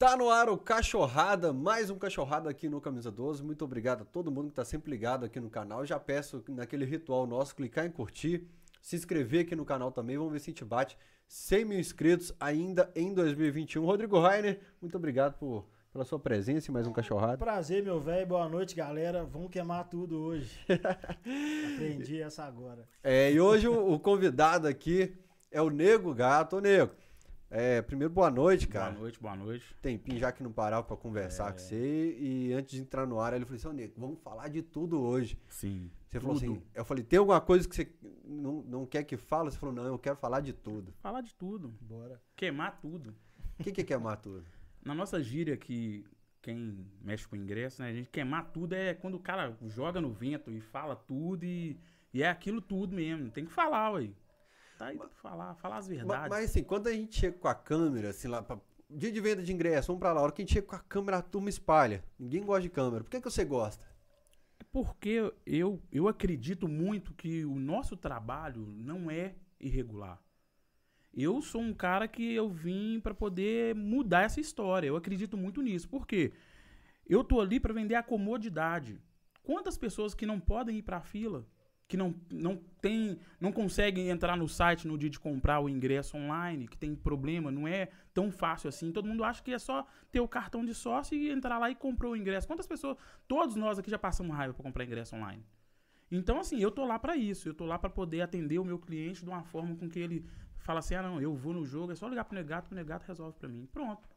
Tá no ar o Cachorrada, mais um Cachorrada aqui no Camisa 12. Muito obrigado a todo mundo que tá sempre ligado aqui no canal. Já peço naquele ritual nosso clicar em curtir, se inscrever aqui no canal também. Vamos ver se a gente bate 100 mil inscritos ainda em 2021. Rodrigo Rainer, muito obrigado por, pela sua presença em mais um Cachorrada. Prazer, meu velho. Boa noite, galera. Vamos queimar tudo hoje. Aprendi essa agora. É, e hoje o, o convidado aqui é o Nego Gato. Ô, Nego, é, primeiro, boa noite, cara. Boa noite, boa noite. Tempinho já que não parava pra conversar É. com você. E antes de entrar no ar, ele falou assim: Ô, Nego, vamos falar de tudo hoje. Sim. Você falou Tudo. assim: Eu falei, tem alguma coisa que você não, não quer que fale? Você falou, não, eu quero falar de tudo. Falar de tudo. Bora. Queimar tudo. O que, que é queimar tudo? Na nossa gíria que quem mexe com ingresso, né? A gente queimar tudo é quando o cara joga no vento e fala tudo e, e é aquilo tudo mesmo. Tem que falar, ué. Tá aí pra falar, falar as verdades. Mas, assim, quando a gente chega com a câmera, assim, lá, pra, dia de venda de ingresso, vamos pra lá, a hora que a gente chega com a câmera, a turma espalha. Ninguém gosta de câmera. Por que, que você gosta? É porque eu, eu acredito muito que o nosso trabalho não é irregular. Eu sou um cara que eu vim para poder mudar essa história. Eu acredito muito nisso. Por quê? Eu tô ali para vender a comodidade. Quantas pessoas que não podem ir para a fila, que não, não tem, não conseguem entrar no site no dia de comprar o ingresso online, que tem problema, não é tão fácil assim. Todo mundo acha que é só ter o cartão de sócio e entrar lá e comprou o ingresso. Quantas pessoas, todos nós aqui já passamos raiva para comprar ingresso online. Então assim, eu tô lá para isso, eu tô lá para poder atender o meu cliente de uma forma com que ele fala assim: "Ah, não, eu vou no jogo, é só ligar pro Negato, que o Negato resolve para mim". Pronto.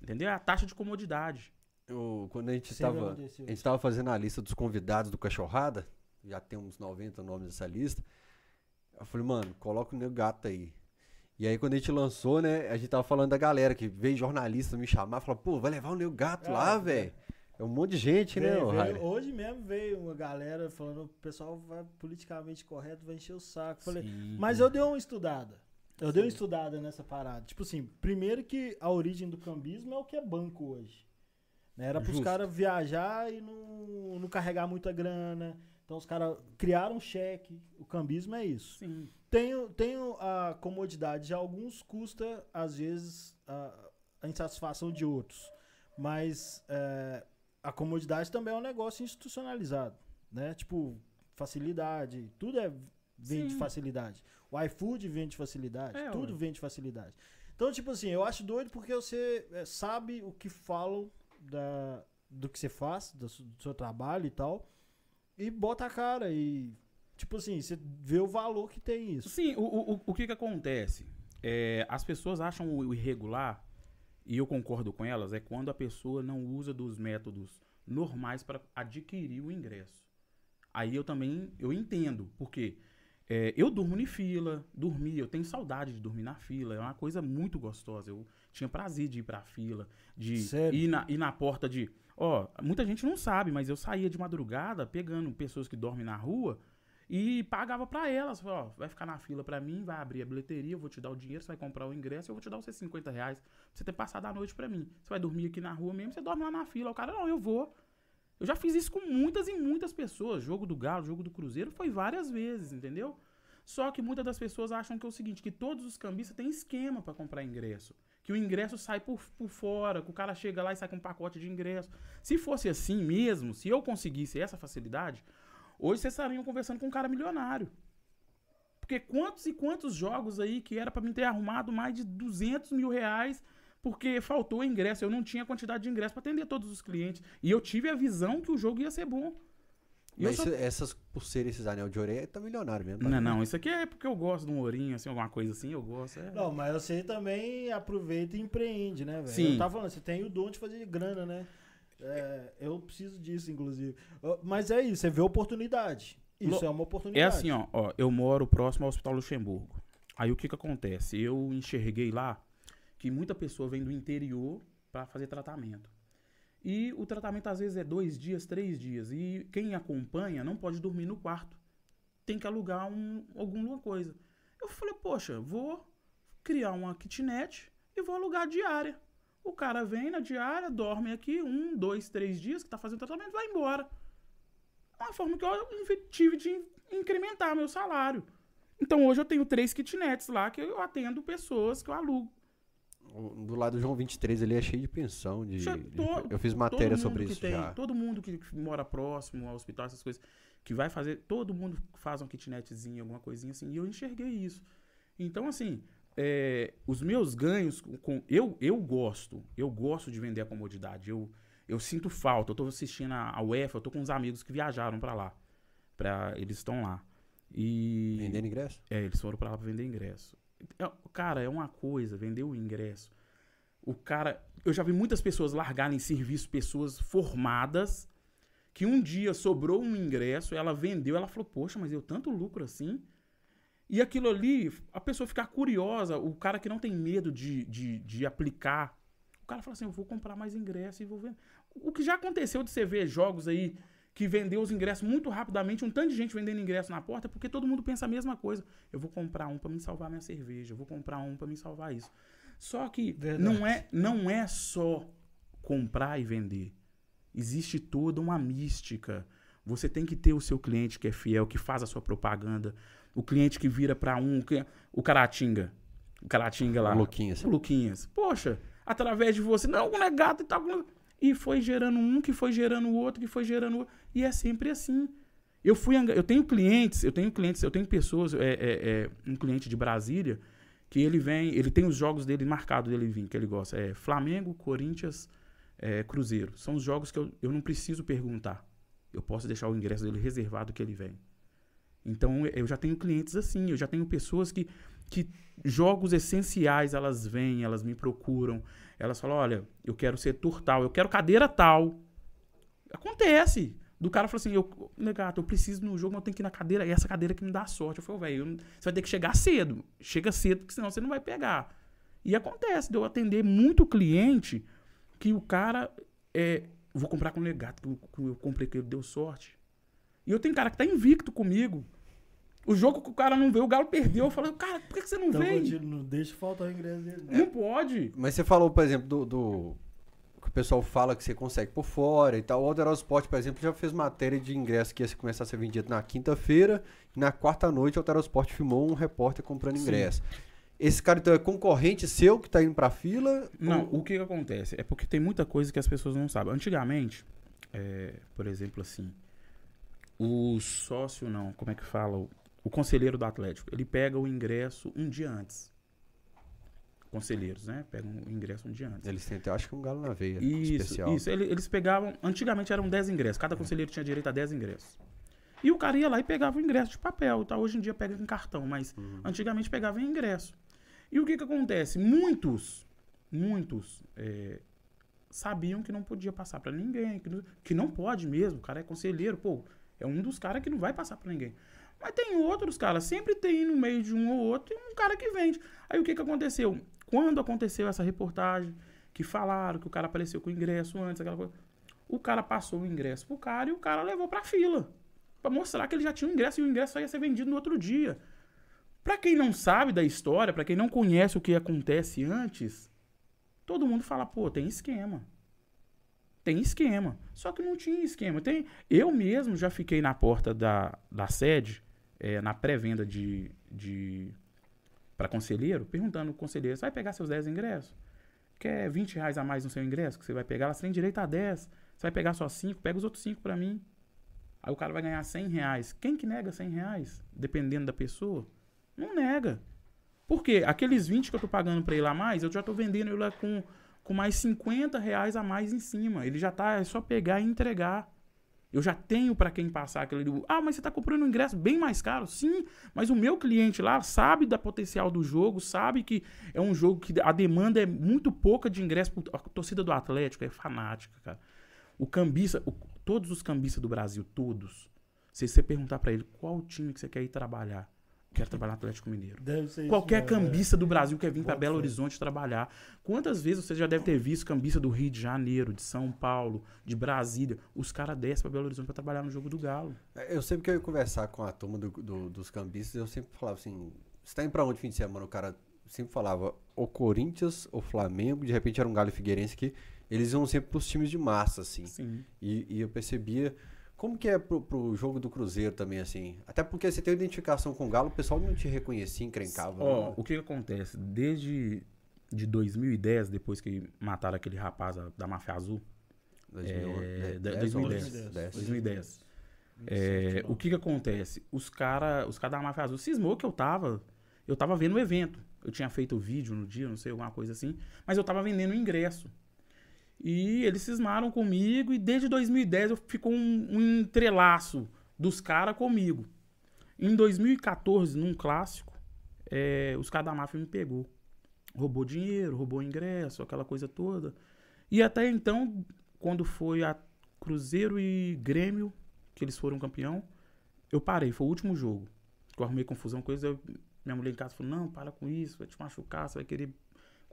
Entendeu? É a taxa de comodidade. Eu, quando a gente estava a gente tava fazendo a lista dos convidados do Cachorrada, já tem uns 90 nomes nessa lista. Eu falei, mano, coloca o Nego Gato aí. E aí, quando a gente lançou, né, a gente tava falando da galera que veio jornalista me chamar, falou, pô, vai levar o Nego Gato Ah, lá, é. velho. É um monte de gente, né, Veio- ô veio- hoje mesmo veio uma galera falando o pessoal vai politicamente correto, vai encher o saco. Falei, Sim. mas eu dei uma estudada. Eu dei uma estudada nessa parada. Tipo assim, primeiro que a origem do cambismo é o que é banco hoje. Né? Era pros caras viajar e não, não carregar muita grana. Então os caras criaram um cheque. O cambismo é isso. Sim. Tem, o- tem o- a comodidade de alguns, custa, às vezes, a, a insatisfação de outros. Mas é, a comodidade também é um negócio institucionalizado. Né? Tipo, facilidade. Tudo é, vem de Sim. facilidade. O iFood vem de facilidade. É, tudo ué. vem de facilidade. Então, tipo assim, eu acho doido porque você é, sabe o que falam da, do que você faz, do, do seu trabalho e tal. E bota a cara e. Tipo assim, você vê o valor que tem isso. Sim, o, o, o- que que acontece? É, as pessoas acham o irregular, e eu concordo com elas, é quando a pessoa não usa dos métodos normais para adquirir o ingresso. Aí eu também, eu entendo, porque é, eu durmo em fila, dormi, eu tenho saudade de dormir na fila, é uma coisa muito gostosa, eu tinha prazer de ir pra fila, de Sério? ir na, ir na porta de... Ó, muita gente não sabe, mas eu saía de madrugada pegando pessoas que dormem na rua e pagava pra elas. Ó, vai ficar na fila pra mim, vai abrir a bilheteria, eu vou te dar o dinheiro, você vai comprar o ingresso, eu vou te dar os seus 50 reais pra você ter passado a noite pra mim. Você vai dormir aqui na rua mesmo, você dorme lá na fila. O cara, não, eu vou. Eu já fiz isso com muitas e muitas pessoas. Jogo do Galo, jogo do Cruzeiro, foi várias vezes, entendeu? Só que muitas das pessoas acham que é o seguinte, que todos os cambistas têm esquema pra comprar ingresso. Que o ingresso sai por, por fora, que o cara chega lá e sai com um pacote de ingresso. Se fosse assim mesmo, se eu conseguisse essa facilidade, hoje vocês estariam conversando com um cara milionário. Porque quantos e quantos jogos aí que era pra mim ter arrumado mais de 200 mil reais porque faltou ingresso. Eu não tinha quantidade de ingresso pra atender todos os clientes. E eu tive a visão que o jogo ia ser bom. E eu Mas isso- essas pulseiras, esses anel de orelha, tá milionário mesmo. tá Não, vendo? não, isso aqui é porque eu gosto de um ourinho, assim, alguma coisa assim, eu gosto. é. Não, mas você também aproveita e empreende, né, velho? Sim. Eu tava falando, você tem o dom de fazer grana, né? É, eu preciso disso, inclusive. Mas é isso, você vê oportunidade. Isso Lo- é uma É oportunidade. assim, ó, ó, eu moro próximo ao Hospital Luxemburgo. Aí o que que acontece? Eu enxerguei lá que muita pessoa vem do interior pra fazer tratamento. E o tratamento às vezes é dois dias, três dias. E quem acompanha não pode dormir no quarto. Tem que alugar um, alguma coisa. Eu falei, poxa, vou criar uma kitnet e vou alugar diária. O cara vem na diária, dorme aqui um, dois, três dias, que tá fazendo tratamento, vai embora. É uma forma que eu tive de in- incrementar meu salário. Então hoje eu tenho três kitnets lá que eu atendo pessoas que eu alugo. Do lado do João 23 ele é cheio de pensão. De, Já de- to- eu fiz todo matéria sobre isso tem- já. Todo mundo que mora próximo ao hospital, essas coisas, que vai fazer, todo mundo faz um kitnetzinho, alguma coisinha assim, e eu enxerguei isso. Então, assim, é, os meus ganhos, com, eu, eu gosto, eu gosto de vender a comodidade, eu, eu sinto falta, eu tô assistindo a, a UEFA, eu tô com uns amigos que viajaram pra lá, pra, eles estão lá. E... Vendendo ingresso? É, eles foram pra lá pra vender ingresso. É, cara, é uma coisa, vender o ingresso. O cara. Eu já vi muitas pessoas largarem serviço, pessoas formadas, que um dia sobrou um ingresso, ela vendeu, ela falou, poxa, mas eu tanto lucro assim. E aquilo ali, a pessoa ficar curiosa, o cara que não tem medo de, de, de aplicar, o cara fala assim, eu vou comprar mais ingresso e vou vender. O que já aconteceu de você ver jogos aí que vendeu os ingressos muito rapidamente, um tanto de gente vendendo ingresso na porta, é porque todo mundo pensa a mesma coisa. Eu vou comprar um pra me salvar minha cerveja, eu vou comprar um pra me salvar isso. Só que Verdade. não é, não é só comprar e vender. Existe toda uma mística. Você tem que ter o seu cliente que é fiel, que faz a sua propaganda. O cliente que vira pra um, o Caratinga. O Caratinga lá. O Luquinhas. O Luquinhas. Poxa, através de você, não, não é gato e tal. E foi gerando um, que foi gerando o outro, que foi gerando outro. E é sempre assim. Eu fui, eu tenho clientes, eu tenho clientes, eu tenho pessoas, é, é, é, um cliente de Brasília, que ele vem, ele tem os jogos dele marcados dele vir, que ele gosta. É Flamengo, Corinthians, é, Cruzeiro. São os jogos que eu, eu não preciso perguntar. Eu posso deixar o ingresso dele reservado que ele vem. Então eu já tenho clientes assim, eu já tenho pessoas que, que jogos essenciais elas vêm, elas me procuram, elas falam: olha, eu quero setor tal, eu quero cadeira tal. Acontece. Do cara fala assim: eu, legato, eu preciso no jogo, mas eu tenho que ir na cadeira, essa cadeira que me dá sorte. Eu falo, velho, você vai ter que chegar cedo. Chega cedo, porque senão você não vai pegar. E acontece de eu atender muito cliente que o cara é. Vou comprar com o legato, que eu, que eu comprei que ele deu sorte. E eu tenho cara que tá invicto comigo. O jogo que o cara não veio, o Galo perdeu. Eu falei, cara, por que, que você não Então, continua, não deixa faltar o ingresso dele. não. Não pode. Mas você falou, por exemplo, do, do- que o pessoal fala que você consegue por fora e tal. O Alderal Sport, por exemplo, já fez matéria de ingresso que ia começar a ser vendido na quinta-feira. E na quarta noite, o Alderal Sport filmou um repórter comprando Sim. ingresso. Esse cara então é concorrente seu que tá indo pra fila? Não, Ou- o que, que acontece? É porque tem muita coisa que as pessoas não sabem. Antigamente, é, por exemplo, assim, o sócio não, como é que fala? O, conselheiro do Atlético, ele pega o ingresso um dia antes. Conselheiros, né? Pegam o ingresso um dia antes. Eles têm, acho que um galo na veia Isso, especial. isso. Ele- eles pegavam. Antigamente eram 10 ingressos. Cada conselheiro tinha direito a 10 ingressos. E o cara ia lá e pegava o ingresso de papel. Tá? Hoje em dia pega em cartão, mas antigamente pegava em ingresso. E o que, que acontece? Muitos, muitos é, sabiam que não podia passar pra ninguém. Que não, que não pode mesmo. O cara é conselheiro, pô. É um dos caras que não vai passar pra ninguém. Mas tem outros, cara. Sempre tem no meio de um ou outro um cara que vende. Aí o que, que aconteceu? Quando aconteceu essa reportagem, que falaram que o cara apareceu com o ingresso antes, aquela coisa. O cara passou o ingresso pro cara e o cara levou pra fila. Pra mostrar que ele já tinha o ingresso e o ingresso só ia ser vendido no outro dia. Pra quem não sabe da história, pra quem não conhece o que acontece antes, todo mundo fala, pô, tem esquema. Tem esquema. Só que não tinha esquema. Tem, eu mesmo já fiquei na porta da, da sede, eh, na pré-venda de, de para conselheiro, perguntando ao conselheiro, você vai pegar seus 10 ingressos? Quer 20 reais a mais no seu ingresso que você vai pegar? Você tem direito a 10. Você vai pegar só 5, pega os outros 5 pra mim. Aí o cara vai ganhar 100 reais. Quem que nega 100 reais? Dependendo da pessoa. Não nega. Por quê? Aqueles 20 que eu tô pagando pra ele a mais, eu já tô vendendo ele com, com mais 50 reais a mais em cima. Ele já tá, é só pegar e entregar. Eu já tenho pra quem passar aquele. Ah, mas você tá comprando um ingresso bem mais caro? Sim, mas o meu cliente lá sabe da potencial do jogo, sabe que é um jogo que a demanda é muito pouca de ingresso. A torcida do Atlético é fanática, cara. O cambista, o- todos os cambistas do Brasil, todos. Se você perguntar pra ele qual time que você quer ir trabalhar, quero trabalhar no Atlético Mineiro. Deve ser isso Qualquer mesmo, é. cambista do Brasil quer vir para Belo. Horizonte trabalhar. Quantas vezes você já deve ter visto cambista do Rio de Janeiro, de São Paulo, de Brasília? Os caras descem para Belo Horizonte para trabalhar no jogo do Galo. Eu sempre que eu ia conversar com a turma do- do- dos cambistas, eu sempre falava assim: você tá indo pra onde fim de semana? O cara sempre falava ou Corinthians ou Flamengo, de repente era um Galo e Figueirense que eles iam sempre pros times de massa, assim. Sim. E, e eu percebia como que é pro, pro jogo do Cruzeiro também, assim. Até porque você tem identificação com o Galo, o pessoal não te reconhecia, encrencava. Ó, né? o que, que acontece? Desde de 2010, depois que mataram aquele rapaz da, Máfia Azul. 2011, É, 10, 2010. 11, 10. 2010. É, o que que acontece? Os caras os cara da Máfia Azul cismou que eu tava. Eu tava vendo o evento. Eu tinha feito o vídeo no dia, não sei, alguma coisa assim. Mas eu tava vendendo o ingresso. E eles cismaram comigo e desde 2010 eu ficou um, um entrelaço dos caras comigo. Em 2014, num clássico, é, os caras da máfia me pegou. Roubou dinheiro, roubou ingresso, aquela coisa toda. E até então, quando foi a Cruzeiro e Grêmio, que eles foram campeão, eu parei, foi o último jogo. Que eu arrumei confusão com eles, eu- minha mulher em casa falou, não, para com isso, vai te machucar, você vai querer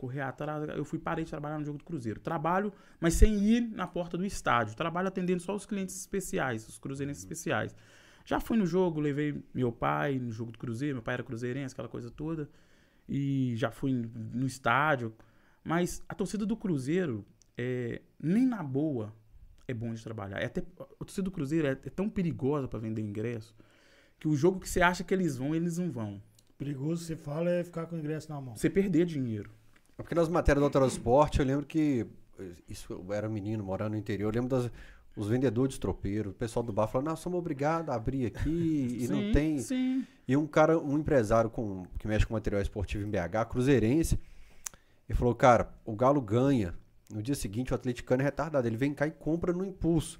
correr atrás. Eu fui parei de trabalhar no jogo do Cruzeiro. Trabalho, mas sem ir na porta do estádio. Trabalho atendendo só os clientes especiais, os cruzeirenses especiais. Já fui no jogo, levei meu pai no jogo do Cruzeiro, meu pai era cruzeirense, aquela coisa toda. E já fui no estádio. Mas a torcida do Cruzeiro, é, nem na boa, é bom de trabalhar. É até, a torcida do Cruzeiro é, é tão perigosa para vender ingresso que o jogo que você acha que eles vão, eles não vão. Perigoso, você fala, é ficar com o ingresso na mão. Você perder dinheiro. É Porque nas matérias do Autosport, eu lembro que. Isso eu era menino, morando no interior. Eu lembro das. Os vendedores de tropeiro, o pessoal do bar falando, nós somos obrigados a abrir aqui e não Sim, tem. Sim. E um cara, um empresário com, que mexe com material esportivo em BH, cruzeirense, ele falou, cara, o Galo ganha. No dia seguinte, o atleticano é retardado. Ele vem cá e compra no impulso.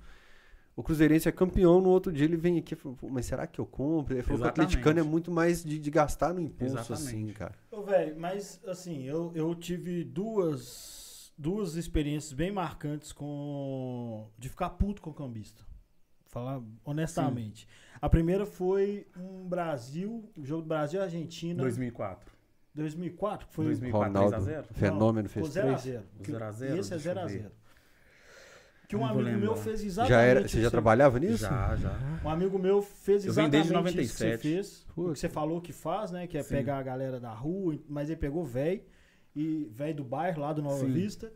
O cruzeirense é campeão, no outro dia ele vem aqui e falou, "Pô, mas será que eu compro? Ele falou que o atleticano é muito mais de, de gastar no impulso, Exatamente. assim, cara. Ô, velho, mas assim, eu, eu tive duas, duas experiências bem marcantes com. de ficar puto com o cambista. Falar honestamente. A primeira foi um Brasil, o jogo do Brasil e Argentina, 2004. 2004, que foi 2004, Ronaldo, 3x0? fenômeno, Ficou fez três. 0x0. O 0 a 0, Esse é deixa eu 0x0. Que um amigo meu lembrar. fez exatamente. Já era, você já trabalhava nisso? Já, já. Um amigo meu fez Eu venho exatamente desde isso que você 97. fez. Que você falou que faz, né? Que é Sim. pegar a galera da rua, mas ele pegou velho e velho do bairro lá do Nova Sim. Vista.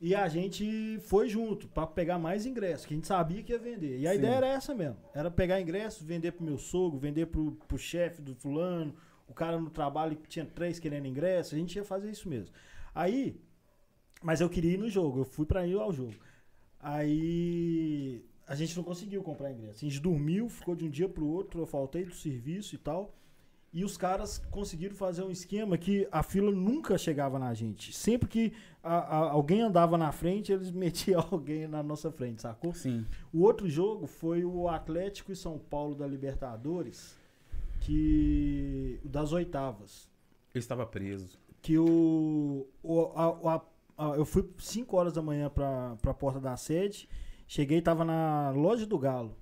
E a gente foi junto pra pegar mais ingressos, que a gente sabia que ia vender. E a Sim. ideia era essa mesmo. Era pegar ingressos, vender pro meu sogro, vender pro, pro chefe do fulano, o cara no trabalho que tinha três querendo ingresso. A gente ia fazer isso mesmo. Aí, mas eu queria ir no jogo, eu fui pra ir ao jogo. Aí a gente não conseguiu comprar ingresso. A gente dormiu, ficou de um dia pro outro, eu faltei do serviço e tal. E os caras conseguiram fazer um esquema que a fila nunca chegava na gente. Sempre que a- a- alguém andava na frente, eles metiam alguém na nossa frente, sacou? Sim. O outro jogo foi o Atlético e São Paulo da Libertadores, que das oitavas Eu estava preso. que o, o- a- eu fui 5 horas da manhã pra, pra porta da sede, cheguei tava na loja do Galo.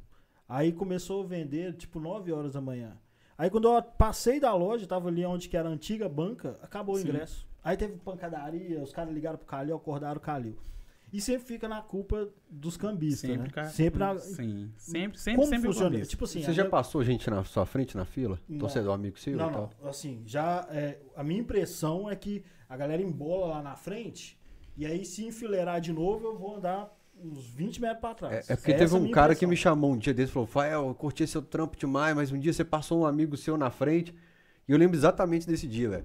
Aí começou a vender tipo 9 horas da manhã. Aí quando eu passei da loja, tava ali onde que era a antiga banca, acabou o Sim. ingresso. Aí teve pancadaria, os caras ligaram pro Calil, acordaram o Calil. E sempre fica na culpa dos cambistas, Sempre, né? cara. Sempre na, Sim. Sempre, sempre, como sempre funciona? Tipo assim, Você já minha- passou gente na sua frente na fila? Não. Torcedor amigo seu Não, e tal? não. Assim, já é, a minha impressão é que a galera embola lá na frente e aí se enfileirar de novo eu vou andar uns 20 metros pra trás. É, é porque Essa teve a um cara que me impressão. chamou um dia desse e falou: Fael, eu curti seu trampo demais, mas um dia você passou um amigo seu na frente. E eu lembro exatamente desse dia, velho.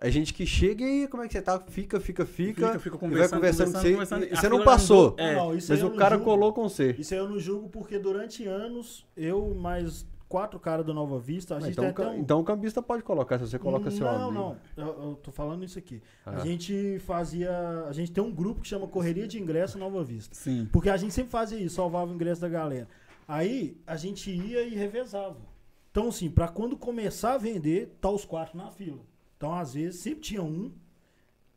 A gente que chega e aí, como é que você tá? Fica, fica, fica. Fica, fica e vai conversando, conversando com você. conversando, você não passou. andou- é. Não, não, Mas o não cara julgo. colou com você. Isso aí eu não julgo porque durante anos eu mais quatro caras do Nova Vista, a gente então, tem até um... então o cambista pode colocar, se você coloca seu não, amigo. não, eu, eu tô falando isso aqui. Ah. A gente fazia, a gente tem um grupo que chama Correria de Ingresso Nova Vista. Sim. Porque a gente sempre fazia isso, salvava o ingresso da galera. Aí a gente ia e revezava. Então, assim, pra quando começar a vender, tá os quatro na fila. Então, às vezes, sempre tinha um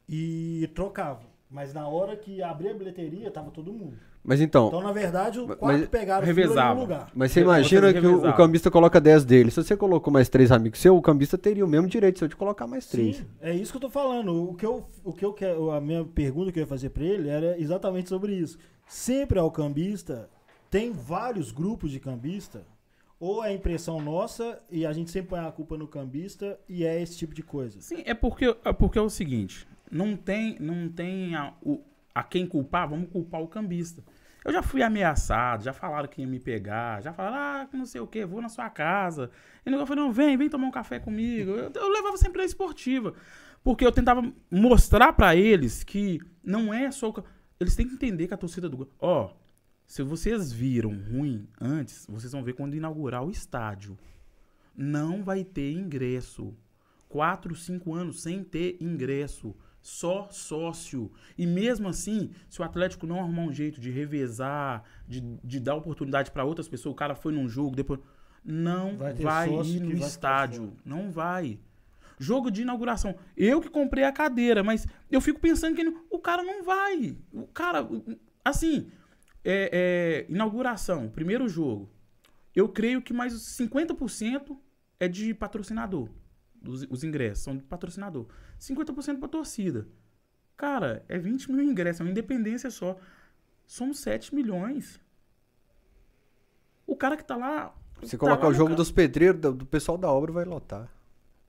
e trocava. Mas na hora que abria a bilheteria, tava todo mundo. Mas então, Então, na verdade, os Mas- quatro pegaram revezava. um lugar. mas você imagina que o, o cambista coloca 10 dele. Se você colocou mais três amigos seus, o cambista teria o mesmo direito seu de colocar mais três. Sim, é isso que eu tô falando. O que eu, o que eu quero, a minha pergunta que eu ia fazer pra ele era exatamente sobre isso. Sempre ao cambista, tem vários grupos de cambista, ou é impressão nossa e a gente sempre põe a culpa no cambista e é esse tipo de coisa. Sim, é porque, é porque é o seguinte, não tem, não tem a, o, a quem culpar, vamos culpar o cambista. Eu já fui ameaçado, já falaram que ia me pegar, já falaram, ah, não sei o que, vou na sua casa. E eu falei, não, vem, vem tomar um café comigo. Eu, eu levava sempre na esportiva. Porque eu tentava mostrar pra eles que não é só. o Eles têm que entender que a torcida do. Ó, se vocês viram ruim antes, vocês vão ver quando inaugurar o estádio. Não vai ter ingresso. Quatro, cinco anos sem ter ingresso. Só sócio. E mesmo assim, se o Atlético não arrumar um jeito de revezar, de, de dar oportunidade pra outras pessoas, o cara foi num jogo, depois. Não Vai vai, ir no vai estádio. Não vai. Jogo de inauguração. Eu que comprei a cadeira, mas eu fico pensando que o cara não vai. O cara, assim, é, é, inauguração, primeiro jogo. Eu creio que mais 50% é de patrocinador. Os, os ingressos são de patrocinador. 50% pra torcida. Cara, é 20 mil ingressos, é uma independência só. São 7 milhões. O cara que tá lá. Se tá colocar o jogo ca- dos pedreiros, do, do pessoal da obra, vai lotar.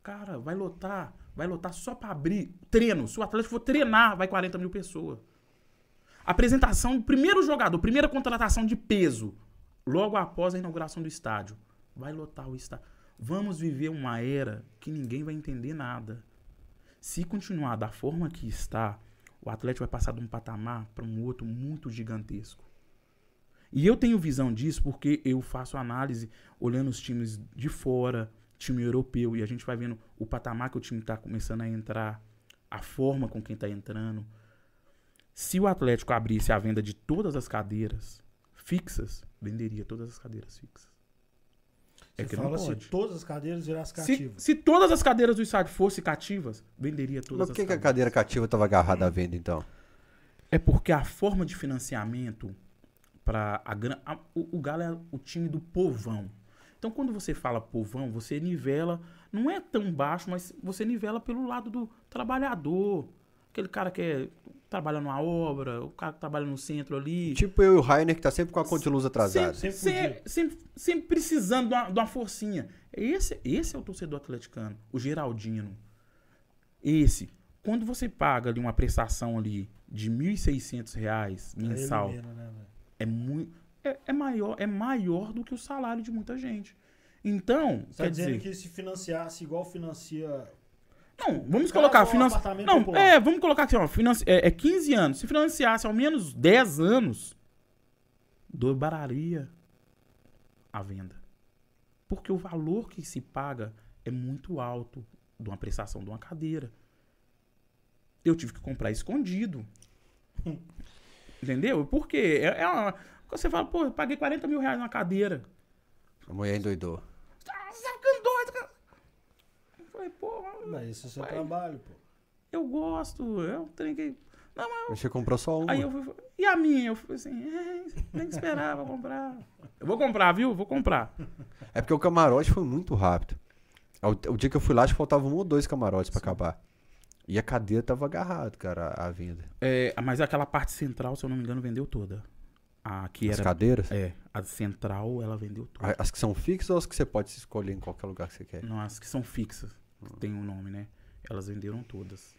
Cara, vai lotar. Vai lotar só pra abrir. Treino. Se o Atlético for treinar, vai 40 mil pessoas. Apresentação do primeiro jogador, primeira contratação de peso. Logo após a inauguração do estádio. Vai lotar o estádio. Vamos viver uma era que ninguém vai entender nada. Se continuar da forma que está, o Atlético vai passar de um patamar para um outro muito gigantesco. E eu tenho visão disso porque eu faço análise olhando os times de fora, time europeu, e a gente vai vendo o patamar que o time está começando a entrar, a forma com quem está entrando. Se o Atlético abrisse a venda de todas as cadeiras fixas, venderia todas as cadeiras fixas. É que não fala pode. se todas as cadeiras virassem Se, cativas. se todas as cadeiras do estádio fossem cativas, venderia todas Mas por as que, que a cadeiras. cadeira cativa tava agarrada à venda, então? É porque a forma de financiamento para a, a- o, o Galo é o time do povão. Então, quando você fala povão, você nivela, não é tão baixo, mas você nivela pelo lado do trabalhador. Aquele cara que é, trabalha numa obra, o cara que trabalha no centro ali. Tipo eu e o Rainer, que tá sempre com a conta de luz atrasada. Sempre Sempre, sempre, sempre precisando de uma, de uma forcinha. Esse, esse é o torcedor atleticano, o Geraldino. Esse. Quando você paga ali uma prestação ali de 1.600 reais Aí mensal, né, velho? é muito é, é maior é maior do que o salário de muita gente. Então, Você tá quer dizendo dizer, que se financiasse igual financia. Não, vamos caso, colocar um financi... apartamento Não, popular. é, vamos colocar aqui, ó, financi... é, é 15 anos. Se financiasse ao menos 10 anos, dobraria a venda. Porque o valor que se paga é muito alto de uma prestação de uma cadeira. Eu tive que comprar escondido. Entendeu? Por quê? É, é uma... Você fala, pô, eu paguei 40 mil reais na cadeira. A mulher endoidou. Ah, você tá ficando doido, cara. Eu falei, pô, Mas esse é o seu Ué. trabalho, pô. eu gosto, eu tenho que. Não, mas. Mas Você comprou só uma. Aí eu fui, e a minha? Eu falei assim, é, tem que esperar pra comprar. Eu vou comprar, viu? Vou comprar. É porque o camarote foi muito rápido. O, dia que eu fui lá, acho que faltava um ou dois camarotes pra acabar. E a cadeira tava agarrada, cara, à venda. É, mas aquela parte central, se eu não me engano, vendeu toda. A que As era. cadeiras? É, a central, ela vendeu toda. A- As que são fixas ou as que você pode escolher em qualquer lugar que você quer? Não, as que são fixas, que tem um nome, né? Elas venderam todas.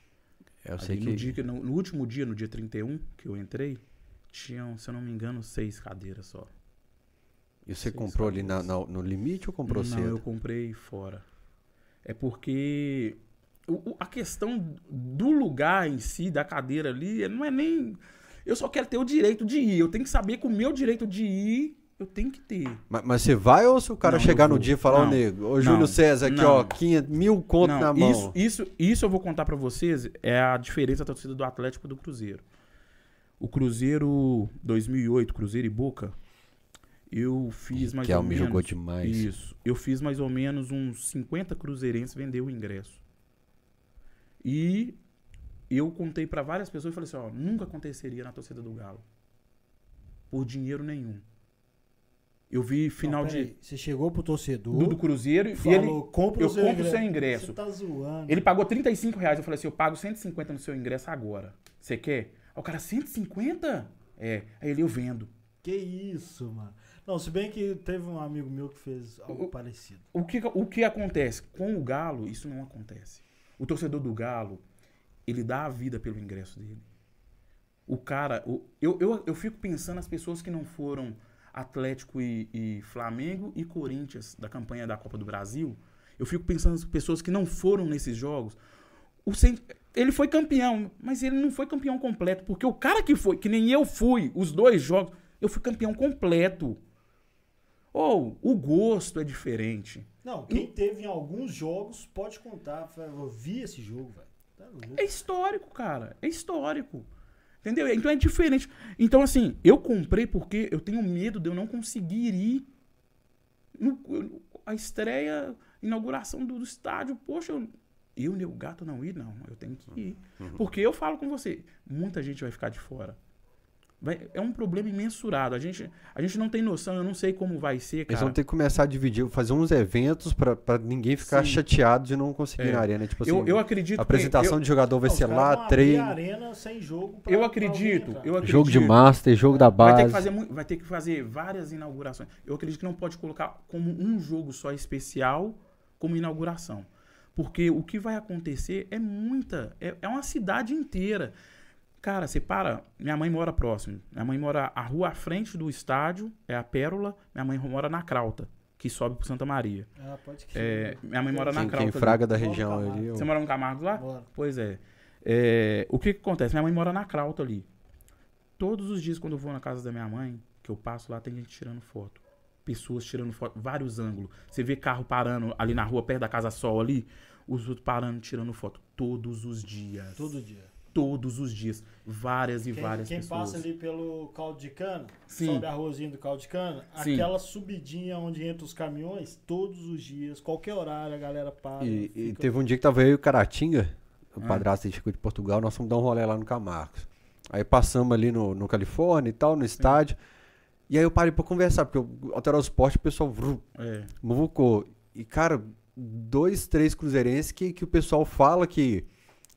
Eu sei Ali que. no, dia no, no último dia, no dia 31, que eu entrei, tinham, se eu não me engano, seis cadeiras só. E você seis comprou ali na- cadeiras. na- no limite ou comprou não, cedo? eu comprei fora. É porque o- o- a questão do lugar em si, da cadeira ali, não é nem. Eu só quero ter o direito de ir. Eu tenho que saber que o meu direito de ir, eu tenho que ter. Mas, mas você vai ou se o cara Não, chegar no dia e falar, ô nego, ô Júlio César, aqui não. ó, 500, mil conto Não, na mão. Isso, isso, isso eu vou contar pra vocês é a diferença da torcida do Atlético e do Cruzeiro. O Cruzeiro 2008, Cruzeiro e Boca, eu fiz mais ou Kelme menos. jogou demais. Isso. Eu fiz mais ou menos uns 50 cruzeirenses vender o ingresso. E eu contei pra várias pessoas e falei assim, ó, nunca aconteceria na torcida do Galo. Por dinheiro nenhum. Eu vi final Não, de Você chegou pro torcedor. do, do Cruzeiro e ele falou, compra eu o seu compro o ingresso. seu ingresso. Você tá zoando. ele pagou 35 reais. Eu falei assim: eu pago 150 no seu ingresso agora. Você quer? Aí o cara, 150? É. Aí ele, eu vendo. Que isso, mano. Não, se bem que teve um amigo meu que fez algo O- parecido. O que, o que acontece? Com o Galo, isso não acontece. O torcedor do Galo, ele dá a vida pelo ingresso dele. O cara. o- eu, eu, eu fico pensando nas pessoas que não foram Atlético e, e Flamengo e Corinthians da campanha da Copa do Brasil. Eu fico pensando nas pessoas que não foram nesses jogos. o sen- ele foi campeão, mas ele não foi campeão completo, porque o cara que foi, que nem eu fui, os dois jogos, eu fui campeão completo. Ou o gosto é diferente. Não, quem teve em alguns jogos pode contar. Eu vi esse jogo, velho. Tá. É histórico, cara. É histórico. Entendeu? Então é diferente. Então, assim, eu comprei porque eu tenho medo de eu não conseguir ir no, a estreia, inauguração do, do estádio. Poxa, eu, eu, meu gato, não ir? Não, eu tenho que ir. Porque eu falo com você, muita gente vai ficar de fora. Vai- é um problema imensurado. A gente, a gente não tem noção, eu não sei como vai ser, Eles cara. vão ter que começar a dividir, fazer uns eventos pra, pra ninguém ficar Sim. chateado de não conseguir É. ir na arena. Tipo assim, eu, eu acredito a apresentação que, de jogador vai Não, ser lá, treino, arena sem jogo pra- eu, eu pra acredito, alguém entrar. eu acredito. jogo de master, jogo da Vai ter, base. que fazer, vai ter que fazer várias inaugurações. Eu acredito que não pode colocar como um jogo só especial como inauguração. Porque o que vai acontecer é muita. É, é uma cidade inteira. Cara, você para. Minha mãe mora próximo. Minha mãe mora a rua à frente do estádio, é a Pérola. Minha mãe mora na Crauta, que sobe pro Santa Maria. Ah, pode que É, minha mãe mora na Quem, Crauta. quem fraga da região ali. eu- Você mora no Camargo lá? Bora. Pois é. É, O que, que acontece? Minha mãe mora na Crauta ali. Todos os dias, quando eu vou na casa da minha mãe, que eu passo lá, tem gente tirando foto. Pessoas tirando foto, vários ângulos. Você vê carro parando ali na rua, perto da Casa Sol ali, os outros parando, tirando foto. Todos os dias. Todo dia. Todos os dias. Várias e Quem, várias quem pessoas. passa ali pelo caldo de cana, Sim. sobe a ruazinha do caldo de cana, Sim. aquela subidinha onde entra os caminhões, todos os dias, qualquer horário, a galera para. E, e teve um dia que tava eu e o Caratinga, o Ah. padrasto de Chico de Portugal, nós fomos dar um rolê lá no Camargos. Aí passamos ali no, no Califórnia e tal, no estádio. E aí eu parei pra conversar, porque o Alterar o Esporte, o pessoal vrum, É. muvucou. E, cara, dois, três cruzeirenses que, que o pessoal fala que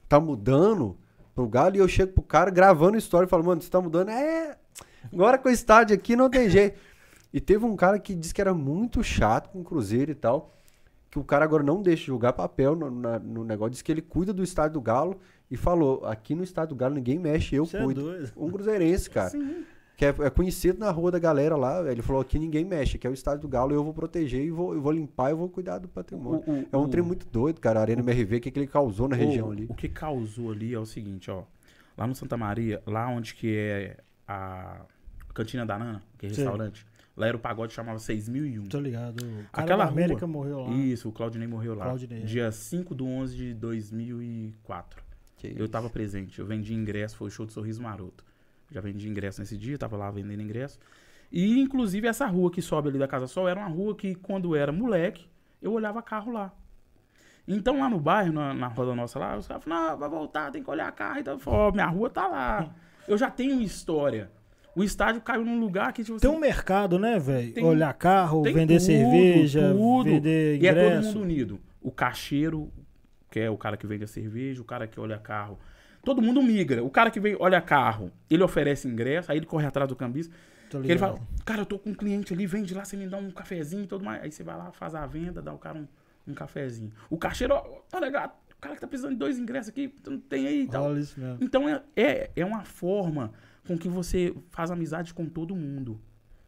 tá mudando pro Galo. E eu chego pro cara gravando história e falo, mano, você tá mudando? É, agora com o estádio aqui não tem jeito. E teve um cara que disse que era muito chato com o Cruzeiro e tal. Que o cara agora não deixa de jogar papel no, na- no negócio. Diz que ele cuida do estádio do Galo. E falou, aqui no estádio do Galo ninguém mexe, eu Você é cuido. doido. um cruzeirense, cara. Que é, é conhecido na rua da galera lá. Ele falou aqui ninguém mexe, que é o estádio do Galo, eu vou proteger e vou, eu vou limpar e vou cuidar do patrimônio. O- o- é um o- trem muito doido, cara. A Arena MRV, o que, que ele causou na região o, ali. O que causou ali é o seguinte, ó. Lá no Santa Maria, lá onde que é a Cantina da Nana, que é Sim. restaurante, lá era o pagode que chamava 6001. Tô ligado. O cara Aquela da América rua- morreu lá. Isso, o Claudinei morreu lá. Claudinei. Dia 5 de 11 de 2004. Que Eu tava presente, eu vendi ingresso, foi o show do Sorriso Maroto. Já vendi ingresso nesse dia, tava lá vendendo ingresso. E, inclusive, essa rua que sobe ali da Casa Sol era uma rua que, quando eu era moleque, eu olhava carro lá. Então, lá no bairro, na, na roda nossa lá, os caras falaram, não, vai voltar, tem que olhar carro. Então, eu falei, ó, minha rua tá lá. Eu já tenho história. O estádio caiu num lugar que, tipo Tem assim, um mercado, né, velho? Olhar carro, vender tudo, cerveja, tudo. vender E é todo ingresso. mundo unido. O caixeiro, que é o cara que vende a cerveja, o cara que olha carro. Todo mundo migra. O cara que vem, olha carro, ele oferece ingresso, aí ele corre atrás do cambista. Ele fala, cara, eu tô com um cliente ali, vende lá, você me dá um cafezinho e tudo mais. Aí você vai lá, faz a venda, dá o cara um, um cafezinho. O caixeiro, olha, gato, o cara que tá precisando de dois ingressos aqui, não tem aí e tal. Isso mesmo. Então é, é, é uma forma com que você faz amizade com todo mundo.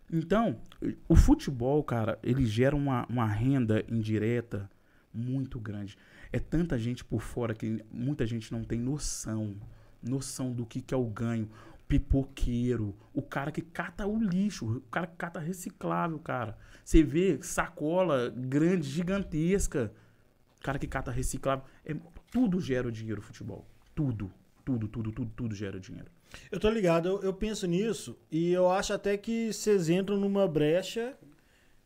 Então, o futebol, cara, ele gera uma, uma renda indireta muito grande. É tanta gente por fora que muita gente não tem noção. Noção do que, que é o ganho. Pipoqueiro, o cara que cata o lixo, o cara que cata reciclável, cara. Você vê sacola grande, gigantesca. O cara que cata reciclável. É, tudo gera dinheiro, futebol. Tudo. Tudo, tudo, tudo, tudo gera dinheiro. Eu tô ligado, eu, eu penso nisso e eu acho até que vocês entram numa brecha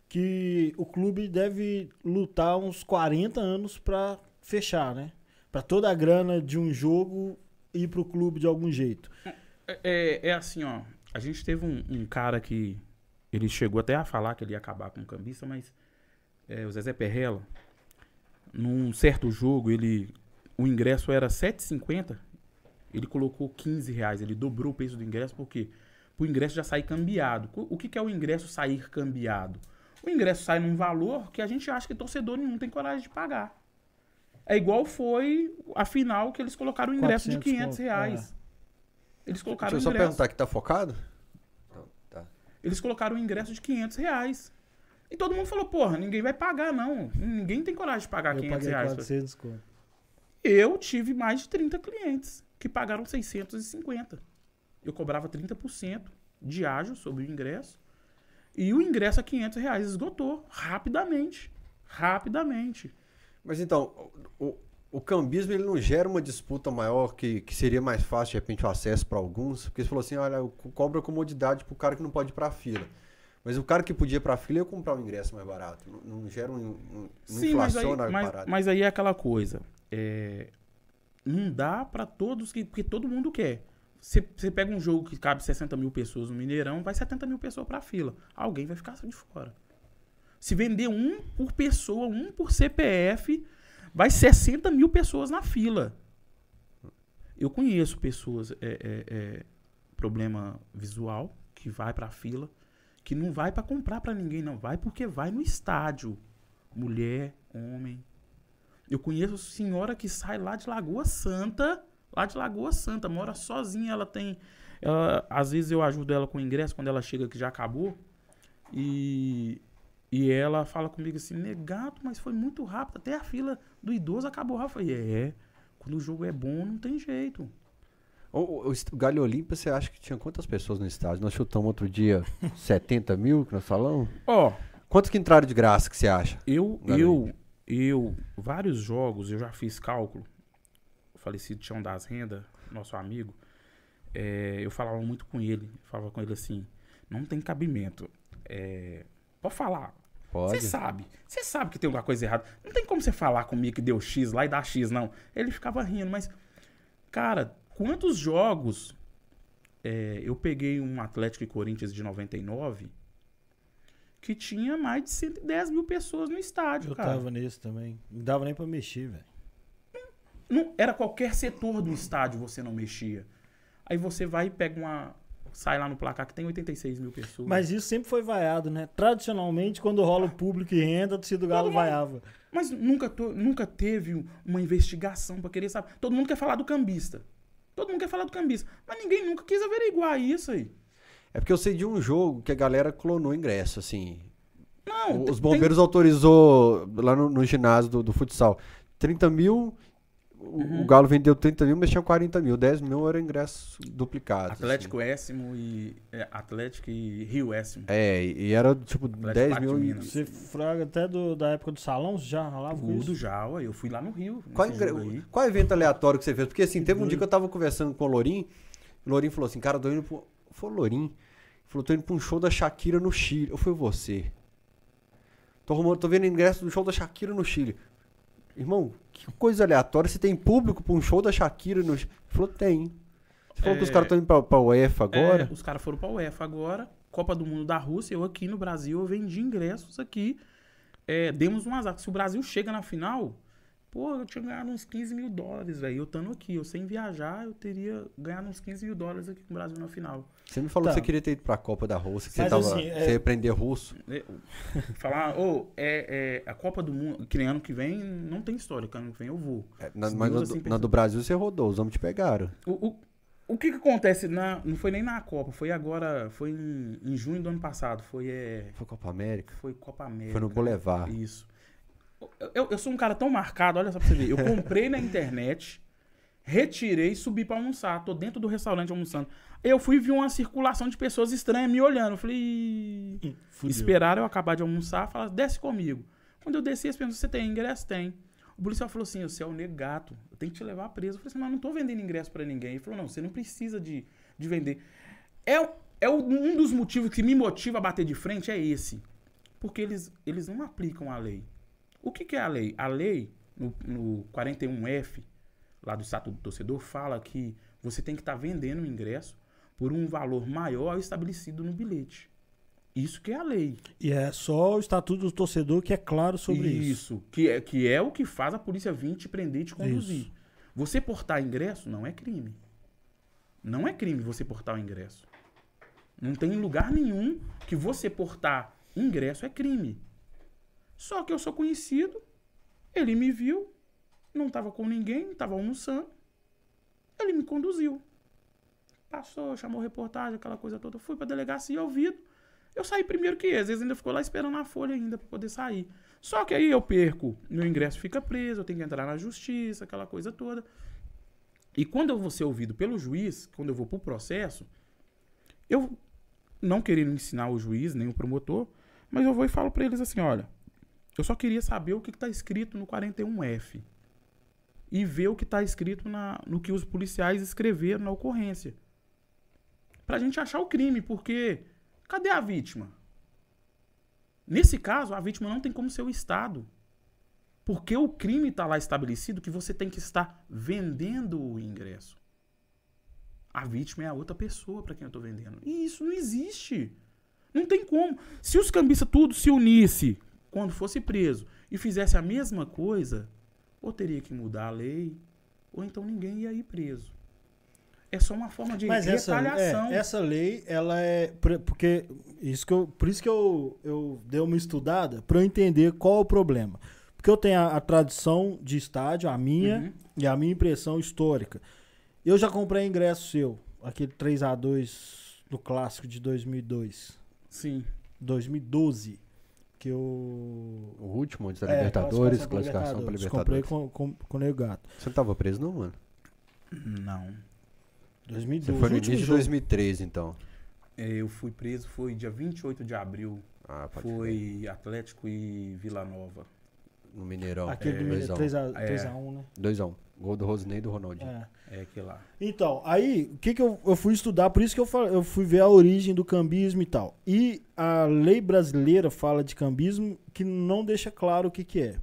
que o clube deve lutar uns 40 anos pra fechar, né? Pra toda a grana de um jogo ir pro clube de algum jeito. É, é- é assim, ó. A gente teve um, um cara que. Ele chegou até a falar que ele ia acabar com o cambista, mas. é, o Zezé Perrella, num certo jogo, ele. O ingresso era R$ 7,50. Ele colocou 15 reais. Ele dobrou o preço do ingresso, porque o ingresso já sair cambiado. O que, que é o ingresso sair cambiado? O ingresso sai num valor que a gente acha que torcedor nenhum tem coragem de pagar. É igual foi a final que eles colocaram o ingresso de 400 500 conto, reais. Eles Deixa colocaram eu o só ingresso. perguntar que tá focado? Não, tá. Eles colocaram o ingresso de 500 reais. E todo mundo falou, porra, ninguém vai pagar, não. Ninguém tem coragem de pagar Eu 500 paguei reais. 400 conto. Eu tive mais de 30 clientes que pagaram 650. Eu cobrava 30% de ágio sobre o ingresso. E o ingresso a 500 reais esgotou rapidamente. Rapidamente. Mas então, o, o cambismo ele não gera uma disputa maior que, que seria mais fácil, de repente, o acesso para alguns? Porque você falou assim, olha, eu cobro a comodidade pro cara que não pode ir para a fila. Mas o cara que podia ir para a fila ia comprar um ingresso mais barato. Não, não gera um, um Sim, mas aí, inflaciona a mas, mas aí é aquela coisa. é, não dá pra todos, que, porque todo mundo quer. Você você pega um jogo que cabe 60 mil pessoas no Mineirão, vai 70 mil pessoas pra fila. Alguém vai ficar de fora. Se vender um por pessoa, um por CPF, vai 60 mil pessoas na fila. Eu conheço pessoas, é, é, é, problema visual, que vai pra fila, que não vai pra comprar pra ninguém, não. Vai porque vai no estádio. Mulher, homem. Eu conheço senhora que sai lá de Lagoa Santa, lá de Lagoa Santa, mora sozinha, ela tem. ela- às vezes eu ajudo ela com o ingresso quando ela chega que já acabou. E, e ela fala comigo assim, negato, mas foi muito rápido. Até a fila do idoso acabou rápido. Eu falei, é, quando o jogo é bom, não tem jeito. O, o, o Galho Olímpia, você acha que tinha quantas pessoas no estádio? Nós chutamos outro dia 70 mil que nós falamos? Ó, Quantos que entraram de graça que você acha? Eu, eu, eu, vários jogos, eu já fiz cálculo. O falecido Tião das Rendas, nosso amigo, é, eu falava muito com ele. Falava com ele assim: não tem cabimento. É, pode falar. Você Pode. sabe. Você sabe que tem alguma coisa errada. Não tem como você falar comigo que deu X lá e dá X, não. Ele ficava rindo, mas. Cara, quantos jogos. é, eu peguei um Atlético e Corinthians de 99 que tinha mais de 110 mil pessoas no estádio, Eu cara. tava nesse também. Não dava nem pra mexer, velho. Não, era qualquer setor do estádio você não mexia. Aí você vai e pega uma. Sai lá no placar que tem 86 mil pessoas. Mas isso sempre foi vaiado, né? Tradicionalmente, quando rola o público e renda, a torcida do Galo Todo mundo- vaiava. Mas nunca, to- nunca teve uma investigação pra querer saber. Todo mundo quer falar do cambista. Todo mundo quer falar do cambista. Mas ninguém nunca quis averiguar isso aí. É porque eu sei de um jogo que a galera clonou ingresso, assim. Não, Os tem- bombeiros autorizou lá no, no ginásio do, do futsal 30 mil. O, Uhum. o Galo vendeu 30 mil, mas tinha 40 mil. 10 mil era ingresso duplicado. Atlético Écimo e. é, Atlético e Rio Écimo. É, e era tipo 10 Pátio mil. e- Minas. Você fraga até do- da época do salão, você já rolava com Tudo isso? já, ué. Eu fui lá no Rio. Qual, ingre- qual evento aleatório que você fez? Porque assim, teve um dia que eu tava conversando com o Lorim. O Lorim falou assim: Cara, tô indo pro. Foi o Lorim. Ele Falou: Tô indo pra um show da Shakira no Chile. Ou foi você? Tô, arrumando, tô vendo ingresso do show da Shakira no Chile. Irmão, que coisa aleatória. Você tem público pra um show da Shakira no? Ele falou: Tem. Você falou que os É. caras estão indo pra, pra UEFA agora? É, os caras foram pra UEFA agora. Copa do Mundo da Rússia. Eu aqui no Brasil, eu vendi ingressos aqui. É, demos um azar. Se o Brasil chega na final, pô, eu tinha ganhado uns 15 mil dólares, velho. Eu estando aqui, eu sem viajar, eu teria ganhado uns 15 mil dólares aqui com o Brasil na final. Você me falou Tá. que você queria ter ido pra Copa da Rússia, que você, tava, assim, é- você ia aprender russo. É, Falar, ô, é, é, a Copa do Mundo, que ano que vem não tem história, que ano que vem eu vou. É, na, mas Deus na, assim do- na do Brasil você rodou, os homens te pegaram. O, o, o que que acontece na, não foi nem na Copa, foi agora, foi em, em junho do ano passado, foi, é, Foi Copa América? foi Copa América. Foi no né? Boulevard. Isso. Eu, eu- sou um cara tão marcado, olha só pra você ver. Eu comprei na internet, retirei, subi pra almoçar. Tô dentro do restaurante almoçando. Eu fui e vi uma circulação de pessoas estranhas me olhando. Eu falei. Esperaram eu acabar de almoçar, falaram, desce comigo. Quando eu desci, eles perguntaram, você tem ingresso? Tem. O policial falou assim, você é o negato, eu tenho que te levar preso. Eu falei assim, mas eu não tô vendendo ingresso pra ninguém. Ele falou, não, você não precisa de, de vender. É, é um dos motivos que me motiva a bater de frente é esse. Porque eles, eles não aplicam a lei. O que, que é a lei? A lei, no, no 41F, lá do Estatuto do Torcedor, fala que você tem que estar vendendo o ingresso por um valor maior ao estabelecido no bilhete. Isso que é a lei. E é só o estatuto do torcedor que é claro sobre isso. Que é, que é o que faz a polícia vir te prender e te conduzir. Isso. Você portar ingresso não é crime. Não é crime você portar o ingresso. Não tem lugar nenhum que você portar ingresso é crime. Só que eu sou conhecido, ele me viu, não estava com ninguém, estava almoçando, ele me conduziu. Passou, chamou reportagem, aquela coisa toda. Fui pra delegacia ouvido. Eu saí primeiro que ele, às vezes ainda ficou lá esperando a folha ainda pra poder sair. Só que aí eu perco, meu ingresso fica preso, eu tenho que entrar na justiça, aquela coisa toda. E quando eu vou ser ouvido pelo juiz, quando eu vou pro processo, eu não querendo ensinar o juiz, nem o promotor, mas eu vou e falo pra eles assim, olha, eu só queria saber o que está escrito no 41F e ver o que está escrito na, no que os policiais escreveram na ocorrência. Pra gente achar o crime, porque cadê a vítima? Nesse caso, a vítima não tem como ser o Estado. Porque o crime está lá estabelecido que você tem que estar vendendo o ingresso. A vítima é a outra pessoa para quem eu estou vendendo. E isso não existe. Não tem como. Se os cambistas tudo se unisse quando fosse preso e fizesse a mesma coisa, ou teria que mudar a lei, ou então ninguém ia ir preso. É só uma forma de Mas essa, retaliação. é, essa lei, ela é. por- Porque. Isso que eu, por isso que eu, eu dei uma estudada para eu entender qual é o problema. Porque eu tenho a, a tradição de estádio, a minha, Uhum. e a minha impressão histórica. Eu já comprei ingresso seu, aquele 3x2 do clássico de 2002. Sim. 2012. Que eu. O último antes da É, Libertadores, classificação para Comprei Libertadores. com, com, com o Nego Gato. Você não tava preso não, mano? Não. 2012. Você foi no início de jogo. 2013, então. É, Eu fui preso, foi dia 28 de abril. Ah, pode. Foi Atlético e Vila Nova. No Mineirão. Aquele do 2x1. 3x1, É. 3x1, né? 2x1. Gol do Rosinei e do Ronaldinho. É. É que lá. Então, aí, o que que eu, eu fui estudar, por isso que eu, eu fui ver a origem do cambismo e tal. E a lei brasileira fala de cambismo que não deixa claro o que que é.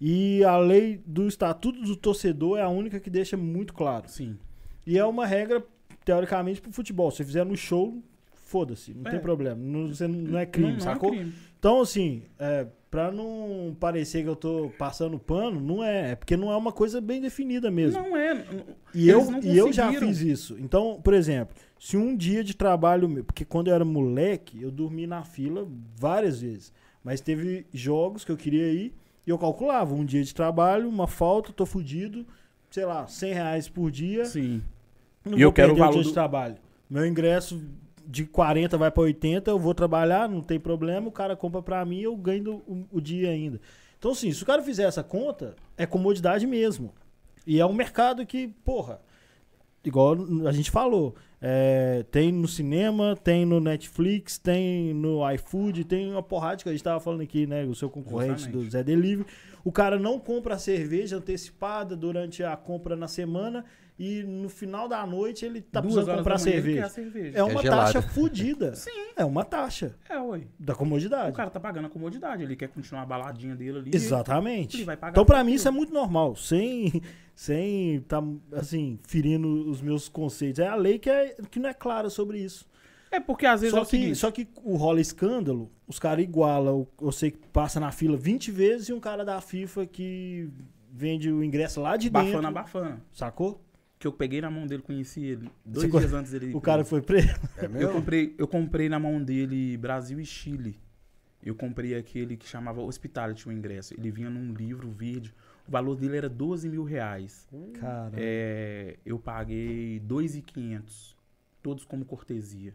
E a lei do Estatuto do Torcedor é a única que deixa muito claro. Sim. E é uma regra, teoricamente, pro futebol. Se você fizer no show, foda-se, não É. tem problema. Não, você não, não é crime, não, não sacou? É crime. Então, assim, é, pra não parecer que eu tô passando pano, não é. É porque não é uma coisa bem definida mesmo. Não é. E eu, não e eu já fiz isso. Então, por exemplo, se um dia de trabalho meu, porque quando eu era moleque, eu dormi na fila várias vezes. Mas teve jogos que eu queria ir e eu calculava um dia de trabalho, uma falta, tô fudido, sei lá, 100 reais por dia. Sim. Não E eu quero o valor dia do- de trabalho. Meu ingresso de 40 vai pra 80, eu vou trabalhar, não tem problema, o cara compra pra mim, eu ganho do- o, o dia ainda. Então, assim, se o cara fizer essa conta, é comodidade mesmo. E é um mercado que, porra, igual a gente falou, é, tem no cinema, tem no Netflix, tem no iFood, tem uma porrada que a gente tava falando aqui, né? O seu concorrente Justamente. do Zé Delivery. O cara não compra a cerveja antecipada durante a compra na semana e no final da noite ele tá Duas precisando comprar cerveja. cerveja. É uma gelada. taxa fodida. Sim. É uma taxa É, ué. da O comodidade. cara tá pagando a comodidade, ele quer continuar a baladinha dele ali. Exatamente. Ele vai pagar Então, pra por mim, isso é muito normal. Sem, sem tá, assim, ferindo os meus conceitos. É a lei que, é, que não é clara sobre isso. É porque às vezes é Só o que, seguinte. só que o rola escândalo, os caras igualam. Eu sei que passa na fila 20 vezes e um cara da FIFA que vende o ingresso lá de Bafana, dentro. bafana. Sacou? Que eu peguei na mão dele, conheci ele. Dois Você co- dias antes dele. O cara foi preso. É Eu mesmo? comprei, eu comprei na mão dele Brasil e Chile. Eu comprei aquele que chamava Hospitality, o ingresso. Ele vinha num livro verde. O valor dele era 12 mil reais. Cara. É, eu paguei 2,500. Todos como cortesia.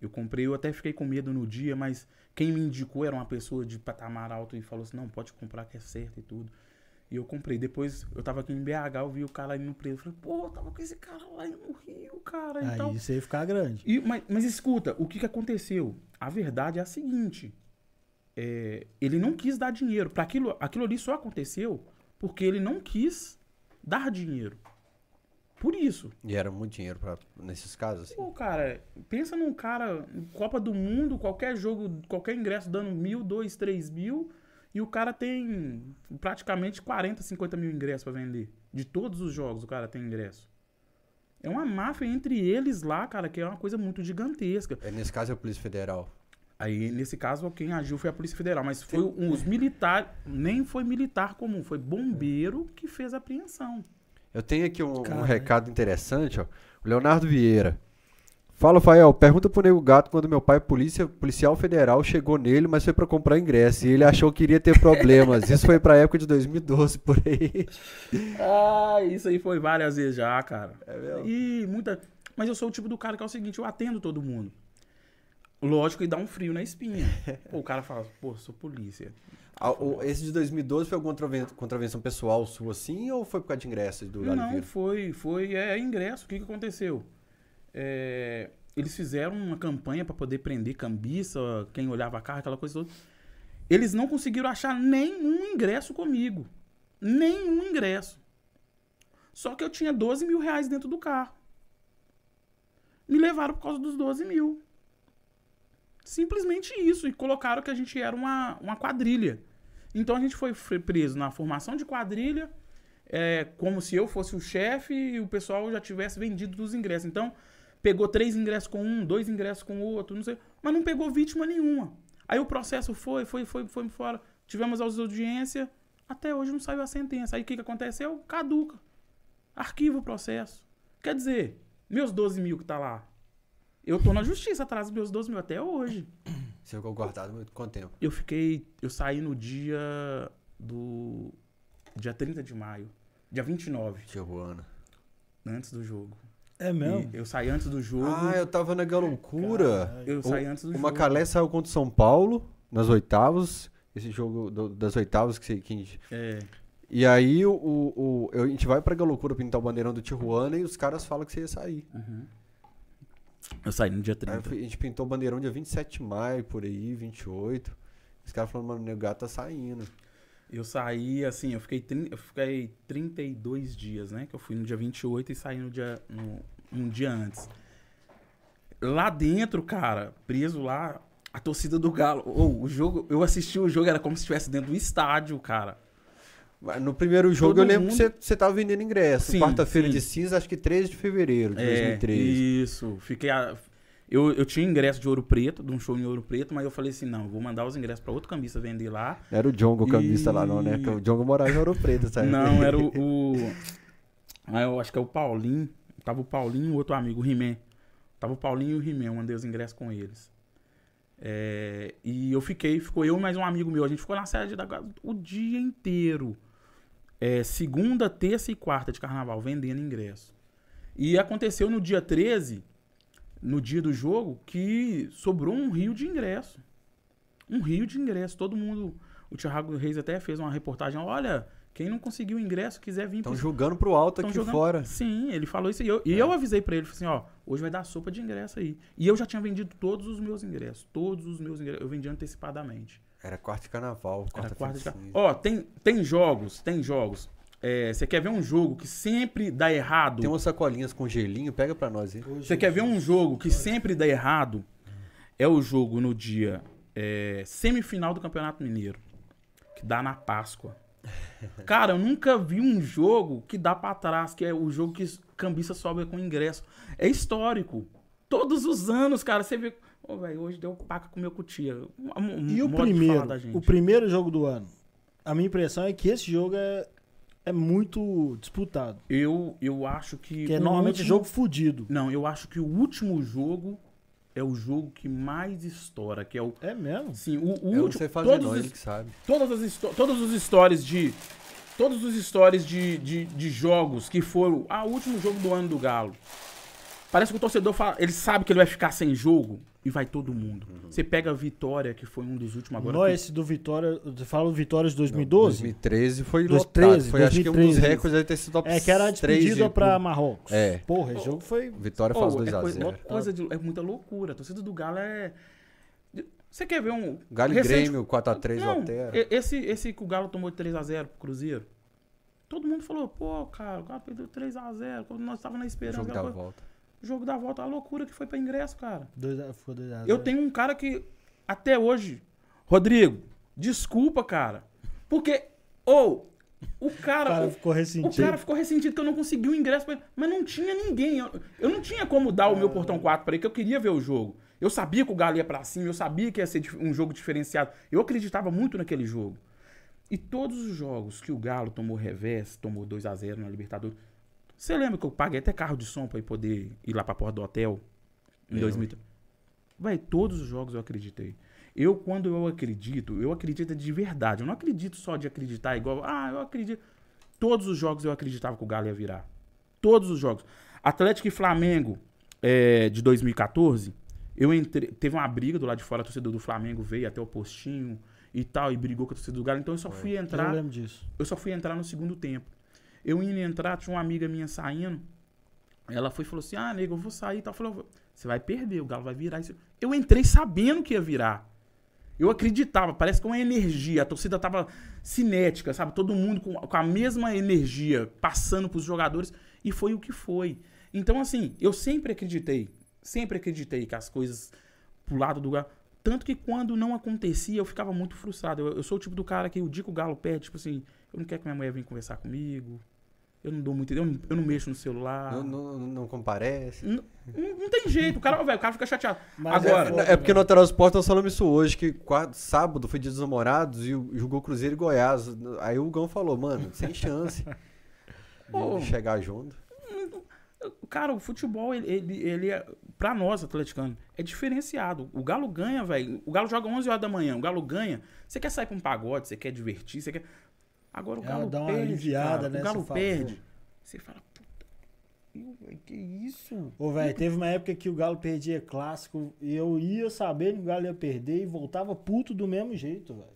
Eu comprei, eu até fiquei com medo no dia, mas quem me indicou era uma pessoa de patamar alto e falou assim: não, pode comprar que é certo e tudo. E eu comprei. Depois eu tava aqui em BH, eu vi o cara indo preso. Eu falei, pô, eu tava com esse cara lá no Rio, cara. Aí Então, isso aí ficar grande. e- mas, mas escuta, o que, que aconteceu? A verdade é a seguinte: é, ele não quis dar dinheiro. Para aquilo, aquilo ali só aconteceu porque ele não quis dar dinheiro. Por isso. E era muito dinheiro pra, nesses casos, assim. Pô, cara, pensa num cara, Copa do Mundo, qualquer jogo, qualquer ingresso dando mil, dois, três mil, e o cara tem praticamente 40, 50 mil ingressos pra vender. De todos os jogos o cara tem ingresso. É uma máfia entre eles lá, cara, que é uma coisa muito gigantesca. É, nesse caso é a Polícia Federal. Aí, nesse caso, quem agiu foi a Polícia Federal, mas foi um, os militares, nem foi militar comum, foi bombeiro que fez a apreensão. Eu tenho aqui um, um recado interessante, ó. O Leonardo Vieira. Fala, Fael, pergunta pro Nego Gato quando meu pai, polícia, policial federal, chegou nele, mas foi pra comprar ingresso. E ele achou que iria ter problemas. Isso foi pra época de 2012, por aí. Ah, isso aí foi várias vezes já, cara. É mesmo? E muita. Mas eu sou o tipo do cara que é o seguinte, eu atendo todo mundo. Lógico que dá um frio na espinha. Pô, o cara fala, pô, sou polícia. Ah, o- esse de 2012 foi alguma contraven- contravenção pessoal sua, assim, ou foi por causa de ingressos do Não, foi, foi é, ingresso. O que, que aconteceu? É, eles fizeram uma campanha para poder prender cambiça, quem olhava carro, aquela coisa toda. Eles não conseguiram achar nenhum ingresso comigo. Nenhum ingresso. Só que eu tinha 12 mil reais dentro do carro. Me levaram por causa dos 12 mil. Simplesmente isso. E colocaram que a gente era uma, uma quadrilha. Então a gente foi preso na formação de quadrilha, é, como se eu fosse o chefe e o pessoal já tivesse vendido dos ingressos. Então, pegou três ingressos com um, dois ingressos com o outro, não sei, mas não pegou vítima nenhuma. Aí o processo foi, foi, foi, foi fora. Tivemos as audiências, até hoje não saiu a sentença. Aí o que, que aconteceu? Caduca. Arquiva o processo. Quer dizer, meus 12 mil que tá lá. Eu tô na justiça atrás dos meus 12 mil até hoje. Você ficou guardado muito quanto tempo? Eu fiquei. Eu saí no dia do. Dia 30 de maio. Dia 29, Tijuana. antes do jogo. É mesmo? E eu saí antes do jogo. Ah, eu tava na loucura. Caralho. eu saí antes do O jogo. Macalé saiu contra o São Paulo nas oitavas. Esse jogo do- das oitavas que, que a gente... É. E aí o, o, o- a gente vai pra Galocura pintar o bandeirão do Tijuana e os caras falam que você ia sair. uhum. Eu saí no dia Aí eu 30. fui- a gente pintou o bandeirão dia 27 de maio, por aí, 28. Os caras falaram, mano, o gato tá saindo. Eu saí, assim, eu fiquei, eu fiquei 32 dias, né? Que eu fui no dia 28 e saí no dia, no, um dia antes. Lá dentro, cara, preso lá, a torcida do Galo. Ô, o jogo, eu assisti o jogo, era como se estivesse dentro do estádio, cara. No primeiro jogo Todo eu lembro mundo- que você, você tava vendendo ingresso. Quarta-feira de cinza, acho que 13 de fevereiro de É, 2013. Isso. Fiquei. a- eu, eu tinha ingresso de Ouro Preto, de um show em Ouro Preto, mas eu falei assim: não, vou mandar os ingressos pra outro cambista vender lá. Era o Jongo cambista lá não, né? E- Porque o Jongo morava em Ouro Preto, sabe? Não, era o. o- ah, eu acho que é o Paulinho. Tava o Paulinho e o outro amigo, o He-Man. Tava o Paulinho e o He-Man, eu mandei os ingressos com eles. É, e eu fiquei, ficou eu e mais um amigo meu. A gente ficou na sede da o dia inteiro. É, segunda, terça e quarta de carnaval, vendendo ingresso. E aconteceu no dia 13, no dia do jogo, que sobrou um rio de ingresso. Um rio de ingresso. Todo mundo. O Thiago Reis até fez uma reportagem. Olha, quem não conseguiu ingresso quiser vir Estão pro julgando pro alto Tão aqui jogando- fora. Sim, ele falou isso. E eu, e eu avisei pra ele, falei assim, ó, hoje vai dar sopa de ingresso aí. E eu já tinha vendido todos os meus ingressos. Todos os meus ingressos. Eu vendi antecipadamente. Era quarta de carnaval, Era quarta quarta de de ca- cinza. Ó, tem, tem jogos, tem jogos. É, Você quer ver um jogo que sempre dá errado? Tem umas sacolinhas com gelinho, pega pra nós aí. Você quer ver um jogo que sempre dá errado? É o jogo no dia é, semifinal do Campeonato Mineiro. Que dá na Páscoa. Cara, eu nunca vi um jogo que dá pra trás, que é o jogo que cambista sobe com ingresso. É histórico. Todos os anos, cara, você vê. Ô, velho, hoje deu paca com meu cutia. Um- um E o primeiro? da gente. O primeiro jogo do ano. A minha impressão é que esse jogo é, é muito disputado. Eu, eu acho que. Que é o normalmente último- jogo fudido. Não, eu acho que o último jogo é o jogo que mais estoura, que é o. É mesmo? Sim, o, o Eu não último. sei fazer todos não, os- que sabe. todas as todos os stories de todos os stories de, de, de jogos que foram ah, o último jogo do ano do Galo. Parece que o torcedor fala, ele sabe que ele vai ficar sem jogo e vai todo mundo. Você pega a Vitória, que foi um dos últimos agora. Não, que- esse do Vitória. Você fala do Vitória de 2012? 2013 foi 2013, lotado. Foi acho que um dos 2013. recordes deve ter sido top É que era a 3 despedida de pra público. Marrocos. É. Porra, esse jogo foi. Vitória Oh, faz é, 2x0. coisa, coisa de- é muita loucura. A torcida do Galo é. Você quer ver um. Galo e recente- Grêmio, 4x3 Não, altera. e- esse, esse que o Galo tomou de 3x0 pro Cruzeiro. Todo mundo falou, pô, cara, o Galo perdeu 3x0. Quando nós tava na esperança. Jogo da aquela volta. jogo da volta, a loucura que foi pra ingresso, cara. Dois, ficou 2 a 0. Eu tenho um cara que, até hoje, Rodrigo, desculpa, cara. Porque, ou, o O cara. cara o- ficou o ressentido. cara ficou ressentido que eu não consegui o ingresso pra ele. Mas não tinha ninguém. Eu, eu não tinha como dar o meu portão 4 pra ele, que eu queria ver o jogo. Eu sabia que o Galo ia pra cima, eu sabia que ia ser um jogo diferenciado. Eu acreditava muito naquele jogo. E todos os jogos que o Galo tomou revés, tomou 2 a 0 na Libertadores. Você lembra que eu paguei até carro de som pra ir poder ir lá pra porta do hotel em Lembro. 2000? Vai, todos os jogos eu acreditei. Eu, quando eu acredito, eu acredito de verdade. Eu não acredito só de acreditar igual, ah, eu acredito. Todos os jogos eu acreditava que o Galo ia virar. Todos os jogos. Atlético e Flamengo é, de 2014, Eu entrei, teve uma briga do lado de fora, a torcida do Flamengo veio até o postinho e tal, e brigou com a torcida do Galo. Então eu só fui Eu entrar, lembro disso. eu só fui entrar no segundo tempo. Eu indo entrar, tinha uma amiga minha saindo. Ela foi e falou assim: Ah, nego, eu vou sair e tal. Falei, você vai perder, o Galo vai virar. isso." Eu entrei sabendo que ia virar. Eu acreditava, parece que uma energia, a torcida tava cinética, sabe? Todo mundo com, com a mesma energia passando pros jogadores e foi o que foi. Então, assim, eu sempre acreditei, sempre acreditei que as coisas pro lado do Galo. Tanto que quando não acontecia, eu ficava muito frustrado. Eu, eu sou o tipo do cara que o dia que o Galo perde, tipo assim, eu não quero que minha mulher venha conversar comigo. Eu não dou muito. Eu não, eu não mexo no celular. Não, não, não comparece. Não, não- não tem jeito, o cara, velho, o cara fica chateado. Mas Agora, foda, É porque velho. no Alterosa Sport nós falamos isso hoje, que quarto, sábado foi dia dos namorados e jogou Cruzeiro e Goiás. Aí o Gão falou, mano, sem chance de, chegar junto. Cara, o futebol, ele, ele, ele é, pra nós, atleticanos, é diferenciado. O Galo ganha, velho. O Galo joga 11 horas da manhã, o Galo ganha. Você quer sair pra um pagode, você quer divertir, você quer. Agora o É, Galo dá uma perde. cara. né, O Galo você fala, perde. Você fala, puta. Que isso? Ô, velho, teve uma época que o Galo perdia clássico e eu ia sabendo que o Galo ia perder e voltava puto do mesmo jeito, velho.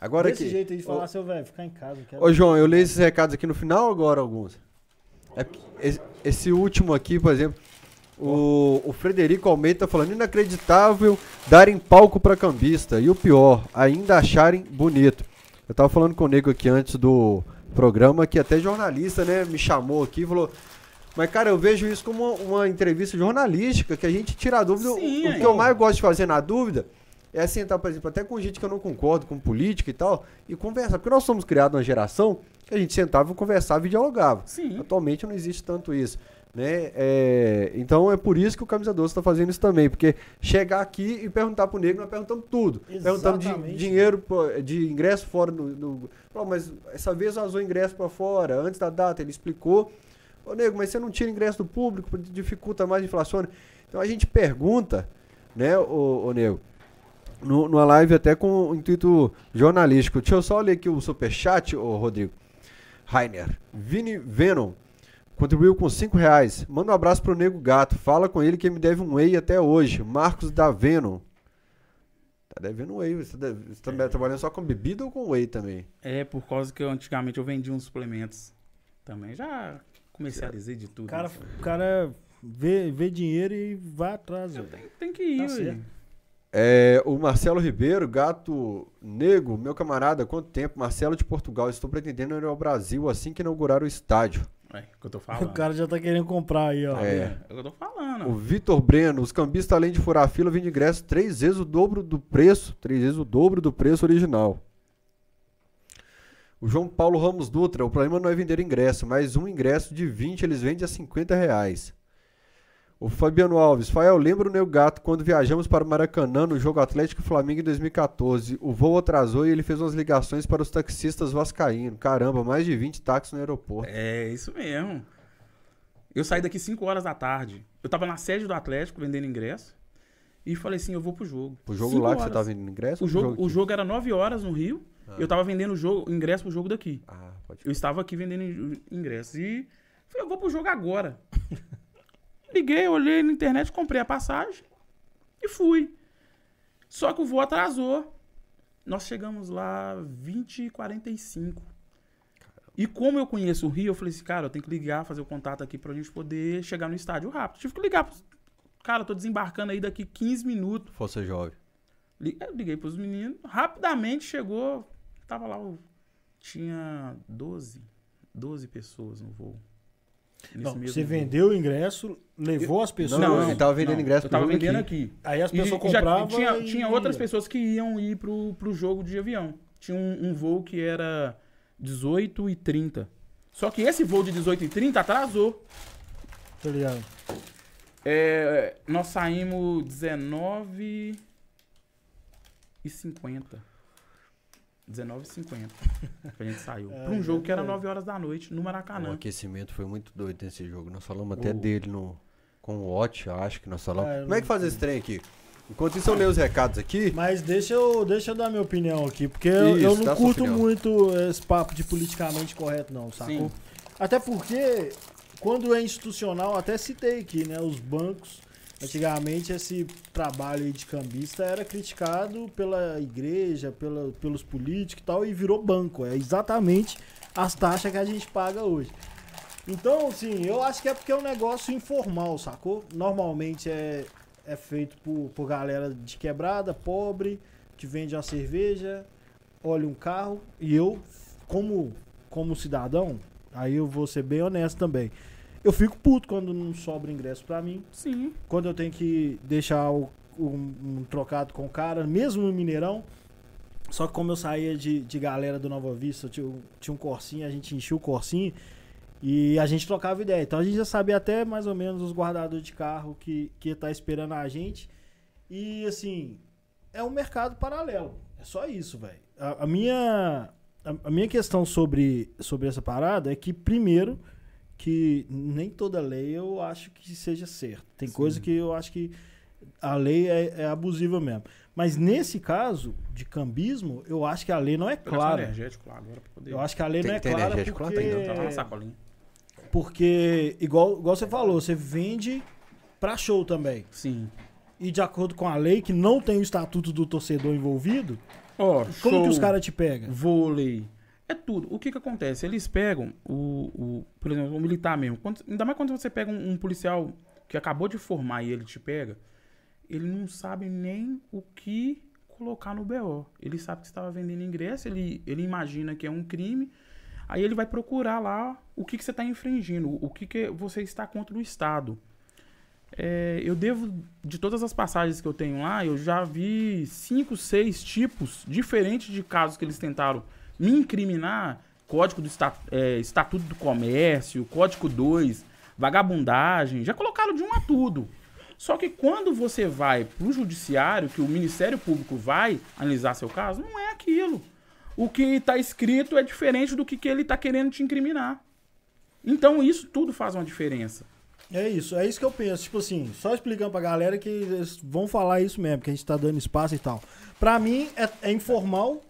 Agora Desse que. jeito aí de falar, Ô, seu velho, ficar em casa. quero- Ô, João, eu leio esses recados aqui no final ou agora alguns? É esse, esse último aqui, por exemplo, o, o Frederico Almeida tá falando inacreditável darem palco pra cambista. E o pior, ainda acharem bonito. Eu tava falando com o nego aqui antes do programa, que até jornalista, né, me chamou aqui e falou. Mas, cara, eu vejo isso como uma, uma entrevista jornalística, que a gente tira a dúvida. O- Sim, o é. que eu mais gosto de fazer na dúvida é sentar, por exemplo, até com gente que eu não concordo, com política e tal, e conversar. Porque nós somos criados numa geração que a gente sentava, conversava e dialogava. Sim. Atualmente não existe tanto isso. Né? É, então é por isso que o Camisa 12 está fazendo isso também. Porque chegar aqui e perguntar pro negro, nós perguntamos tudo. Perguntamos de Exatamente. dinheiro, de ingresso fora no- Pô, mas essa vez vazou ingresso para fora, antes da data, ele explicou. Ô nego, mas você não tira ingresso do público, dificulta mais, inflaciona. Então a gente pergunta, né, ô, ô nego, no, numa live até com o intuito jornalístico. Deixa eu só ler aqui o superchat, ô Rodrigo. Rainer. Vini Venom. Contribuiu com 5 reais. Manda um abraço pro Nego Gato. Fala com ele que me deve um whey até hoje. Marcos da Venom. Tá devendo whey. Você, deve, você tá trabalhando só com bebida ou com whey também? É por causa que eu, antigamente eu vendia uns suplementos. Também já comercializei de tudo. O cara, o cara vê, vê dinheiro e vai atrás, Eu tenho, tenho que ir, Tá ué. certo. É, o Marcelo Ribeiro, gato nego, meu camarada, quanto tempo? Marcelo de Portugal, estou pretendendo ir ao Brasil assim que inaugurar o estádio. É, o que eu tô falando. O cara já tá querendo comprar aí, ó. Tá É. É o que eu tô falando. O Vitor Breno, os cambistas, além de furar a fila, vendem ingresso três vezes o dobro do preço. Três vezes o dobro do preço original. O João Paulo Ramos Dutra, o problema não é vender ingresso, mas um ingresso de 20 eles vendem a 50 reais. O Fabiano Alves, Fael, lembra o Neo Gato quando viajamos para o Maracanã no jogo Atlético Flamengo em 2014. O voo atrasou e ele fez umas ligações para os taxistas vascaínos. Caramba, mais de 20 táxis no aeroporto. É isso mesmo. Eu saí daqui 5 horas da tarde. Eu tava na sede do Atlético vendendo ingresso. E falei assim: eu vou pro jogo. O jogo Cinco lá que você horas. tava vendendo ingresso? O jogo, aqui? o jogo era 9 horas no Rio. Ah. Eu tava vendendo jogo, ingresso pro jogo daqui. Ah, pode Eu estava aqui vendendo in- ingresso. E falei, eu vou pro jogo agora. Liguei, olhei na internet, comprei a passagem e fui. Só que o voo atrasou. Nós chegamos lá 20 e 45. E como eu conheço o Rio, eu falei assim, cara, eu tenho que ligar, fazer o contato aqui pra gente poder chegar no estádio rápido. Tive que ligar. pros- Cara, eu tô desembarcando aí daqui 15 minutos. Força Jovem. Eu liguei pros meninos, rapidamente chegou, tava lá, tinha 12, 12 pessoas no voo. Nesse Não, você vendeu o ingresso, levou as pessoas. Não, ele tava vendendo ingresso Eu pro tava jogo vendendo aqui. aqui. Aí as pessoas e já compravam. tinha, e tinha outras pessoas que iam ir pro, pro jogo de avião. Tinha um, um voo que era 18 e 30. Só que esse voo de 18 e 30 atrasou. Tá ligado? É, nós saímos 19 e 50. 19 e 50. que a gente saiu. É, pra um jogo que era é. 9 horas da noite, no O Maracanã. aquecimento foi muito doido nesse jogo. Nós falamos até O- dele no, com o Watch, acho que nós falamos. Eu Como é que faz esse trem aqui? Enquanto isso, eu leio os recados aqui. Mas deixa eu, deixa eu dar minha opinião aqui, porque eu, Isso, eu não curto muito esse papo de politicamente correto, não, sacou? Sim. Até porque, quando é institucional, até citei aqui, né? Os bancos, Antigamente esse trabalho de cambista era criticado pela igreja, pela, pelos políticos e tal, e virou banco. É exatamente as taxas que a gente paga hoje. Então, assim, eu acho que é porque é um negócio informal, sacou? Normalmente é, é feito por, por galera de quebrada, pobre, que vende uma cerveja, olha um carro, e eu, como, como cidadão, aí eu vou ser bem honesto também. Eu fico puto quando não sobra ingresso pra mim. Sim. Quando eu tenho que deixar o, um, um trocado com o cara, mesmo no Mineirão. Só que como eu saía de, de galera do Nova Vista, tinha, tinha um corsinho, a gente enchia o corsinho e a gente trocava ideia. Então a gente já sabia até mais ou menos os guardadores de carro que, que ia estar esperando a gente. E assim, é um mercado paralelo. É só isso, velho. A, a minha, a, a minha questão sobre, sobre essa parada é que, primeiro, que nem toda lei eu acho que seja certa. Tem Sim. coisa que eu acho que a lei é, é abusiva mesmo. Mas nesse caso de cambismo, eu acho que a lei não é clara. energético lá agora poder. Eu acho que a lei Tem- não é clara energético lá? porque... Tem, Tá na sacolinha. Porque, igual, igual você falou, você vende pra show também. Sim. E de acordo com a lei, que não tem o estatuto do torcedor envolvido, Ó, como show, que os caras te pegam? vôlei, é tudo. O que que acontece? Eles pegam o, o por exemplo, o militar mesmo. Quando- ainda mais quando você pega um, um policial que acabou de formar e ele te pega, ele não sabe nem o que colocar no BO. Ele sabe que estava vendendo ingresso, ele, ele imagina que é um crime, aí ele vai procurar lá o que, que você está infringindo, o que, que você está contra o Estado. É, eu devo, de todas as passagens que eu tenho lá, eu já vi cinco, seis tipos diferentes de casos que eles tentaram me incriminar. Código do esta- é, Estatuto do Comércio, Código 2, vagabundagem, já colocaram de um a tudo. Só que quando você vai pro judiciário, que o Ministério Público vai analisar seu caso, não é aquilo. O que está escrito é diferente do que, que ele está querendo te incriminar. Então isso tudo faz uma diferença. É isso, é isso que eu penso. Tipo assim, só explicando pra galera que eles vão falar isso mesmo, que a gente tá dando espaço e tal. Pra mim, é, é informal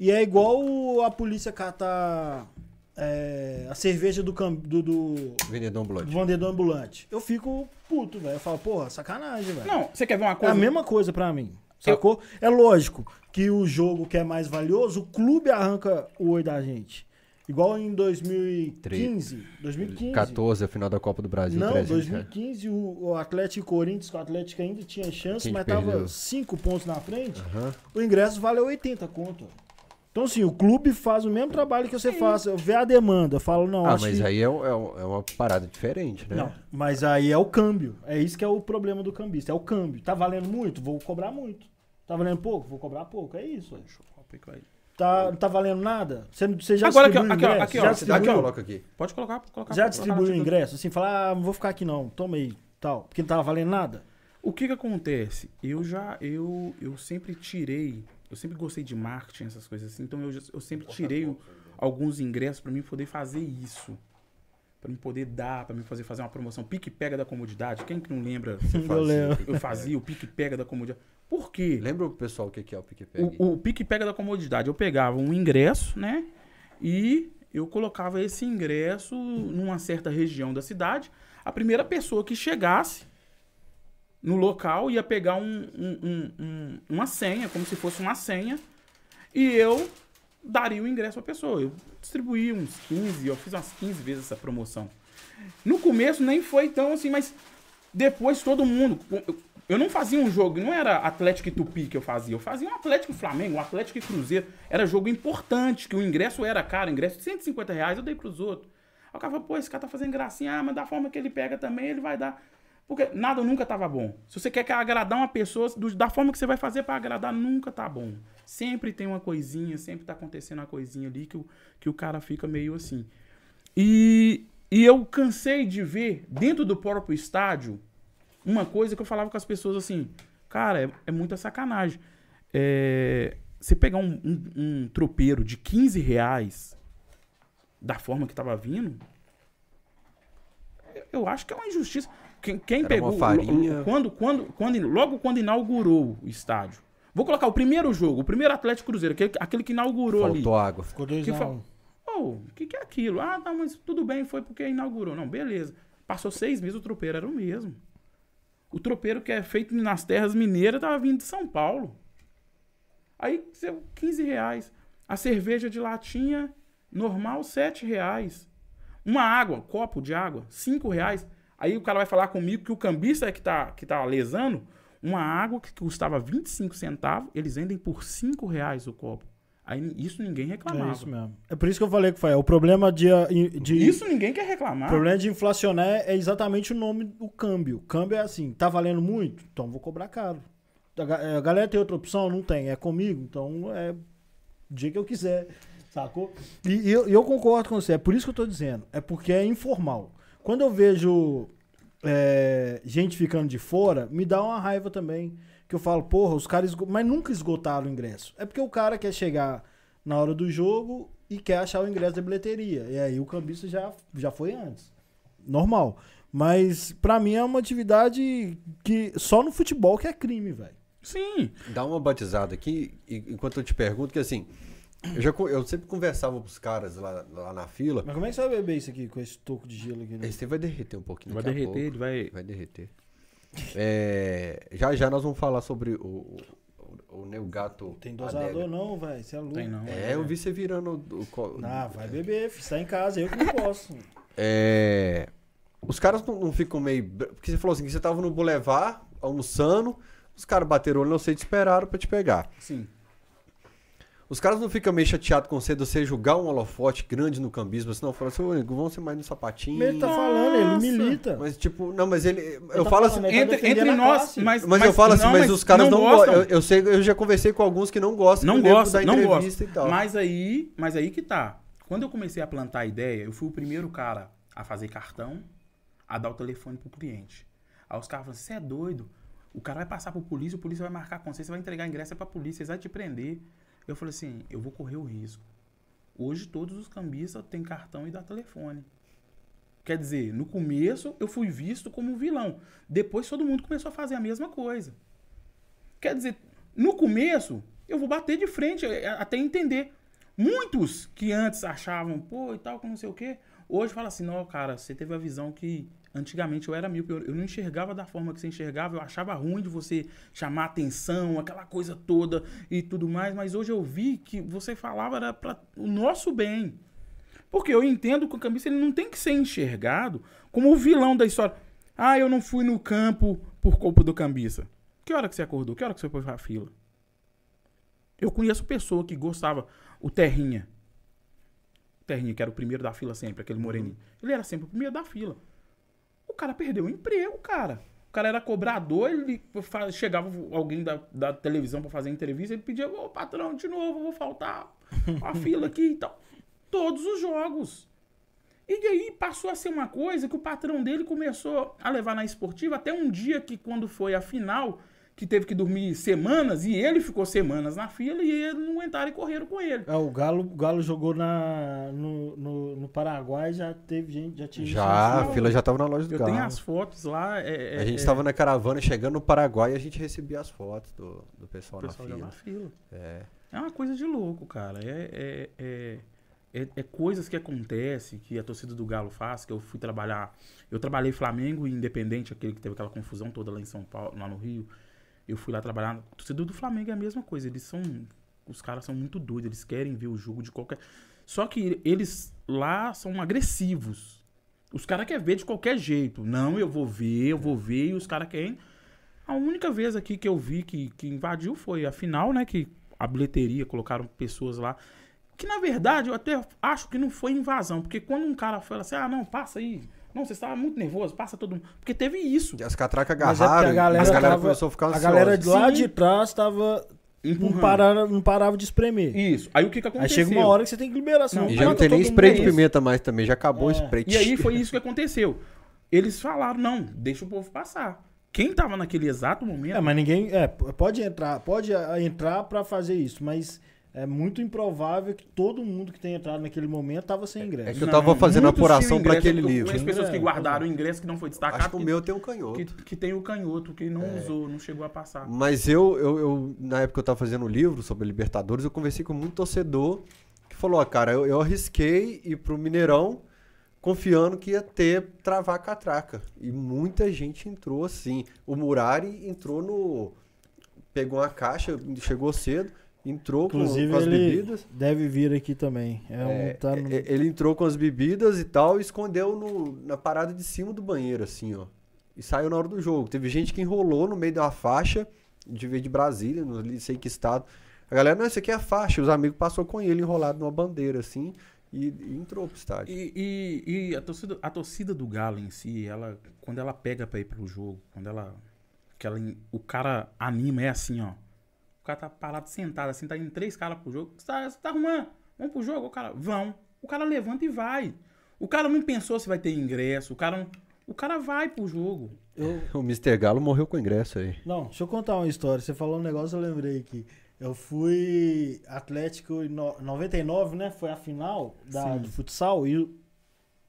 e é igual a polícia catar é, a cerveja do, cam- do, do, Vendedor do ambulante. vendedor ambulante. Eu fico puto, velho. Eu falo, porra, sacanagem, velho. Não, você quer ver uma É coisa? a mesma coisa pra mim. Sacou? É lógico que o jogo que é mais valioso, o clube arranca o oi da gente. Igual em 2015. 2015. 14, a final da Copa do Brasil. Não, 300 reais. 2015 o, o Atlético e Corinthians, que o Atlético ainda tinha chance, Quem mas perdeu? tava 5 pontos na frente. Aham. O ingresso valeu 80 conto. Então, assim, o clube faz o mesmo trabalho que você faz. Eu vejo a demanda, eu falo, não, Ah, acho mas que... aí é, é é uma parada diferente, né? Não, mas aí é o câmbio. É isso que é o problema do cambista. É o câmbio. Tá valendo muito? Vou cobrar muito. Tá valendo pouco? Vou cobrar pouco. É isso. Deixa eu colocar aí. Tá, não tá valendo nada? Você, você já Agora aqui, ó, distribuiu aqui, ó, ingresso? aqui, ó, já aqui, Aqui, distribuiu? coloca aqui. Pode colocar, pode colocar. Já distribuiu o ingresso? Assim, falar, ah, não vou ficar aqui não. Toma aí, tal. Porque não tava valendo nada? O que que acontece? Eu já, eu, eu sempre tirei, eu sempre gostei de marketing, essas coisas assim, então eu, eu sempre tirei o- alguns ingressos pra mim poder fazer isso. Pra mim poder dar, pra mim fazer, fazer uma promoção. Pique pega da comodidade. Quem que não lembra? Eu lembro. Eu fazia o pique pega da comodidade. Por quê? Lembra o pessoal o que é o PicPay? O, o pique pega da comodidade. Eu pegava um ingresso, né? E eu colocava esse ingresso numa certa região da cidade. A primeira pessoa que chegasse no local ia pegar um, um- um- um- uma senha, como se fosse uma senha, e eu daria o ingresso à pessoa. Eu distribuí uns 15, eu fiz umas 15 vezes essa promoção. No começo nem foi tão assim, mas depois todo mundo. eu- não fazia um jogo, não era Atlético e Tupi que eu fazia. Eu fazia um Atlético Flamengo, um Atlético e Cruzeiro. Era jogo importante, que o ingresso era caro, ingresso de 150 reais, eu dei pros outros. Aí o cara falou, pô, esse cara tá fazendo gracinha, ah, mas da forma que ele pega também, ele vai dar. Porque nada nunca tava bom. Se você quer que agradar uma pessoa, da forma que você vai fazer pra agradar, nunca tá bom. Sempre tem uma coisinha, sempre tá acontecendo uma coisinha ali que o, que o cara fica meio assim. E, e eu cansei de ver dentro do próprio estádio uma coisa que eu falava com as pessoas assim, cara, é, é muita sacanagem. É, você pegar um, um, um tropeiro de 15 reais da forma que tava vindo, eu acho que é uma injustiça. Quem, quem pegou farinha. quando, quando, quando, logo quando inaugurou o estádio. Vou colocar o primeiro jogo, o primeiro Atlético Cruzeiro, aquele, aquele que inaugurou ali. Faltou água. Ficou dois Que a um. Ô, o que, que é aquilo? Ah, não, mas tudo bem, foi porque inaugurou. Não, beleza. Passou seis meses, o tropeiro era o mesmo. O tropeiro que é feito nas terras mineiras tava vindo de São Paulo. Aí, cê- 15 reais. A cerveja de latinha normal, 7 reais. Uma água, copo de água, 5 reais. Aí o cara vai falar comigo que o cambista é que tá, que tá lesando. Uma água que custava 25 centavos, eles vendem por 5 reais o copo. Aí isso ninguém reclamava. É isso mesmo. É por isso que eu falei que foi. O problema de. de Isso ninguém quer O reclamar. problema de inflacionar é exatamente o nome do câmbio. O câmbio é assim, tá valendo muito? Então vou cobrar caro. A ga- a galera tem outra opção? Não tem. É comigo? Então é o dia que eu quiser. Sacou? E, eu, eu concordo com você. É por isso que eu tô dizendo. É porque é informal. Quando eu vejo é, gente ficando de fora, me dá uma raiva também. Que eu falo, porra, os caras. esgo- Mas nunca esgotaram o ingresso. É porque o cara quer chegar na hora do jogo e quer achar o ingresso da bilheteria. E aí o cambista já, já foi antes. Normal. Mas pra mim é uma atividade que só no futebol que é crime, velho. Sim. Dá uma batizada aqui, enquanto eu te pergunto, que assim, eu, já, eu sempre conversava com os caras lá, lá na fila. Mas como é que você vai beber isso aqui com esse toco de gelo aqui? né? Esse vai derreter um pouquinho. Vai derreter, pouco. ele vai. Vai derreter. É, já já nós vamos falar sobre o, o, o Neo Gato. Tem dosador não, velho. Você é louco. Tem não. É, eu vi você virando. O, co- Ah, vai beber, filho. Sai em casa, eu que não posso. É, os caras não, não ficam meio. Porque você falou assim: que você tava no Boulevard, almoçando, os caras bateram o olho, não sei, te esperaram pra te pegar. Sim. Os caras não ficam meio chateados com você de você jogar um holofote grande no cambismo, senão falam assim, ô, vamos ser mais no sapatinho. Ele tá falando, ele milita. Mas, tipo, não, mas ele. Ele eu tá falo falando, assim. tá Entre, entre nós, classe. mas, Mas, eu falo assim, não, mas, os caras não, gostam. gostam. Eu, eu sei, eu já conversei com alguns que não gostam Não que o nego gosta, dá não entrevista gosta. e tal. Mas aí, mas aí que tá. Quando eu comecei a plantar a ideia, eu fui o primeiro cara a fazer cartão, a dar o telefone pro cliente. Aí os caras falaram, você é doido? O cara vai passar pro polícia, o polícia vai marcar com você, você vai entregar ingresso é pra polícia, eles vão te prender. Eu falei assim, eu vou correr o risco. Hoje todos os cambistas têm cartão e dá telefone. Quer dizer, no começo eu fui visto como um vilão. Depois todo mundo começou a fazer a mesma coisa. Quer dizer, no começo eu vou bater de frente é, até entender. Muitos que antes achavam, pô, e tal, com não sei o quê, hoje fala assim, não, cara, você teve a visão que antigamente eu era míope, eu, eu não enxergava da forma que você enxergava, eu achava ruim de você chamar atenção, aquela coisa toda e tudo mais, mas hoje eu vi que você falava era para o nosso bem. Porque eu entendo que o cambista ele não tem que ser enxergado como o vilão da história. Ah, eu não fui no campo por culpa do cambista. Que hora que você acordou? Que hora que você foi pra fila? Eu conheço pessoa que gostava, o Terrinha. O Terrinha, que era o primeiro da fila sempre, aquele moreninho. Ele era sempre o primeiro da fila. Cara perdeu o emprego, cara. O cara era cobrador, ele chegava alguém da, da televisão pra fazer entrevista, ele pedia, ô patrão, de novo, vou faltar a fila aqui e tal. Todos os jogos. E aí passou a ser uma coisa que o patrão dele começou a levar na esportiva até um dia que quando foi a final, que teve que dormir semanas, e ele ficou semanas na fila e eles não aguentaram e correram com ele. Ah, o Galo, o Galo jogou na, no, no, no Paraguai, já teve gente, já tinha gente Já, na a fila. já tava na loja do Eu Galo. tenho as fotos lá. É, é, A gente é, estava na caravana chegando no Paraguai e a gente recebia as fotos do, do pessoal, o pessoal na na fila. fila. É. É uma coisa de louco, cara. É, é, é, é, é coisas que acontecem, que a torcida do Galo faz, que eu fui trabalhar. Eu trabalhei Flamengo e Independente, aquele que teve aquela confusão toda lá em São Paulo, lá no Rio. Eu fui lá trabalhar. A torcida do Flamengo é a mesma coisa. Eles são. Os caras são muito doidos, eles querem ver o jogo de qualquer. Só que eles lá são agressivos. Os caras querem ver de qualquer jeito. Não, eu vou ver, eu vou ver, e os caras querem. A única vez aqui que eu vi que, que invadiu foi a final, né? Que a bilheteria, colocaram pessoas lá. Que na verdade eu até acho que não foi invasão. Porque quando um cara fala assim, ah, não, passa aí. Não, você estava muito nervoso, passa todo mundo. Porque teve isso. E as catracas é agarraram a galera, a galera tava- começou a ficar a ansiosa. galera de lá Sim. de trás tava não, parava, não parava de espremer. Isso. Aí o que, que Aí aconteceu? chega uma hora que você tem que liberar, Não, E já não tem nem spray de pimenta mais também, já acabou o É. spray. E aí foi isso que aconteceu. Eles falaram, não, deixa o povo passar. Quem tava naquele exato momento. É, mas ninguém. É, pode entrar, pode ah, entrar pra fazer isso, mas é muito improvável que todo mundo que tenha entrado naquele momento tava sem ingresso. É que eu tava fazendo muitos apuração ingresso. aquele livro. Conheço pessoas que É, guardaram o ingresso que não foi destacado. Acho que o meu tem um canhoto. que, que tem o canhoto, que não usou, não chegou a passar. Mas eu, eu, eu, na época que eu tava fazendo o livro sobre Libertadores, eu conversei com muito torcedor que falou, ó, cara, eu, eu arrisquei ir pro Mineirão confiando que ia ter travar a catraca. E muita gente entrou assim. O Murari entrou no. Pegou uma caixa, chegou cedo, entrou com, Inclusive, com as ele bebidas. deve vir aqui também. É um, É, tá no- é, Ele entrou com as bebidas e tal e escondeu no- na parada de cima do banheiro, assim, ó. E saiu na hora do jogo. Teve gente que enrolou no meio de uma faixa, de ver de Brasília, não sei que estado. A galera, não, isso aqui é a faixa. Os amigos passou com ele enrolado numa bandeira, assim, e, e entrou pro estádio. E, e- e a, torcida, a torcida do Galo em si, ela, quando ela pega pra ir pro jogo, quando ela, que ela. O cara anima, é assim, ó. O cara tá parado sentado, assim, tá indo três caras pro jogo. Você tá, você tá arrumando? Vamos pro jogo? O cara, vão. O cara levanta e vai. O cara não pensou se vai ter ingresso. O cara não. O cara vai pro jogo. Eu, O Mr. Galo morreu com ingresso aí. Não, deixa eu contar uma história. Você falou um negócio, eu lembrei aqui. Eu fui Atlético em no- 99, né? Foi a final da, Sim. do futsal e o-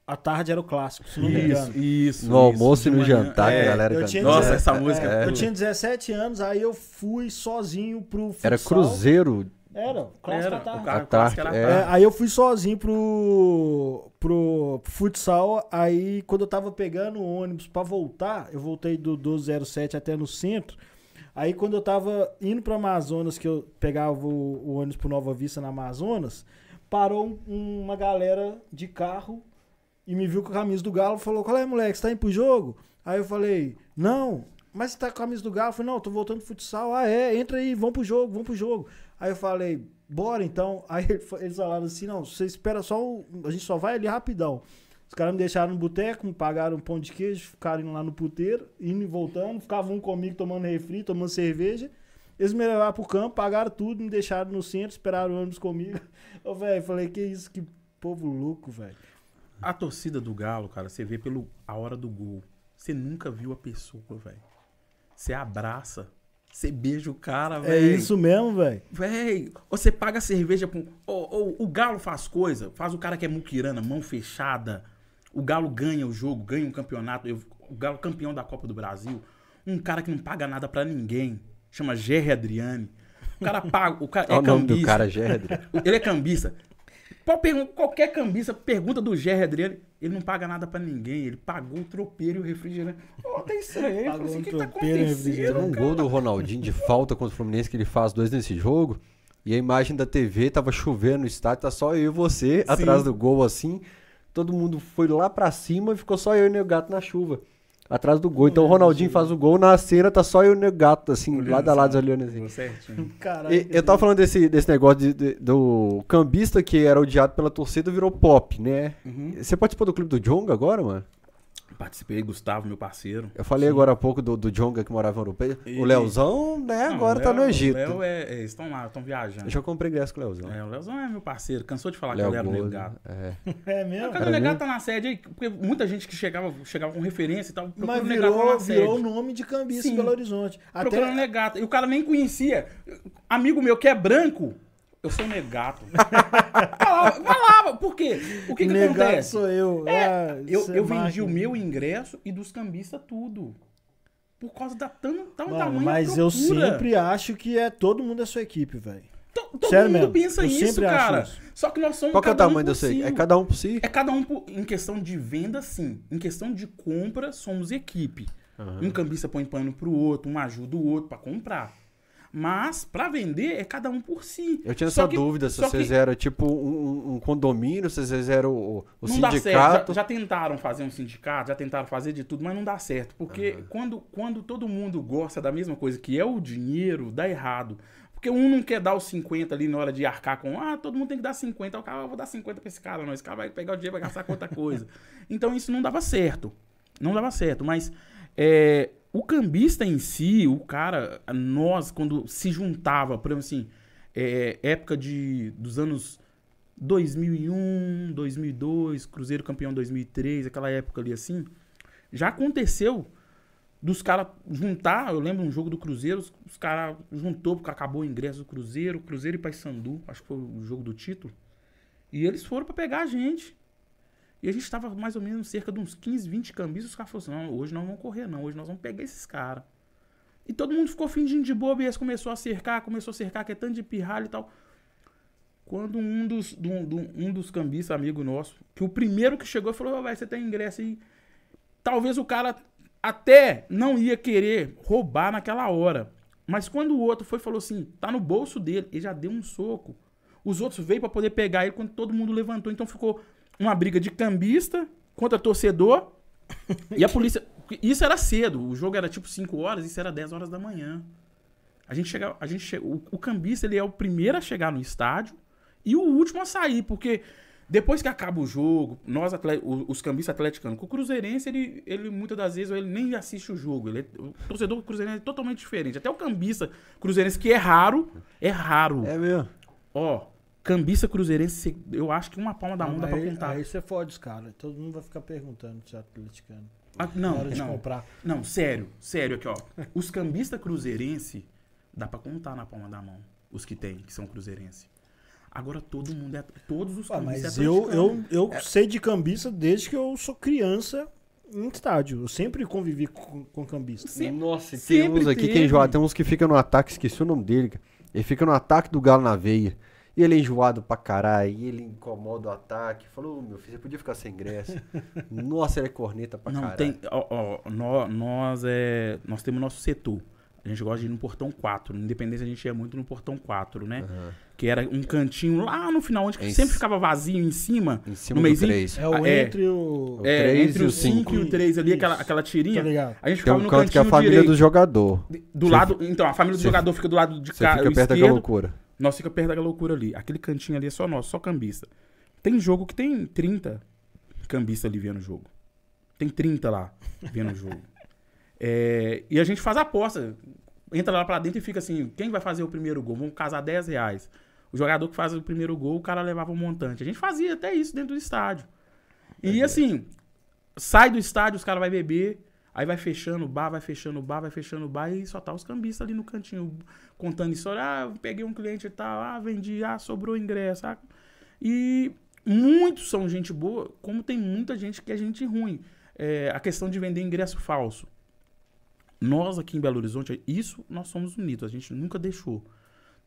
à tarde era o clássico, se não me engano. isso. No almoço e no jantar, É, que a galera eu tinha Nossa, essa música é, é Eu tinha 17 anos, aí eu fui sozinho pro futsal. Era Cruzeiro. Era, clássico Era, à tarde. o cara tarde, era é. É, tarde. aí eu fui sozinho pro, pro, pro futsal. Aí quando eu tava pegando o ônibus pra voltar, eu voltei do 1207 até no centro. Aí quando eu tava indo pro Amazonas, que eu pegava o, o ônibus pro Nova Vista na Amazonas, parou um- uma galera de carro e me viu com a camisa do Galo. Falou: Qual é, moleque? Você tá indo pro jogo? Aí eu falei: Não, mas você tá com a camisa do Galo? Eu falei: Não, tô voltando pro futsal. Ah, é? Entra aí, vamos pro jogo, vamos pro jogo. Aí eu falei: Bora então. Aí eles falaram assim: Não, você espera só. o- A gente só vai ali rapidão. Os caras me deixaram no boteco, me pagaram um pão de queijo, ficaram lá no puteiro, indo e voltando. Ficavam um comigo tomando refri, tomando cerveja. Eles me levaram pro campo, pagaram tudo, me deixaram no centro, esperaram o ônibus comigo. Ô, velho, falei, que isso, que povo louco, velho. A torcida do Galo, cara, você vê pelo a hora do gol. Você nunca viu a pessoa, velho. Você abraça, você beija o cara, É velho. isso mesmo, velho. Véi, você paga cerveja pra um. O Galo faz coisa, faz o cara que é muquirana, mão fechada. O Galo ganha o jogo, ganha um campeonato. eu- o Galo campeão da Copa do Brasil. Um cara que não paga nada pra ninguém. Chama Gerry Adriani. O cara paga. O cara é o nome do cambista. cara, Gerard. Ele é cambista. Qualquer cambista pergunta do Gerry Adriano, ele não paga nada pra ninguém. Ele pagou o tropeiro e o refrigerante. Ô, tá estranho. Pagou assim, um o que tá tropeiro e acontecendo? refrigerante. um gol do Ronaldinho de falta contra o Fluminense que ele faz dois nesse jogo. E a imagem da TV tava chovendo no estádio, tá só eu e você atrás do gol assim. Todo mundo foi lá pra cima e ficou só eu e o Gato na chuva. Atrás do gol. Então o Ronaldinho faz o gol, na cena tá só eu e o Gato, assim, Olhando lado a lado assim, olhando assim. Certinho. Caralho. E- eu tava falando desse, desse negócio de- de- do cambista que era odiado pela torcida virou pop, né? Uhum. Você participou do clube do Jonga agora, mano? Participei, Gustavo, meu parceiro. Eu falei agora há pouco do, do Jonga que morava em Europeia. E- O Leozão, né, Não, agora o tá no Léo- Egito. O Léo é, é, estão lá, estão viajando. Eu já comprei ingresso com o Leozão. É, o Leozão é meu parceiro. Cansou de falar Léo que ele era o Gozo, Negato. é. É mesmo? Cadê Era o mesmo? tá na sede aí? Porque muita gente que chegava, chegava com referência e tal. Mas o Negato lá virou, na sede. virou o nome de cambista Sim. em Belo Horizonte. Procurando Até, Negato. E o cara nem conhecia. Amigo meu que é branco, eu sou Negato. falava, falava, por quê? O que que negado acontece? sou eu. É, Ah, eu, é eu vendi máquina. o meu ingresso e dos cambistas tudo. Por causa da tão, tão Mano, tamanho mas eu sempre acho que é todo mundo é sua equipe, velho. Todo Sério mundo mesmo, pensa eu isso, sempre acho cara. isso. Só que nós somos Qual que é o cada um tamanho por desse aí? si. É cada um por si? É cada um por- em questão de venda, sim. Em questão de compra, somos equipe. Um cambista põe pano pro outro, um ajuda o outro pra comprar. Mas, pra vender, é cada um por si. Eu tinha Só essa que- dúvida se vocês que eram tipo um, um condomínio, se vocês eram o, o não dá certo. sindicato. Já, já tentaram fazer um sindicato, já tentaram fazer de tudo, mas não dá certo. Porque quando, quando todo mundo gosta da mesma coisa, que é o dinheiro, dá errado. Porque um não quer dar os 50 ali na hora de arcar com, ah, todo mundo tem que dar 50. O cara, "Ah, vou dar 50 pra esse cara, não. Esse cara vai pegar o dinheiro, vai gastar com outra coisa. Então isso não dava certo. Não dava certo. Mas é, o cambista em si, o cara, nós, quando se juntava, por exemplo assim, é, época de, dos anos 2001, 2002, Cruzeiro campeão 2003, aquela época ali assim, já aconteceu dos caras juntar, eu lembro um jogo do Cruzeiro, os, os caras juntou porque acabou o ingresso do Cruzeiro, Cruzeiro e Paysandu, acho que foi o jogo do título. E eles foram pra pegar a gente. E a gente tava mais ou menos cerca de uns 15, 20 cambistas, os caras falaram assim, não, hoje não vamos correr não, hoje nós vamos pegar esses caras. E todo mundo ficou fingindo de bobo e eles começou a cercar, começou a cercar, que é tanto de pirralho e tal. Quando um dos, do- do- um dos cambistas, amigo nosso, que o primeiro que chegou falou: "Ô, vai, você tem ingresso aí. Talvez o cara até não ia querer roubar naquela hora. Mas quando o outro foi falou assim: tá no bolso dele, ele já deu um soco. Os outros veio pra poder pegar ele quando todo mundo levantou. Então ficou uma briga de cambista contra torcedor. e a polícia. Isso era cedo. O jogo era tipo 5 horas, isso era 10 horas da manhã. A gente chega, a gente che- o, o cambista ele é o primeiro a chegar no estádio e o último a sair, porque depois que acaba o jogo, nós os cambistas atleticanos, com o cruzeirense ele, ele muitas das vezes ele nem assiste o jogo, ele é- o torcedor cruzeirense é totalmente diferente. Até o cambista cruzeirense que é raro, é raro. É mesmo. Ó, cambista cruzeirense, eu acho que uma palma da mão dá pra aí, contar. aí você fode os caras. Todo mundo vai ficar perguntando se é atleticano. Ah, Na não, hora de não. comprar. Não, sério, sério aqui, ó. Os cambistas cruzeirense, dá pra contar na palma da mão. Os que tem, que são cruzeirense. Agora todo mundo é. Todos os cambistas mas é eu, eu, eu sei de cambista desde que eu sou criança em estádio. Eu sempre convivi com, com cambista. Sempre- Nossa, tem sempre uns aqui que é enjoado. Tem uns que ficam no ataque, esqueci o nome dele. cara. Ele fica no ataque do Galo na veia. E ele é enjoado pra caralho. E ele incomoda o ataque. Falou, "Ô, meu filho, você podia ficar sem ingresso. Nossa, ele é corneta pra Não, caralho. tem. Ó, ó, nó- nós, é, nós temos nosso setor. A gente gosta de ir no portão 4. No Independência a gente ia muito no portão 4, né? Aham. Que era um cantinho lá no final, onde Em sempre ficava vazio em cima. Em cima No do meizinho? 3. É o Ah, é. entre o. O É, entre e o o 5 e o cinco. 3 ali, aquela, aquela Tá tirinha. ligado? A gente Tem ficava um no canto que é a família direito. do jogador. Do Você- lado, então, a família do você- jogador fica do lado de Você cá, fica perto esquerdo, loucura. Nós fica perto daquela loucura ali. Aquele cantinho ali é só nosso, só cambista. Tem jogo que tem 30 cambistas ali vendo o jogo. Tem 30 lá vendo o jogo. É, e a gente faz aposta. Entra lá pra dentro e fica assim: quem vai fazer o primeiro gol? Vamos casar 10 reais. O jogador que faz o primeiro gol, o cara levava um montante. A gente fazia até isso dentro do estádio. E assim, sai do estádio, os caras vão beber, aí vai fechando o bar, vai fechando o bar, vai fechando o bar e só tá os cambistas ali no cantinho contando história. Ah, peguei um cliente e tal, ah, vendi, ah, sobrou ingresso. ah. E muitos são gente boa, como tem muita gente que é gente ruim. É, a questão de vender ingresso falso. Nós aqui em Belo Horizonte, isso nós somos unidos, a gente nunca deixou.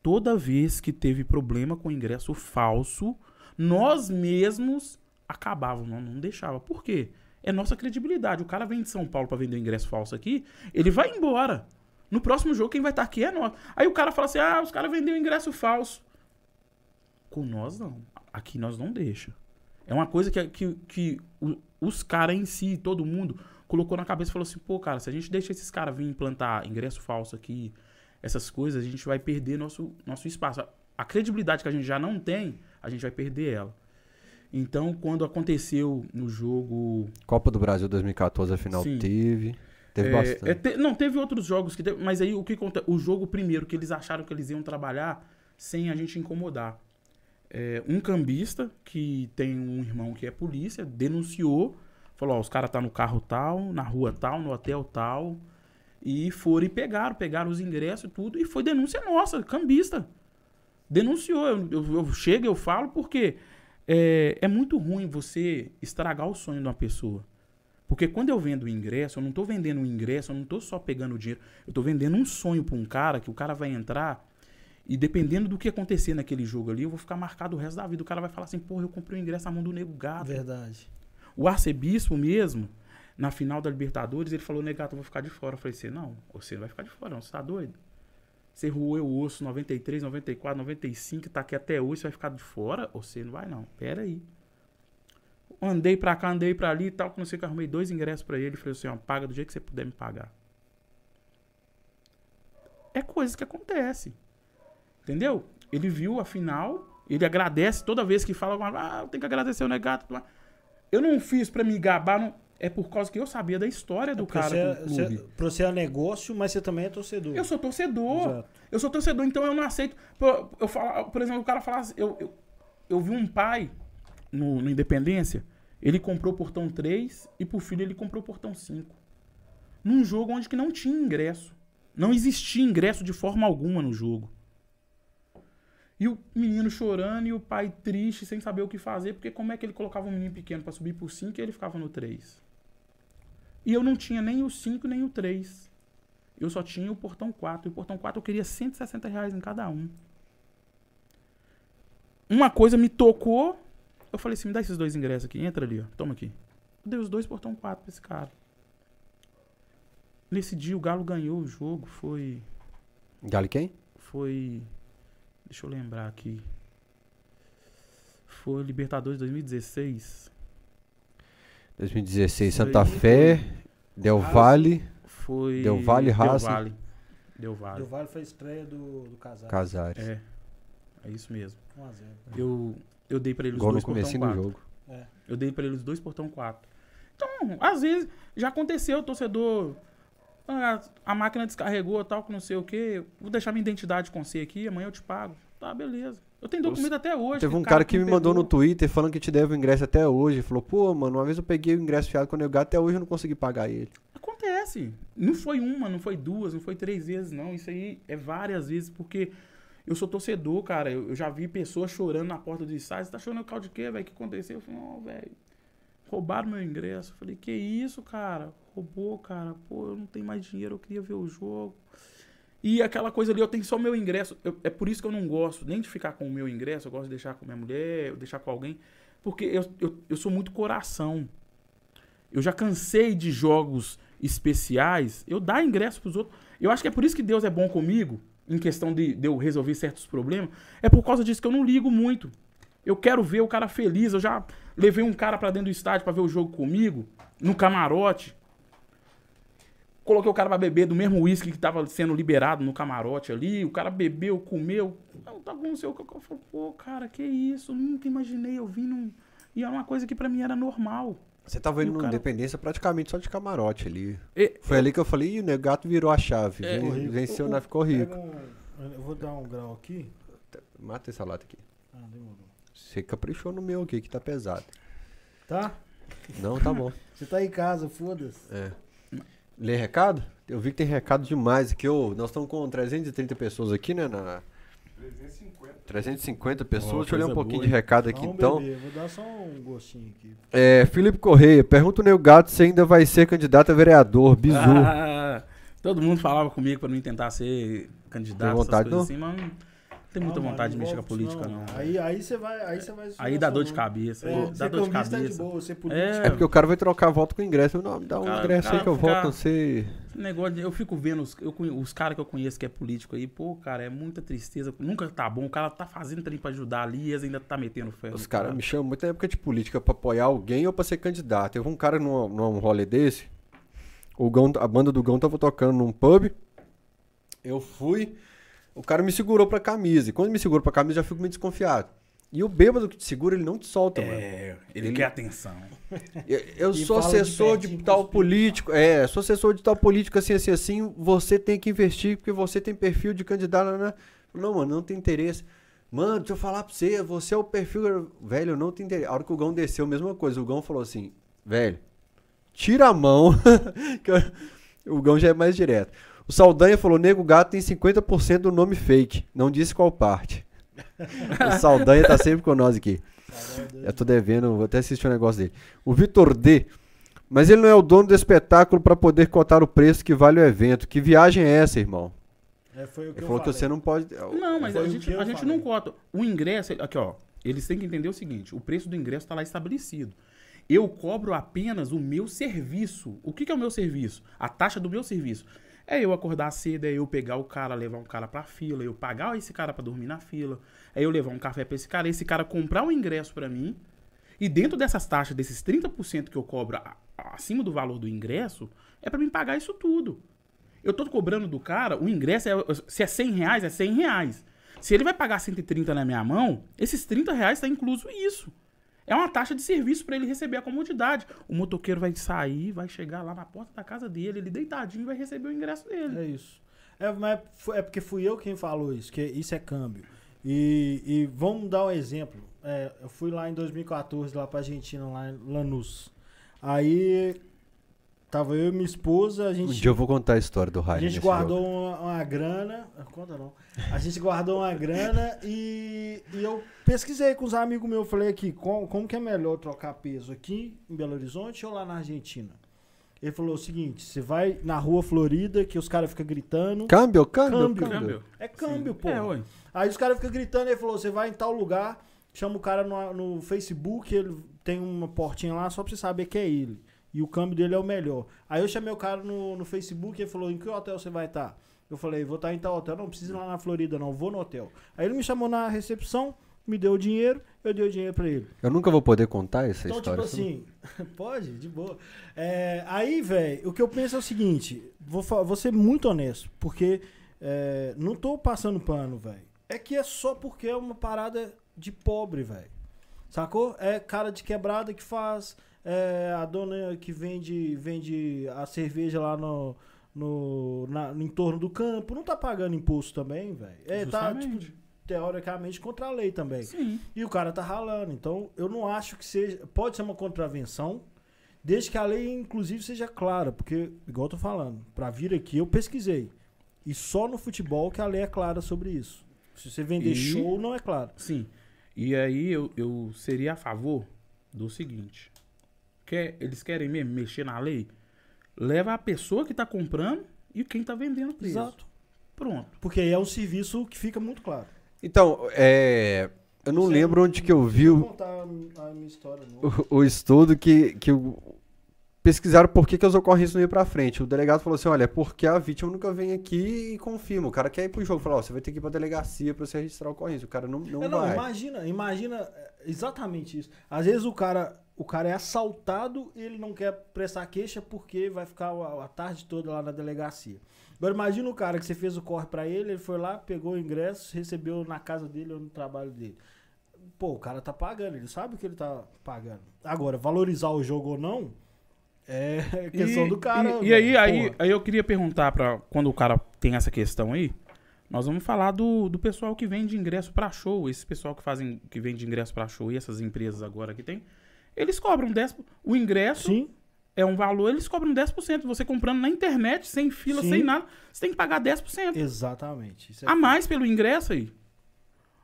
Toda vez que teve problema com ingresso falso, nós mesmos acabávamos, não, não deixava. Por quê? É nossa credibilidade. O cara vem de São Paulo para vender ingresso falso aqui, ele vai embora. No próximo jogo, quem vai estar aqui é nós. Aí o cara fala assim: ah, os caras venderam ingresso falso. Com nós, não. Aqui nós não deixa. É uma coisa que, que, que os caras em si, todo mundo, colocou na cabeça e falou assim: pô, cara, se a gente deixa esses caras vir implantar ingresso falso aqui, essas coisas, a gente vai perder nosso, nosso espaço. A credibilidade que a gente já não tem, a gente vai perder ela. Então, quando aconteceu no jogo. Copa do Brasil 2014, a final Sim. teve. Teve É, bastante. é, te- não, teve outros jogos que teve, mas aí o que acontece? O jogo primeiro que eles acharam que eles iam trabalhar sem a gente incomodar. É, um cambista que tem um irmão que é polícia denunciou, falou: ó, os caras tá no carro tal, na rua tal, no hotel tal, e foram e pegaram, pegaram os ingressos e tudo, e foi denúncia nossa, cambista. Denunciou. Eu, eu, eu chego, eu falo, porque é, é muito ruim você estragar o sonho de uma pessoa. Porque quando eu vendo o ingresso, eu não tô vendendo o ingresso, eu não tô só pegando o dinheiro. Eu tô vendendo um sonho pra um cara que o cara vai entrar e dependendo do que acontecer naquele jogo ali, eu vou ficar marcado o resto da vida. O cara vai falar assim, porra, eu comprei o ingresso na mão do nego gato. Verdade. O arcebispo mesmo, na final da Libertadores, ele falou, negato, eu vou ficar de fora. Eu falei assim, não, você não vai ficar de fora, não, você tá doido? Você roeu o osso 93, 94, 95, tá aqui até hoje, você vai ficar de fora? Você não vai não, pera aí. Andei pra cá, andei pra ali e tal, quando eu sei que arrumei dois ingressos pra ele, falei assim, ó, paga do jeito que você puder me pagar. É coisa que acontece. Entendeu? Ele viu a final, ele agradece toda vez que fala ah, tenho que agradecer o negato. Eu não fiz pra me gabar, não. É por causa que eu sabia da história do Porque cara você, o clube. você, pra você é negócio, mas você também é torcedor. Eu sou torcedor. Exato. Eu sou torcedor, então eu não aceito. Pô, Eu falo, por exemplo, o cara fala assim, eu, eu, eu vi um pai no, no Independência, ele comprou o portão 3 e pro filho ele comprou o portão 5. Num jogo onde que não tinha ingresso. Não existia ingresso de forma alguma no jogo. E o menino chorando e o pai triste, sem saber o que fazer, porque como é que ele colocava um menino pequeno pra subir pro 5 e ele ficava no 3? E eu não tinha nem o 5 nem o 3. Eu só tinha o portão 4. E o portão 4 eu queria 160 reais em cada um. uma coisa me tocou. Eu falei assim: me dá esses dois ingressos aqui, entra ali, ó. Toma aqui. Eu dei os dois portão 4 pra esse cara. Nesse dia o Galo ganhou o jogo. Foi. Galo quem? Foi. Deixa eu lembrar aqui. Foi Libertadores 2016. 2016, Foi- Santa Fé, Del. Valle, Foi. Del Valle, Del Racing. Valle. Del Valle. Del Valle foi a estreia do, do Casares. Casares. É. É isso mesmo. 1x0. Eu, eu dei pra ele os Gol no dois portão comecinho do 4. jogo. Eu dei pra ele os dois portão 4. Então, às vezes, já aconteceu, o torcedor. ah, a máquina descarregou, tal, que não sei o quê. Vou deixar minha identidade com você aqui, amanhã eu te pago. Tá, beleza. Eu tenho documento até hoje. Teve o um cara que me mandou no pegou- Twitter falando que te deve o ingresso até hoje. Falou, pô, mano, uma vez eu peguei o ingresso fiado com o Negar, até hoje eu não consegui pagar ele. Acontece. Não foi uma, não foi duas, não foi três vezes, não. Isso aí é várias vezes, porque eu sou torcedor, cara. Eu, eu já vi pessoas chorando na porta do estádio. Você tá chorando por causa de quê, velho? O que aconteceu? Eu falei, não, velho. Roubaram meu ingresso. Eu falei, que isso, cara? Roubou, cara. Pô, eu não tenho mais dinheiro, eu queria ver o jogo. E aquela coisa ali, eu tenho só meu ingresso. Eu- é por isso que eu não gosto nem de ficar com o meu ingresso. Eu gosto de deixar com minha mulher, deixar com alguém. Porque eu, eu, eu sou muito coração. Eu já cansei de jogos especiais. Eu dar ingresso pros outros. Eu acho que é por isso que Deus é bom comigo, em questão de, de eu resolver certos problemas. É por causa disso que eu não ligo muito. Eu quero ver o cara feliz. Eu já levei um cara pra dentro do estádio pra ver o jogo comigo, no camarote. Coloquei o cara pra beber do mesmo uísque que tava sendo liberado no camarote ali. O cara bebeu, comeu. Eu tava com o seu. Eu falei, pô, cara, que isso? Nunca imaginei eu vim num. E era uma coisa que pra mim era normal. Você tava E indo cara- Independência praticamente só de camarote ali. E- Foi ali que eu falei, ih, o Negato virou a chave. É. Venceu na o- ficou rico. um- eu vou dar um grau aqui. Mata essa lata aqui. Ah, demorou. Você caprichou no meu aqui, que tá pesado. Tá? Não, tá bom. Você tá em casa, foda-se. É. Lê recado? Eu vi que tem recado demais aqui. Ô, nós estamos com 330 pessoas aqui, né? Na... 350 pessoas. Ó, Deixa eu ler um pouquinho boa, de recado aqui então. beber, Vou dar só um gostinho aqui. É, Felipe Correia, pergunta o Neo Gato se ainda vai ser candidato a vereador. Bizu. Ah, todo mundo falava comigo pra não tentar ser candidato, vontade, essas coisas assim, mas não tem muita mano, vontade de não mexer com a política, isso não. Aí, aí você vai. Aí, você vai Aí dá dor de cabeça, aí É, dá dor de é de cabeça. boa, político. É porque o cara vai trocar voto com ingresso. Não, me dá um Cara, ingresso aí cara que eu voto, não sei. Esse negócio de- eu fico vendo os, eu os caras que eu conheço que é político aí, pô, cara, é muita tristeza. Nunca tá bom. O cara tá fazendo trem pra ajudar ali e eles ainda tá metendo ferro. Os caras cara. me chamam muito na época de política pra apoiar alguém ou pra ser candidato. Teve um cara num, num rolê desse. O Gão, a banda do Gão tava tocando num pub. Eu fui. O cara me segurou pra camisa. E quando me segurou pra camisa, eu já fico meio desconfiado. E o bêbado que te segura, ele não te solta, mano. É, ele, Ele- quer atenção. Eu, eu sou fala de assessor de, pertinho, tal político. É, sou assessor de tal político assim, assim, assim. Você tem que investir porque você tem perfil de candidato, né? Não, mano, não tem interesse. Mano, deixa eu falar pra você, você é o perfil. Velho, não tenho interesse. A hora que o Gão desceu, mesma coisa. O Gão falou assim, velho, tira a mão. o Gão já é mais direto. O Saldanha falou, nego gato tem 50% do nome fake. Não disse qual parte. o Saldanha tá sempre com nós aqui. Eu tô devendo, vou até assistir o negócio dele. O Vitor D. Mas ele não é o dono do espetáculo pra poder cotar o preço que vale o evento. Que viagem é essa, irmão? É, foi o que Ele eu falou que falei. você não pode. Não, mas Foi a gente, que a gente falei. não cota. O ingresso, aqui ó, eles têm que entender o seguinte: o preço do ingresso está lá estabelecido. Eu cobro apenas o meu serviço. O que, que é o meu serviço? A taxa do meu serviço. É eu acordar cedo, é eu pegar o cara, levar um cara pra fila, eu pagar esse cara pra dormir na fila, é eu levar um café pra esse cara, esse cara comprar um ingresso pra mim. E dentro dessas taxas, desses 30% que eu cobro acima do valor do ingresso, é pra mim pagar isso tudo. Eu tô cobrando do cara, o ingresso, é, se é 100 reais, é 100 reais. Se ele vai pagar 130 na minha mão, esses 30 reais tá incluso isso. É uma taxa de serviço para ele receber a comodidade. O motoqueiro vai sair, vai chegar lá na porta da casa dele, ele deitadinho vai receber o ingresso dele. É isso. É, mas é porque fui eu quem falou isso, que isso é câmbio. E, e vamos dar um exemplo. É, eu fui lá em 2014, lá pra Argentina, lá em Lanús. Aí tava eu e minha esposa, a Um gente, dia eu vou contar a história do a Raio. gente guardou uma, uma grana. Conta não. A gente guardou uma grana e, e eu pesquisei com os amigos meus. Falei aqui, como, como que é melhor trocar peso aqui em Belo Horizonte ou lá na Argentina? Ele falou o seguinte: você vai na rua Florida, que os caras ficam gritando. Câmbio, câmbio, Câmbio. câmbio. É câmbio, pô. É. Aí os caras ficam gritando, ele falou, você vai em tal lugar, chama o cara no, no Facebook, ele tem uma portinha lá só pra você saber que é ele. E o câmbio dele é o melhor. Aí eu chamei o cara no, no Facebook e ele falou: em que hotel você vai estar? Eu falei: vou estar em tal hotel. Não precisa ir lá na Florida, não, vou no hotel. Aí ele me chamou na recepção, me deu o dinheiro, eu dei o dinheiro pra ele. Eu nunca vou poder contar essa Então, história. tipo assim, pode, de boa. É, aí, velho, o que eu penso é o seguinte: vou, vou ser muito honesto, porque é, não tô passando pano, velho. É que é só porque é uma parada de pobre, velho. Sacou? É cara de quebrada que faz, é a dona que vende, vende a cerveja lá no. No, na- no entorno do campo, não tá pagando imposto também, velho. É, tá, tipo, teoricamente contra a lei também. Sim. E o cara tá ralando. Então, eu não acho que seja. Pode ser uma contravenção, desde que a lei, inclusive, seja clara. Porque, igual eu tô falando, pra vir aqui eu pesquisei. E só no futebol que a lei é clara sobre isso. Se você vender E- show, não é claro. Sim. E aí eu, eu seria a favor do seguinte. Quer, eles querem mesmo mexer na lei? Leva a pessoa que tá comprando e quem tá vendendo preso. Exato. Pronto. Porque aí é um serviço que fica muito claro. Então, é, eu não Você- lembro onde que eu vi Vou o, contar a minha história. Não. o, o estudo que, que o- pesquisaram por que, que as ocorrências não iam pra frente. O delegado falou assim: olha, é porque a vítima nunca vem aqui e confirma. O cara quer ir pro jogo. Falou: ó, você vai ter que ir pra delegacia pra você registrar a ocorrência. O cara não, não É, não, vai. imagina, imagina é, exatamente isso. Às vezes o cara, o cara é assaltado e ele não quer prestar queixa porque vai ficar a, tarde toda lá na delegacia. Agora imagina o cara que você fez o corre pra ele, ele foi lá, pegou o ingresso, recebeu na casa dele ou no trabalho dele. Pô, o cara tá pagando, ele sabe o que ele tá pagando. Agora, valorizar o jogo ou não é questão E- do cara. E, e aí, aí, aí eu queria perguntar para quando o cara tem essa questão aí, nós vamos falar do, do pessoal que vende ingresso pra show, esse pessoal que fazem que vende ingresso pra show e essas empresas agora que tem, eles cobram 10, o ingresso Sim, é um valor, eles cobram 10%, você comprando na internet, sem fila, Sim. sem nada, você tem que pagar 10% exatamente. Isso é a mais pelo ingresso aí.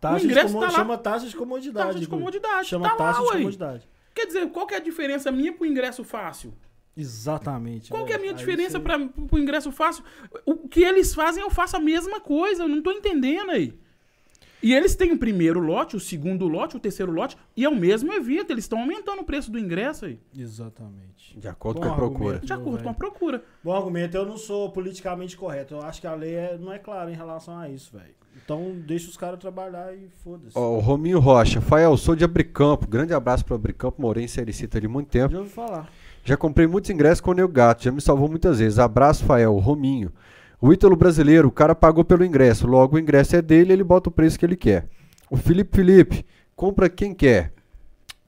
taxa de ingresso tá lá. chama taxa de comodidade. Taxa de comodidade, Chama tá taxa lá, de ué. comodidade. Quer dizer, qual que é a diferença minha pro ingresso fácil? Exatamente. Qual que é a minha. Aí diferença você- para pro ingresso fácil? O que eles fazem, eu faço a mesma coisa. Eu não tô entendendo aí. E eles têm o primeiro lote, o segundo lote, o terceiro lote, e é o mesmo evento. Eles estão aumentando o preço do ingresso aí. Exatamente. De acordo Bom com a procura. De acordo com a procura. Bom argumento, eu não sou politicamente correto. Eu acho que a lei é- não é clara em relação a isso, velho. Então deixa os caras trabalhar e foda-se. Ó, o Rominho Rocha, Fael, sou de Abricampo. Grande abraço pro Abricampo, morei em Sericita ali muito tempo. Já ouvi falar. Já comprei muitos ingressos com o Neo Gato, já me salvou muitas vezes. Abraço, Fael, Rominho. O Ítalo brasileiro, o cara pagou pelo ingresso, logo o ingresso é dele, ele bota o preço que ele quer. O Felipe Felipe, compra quem quer.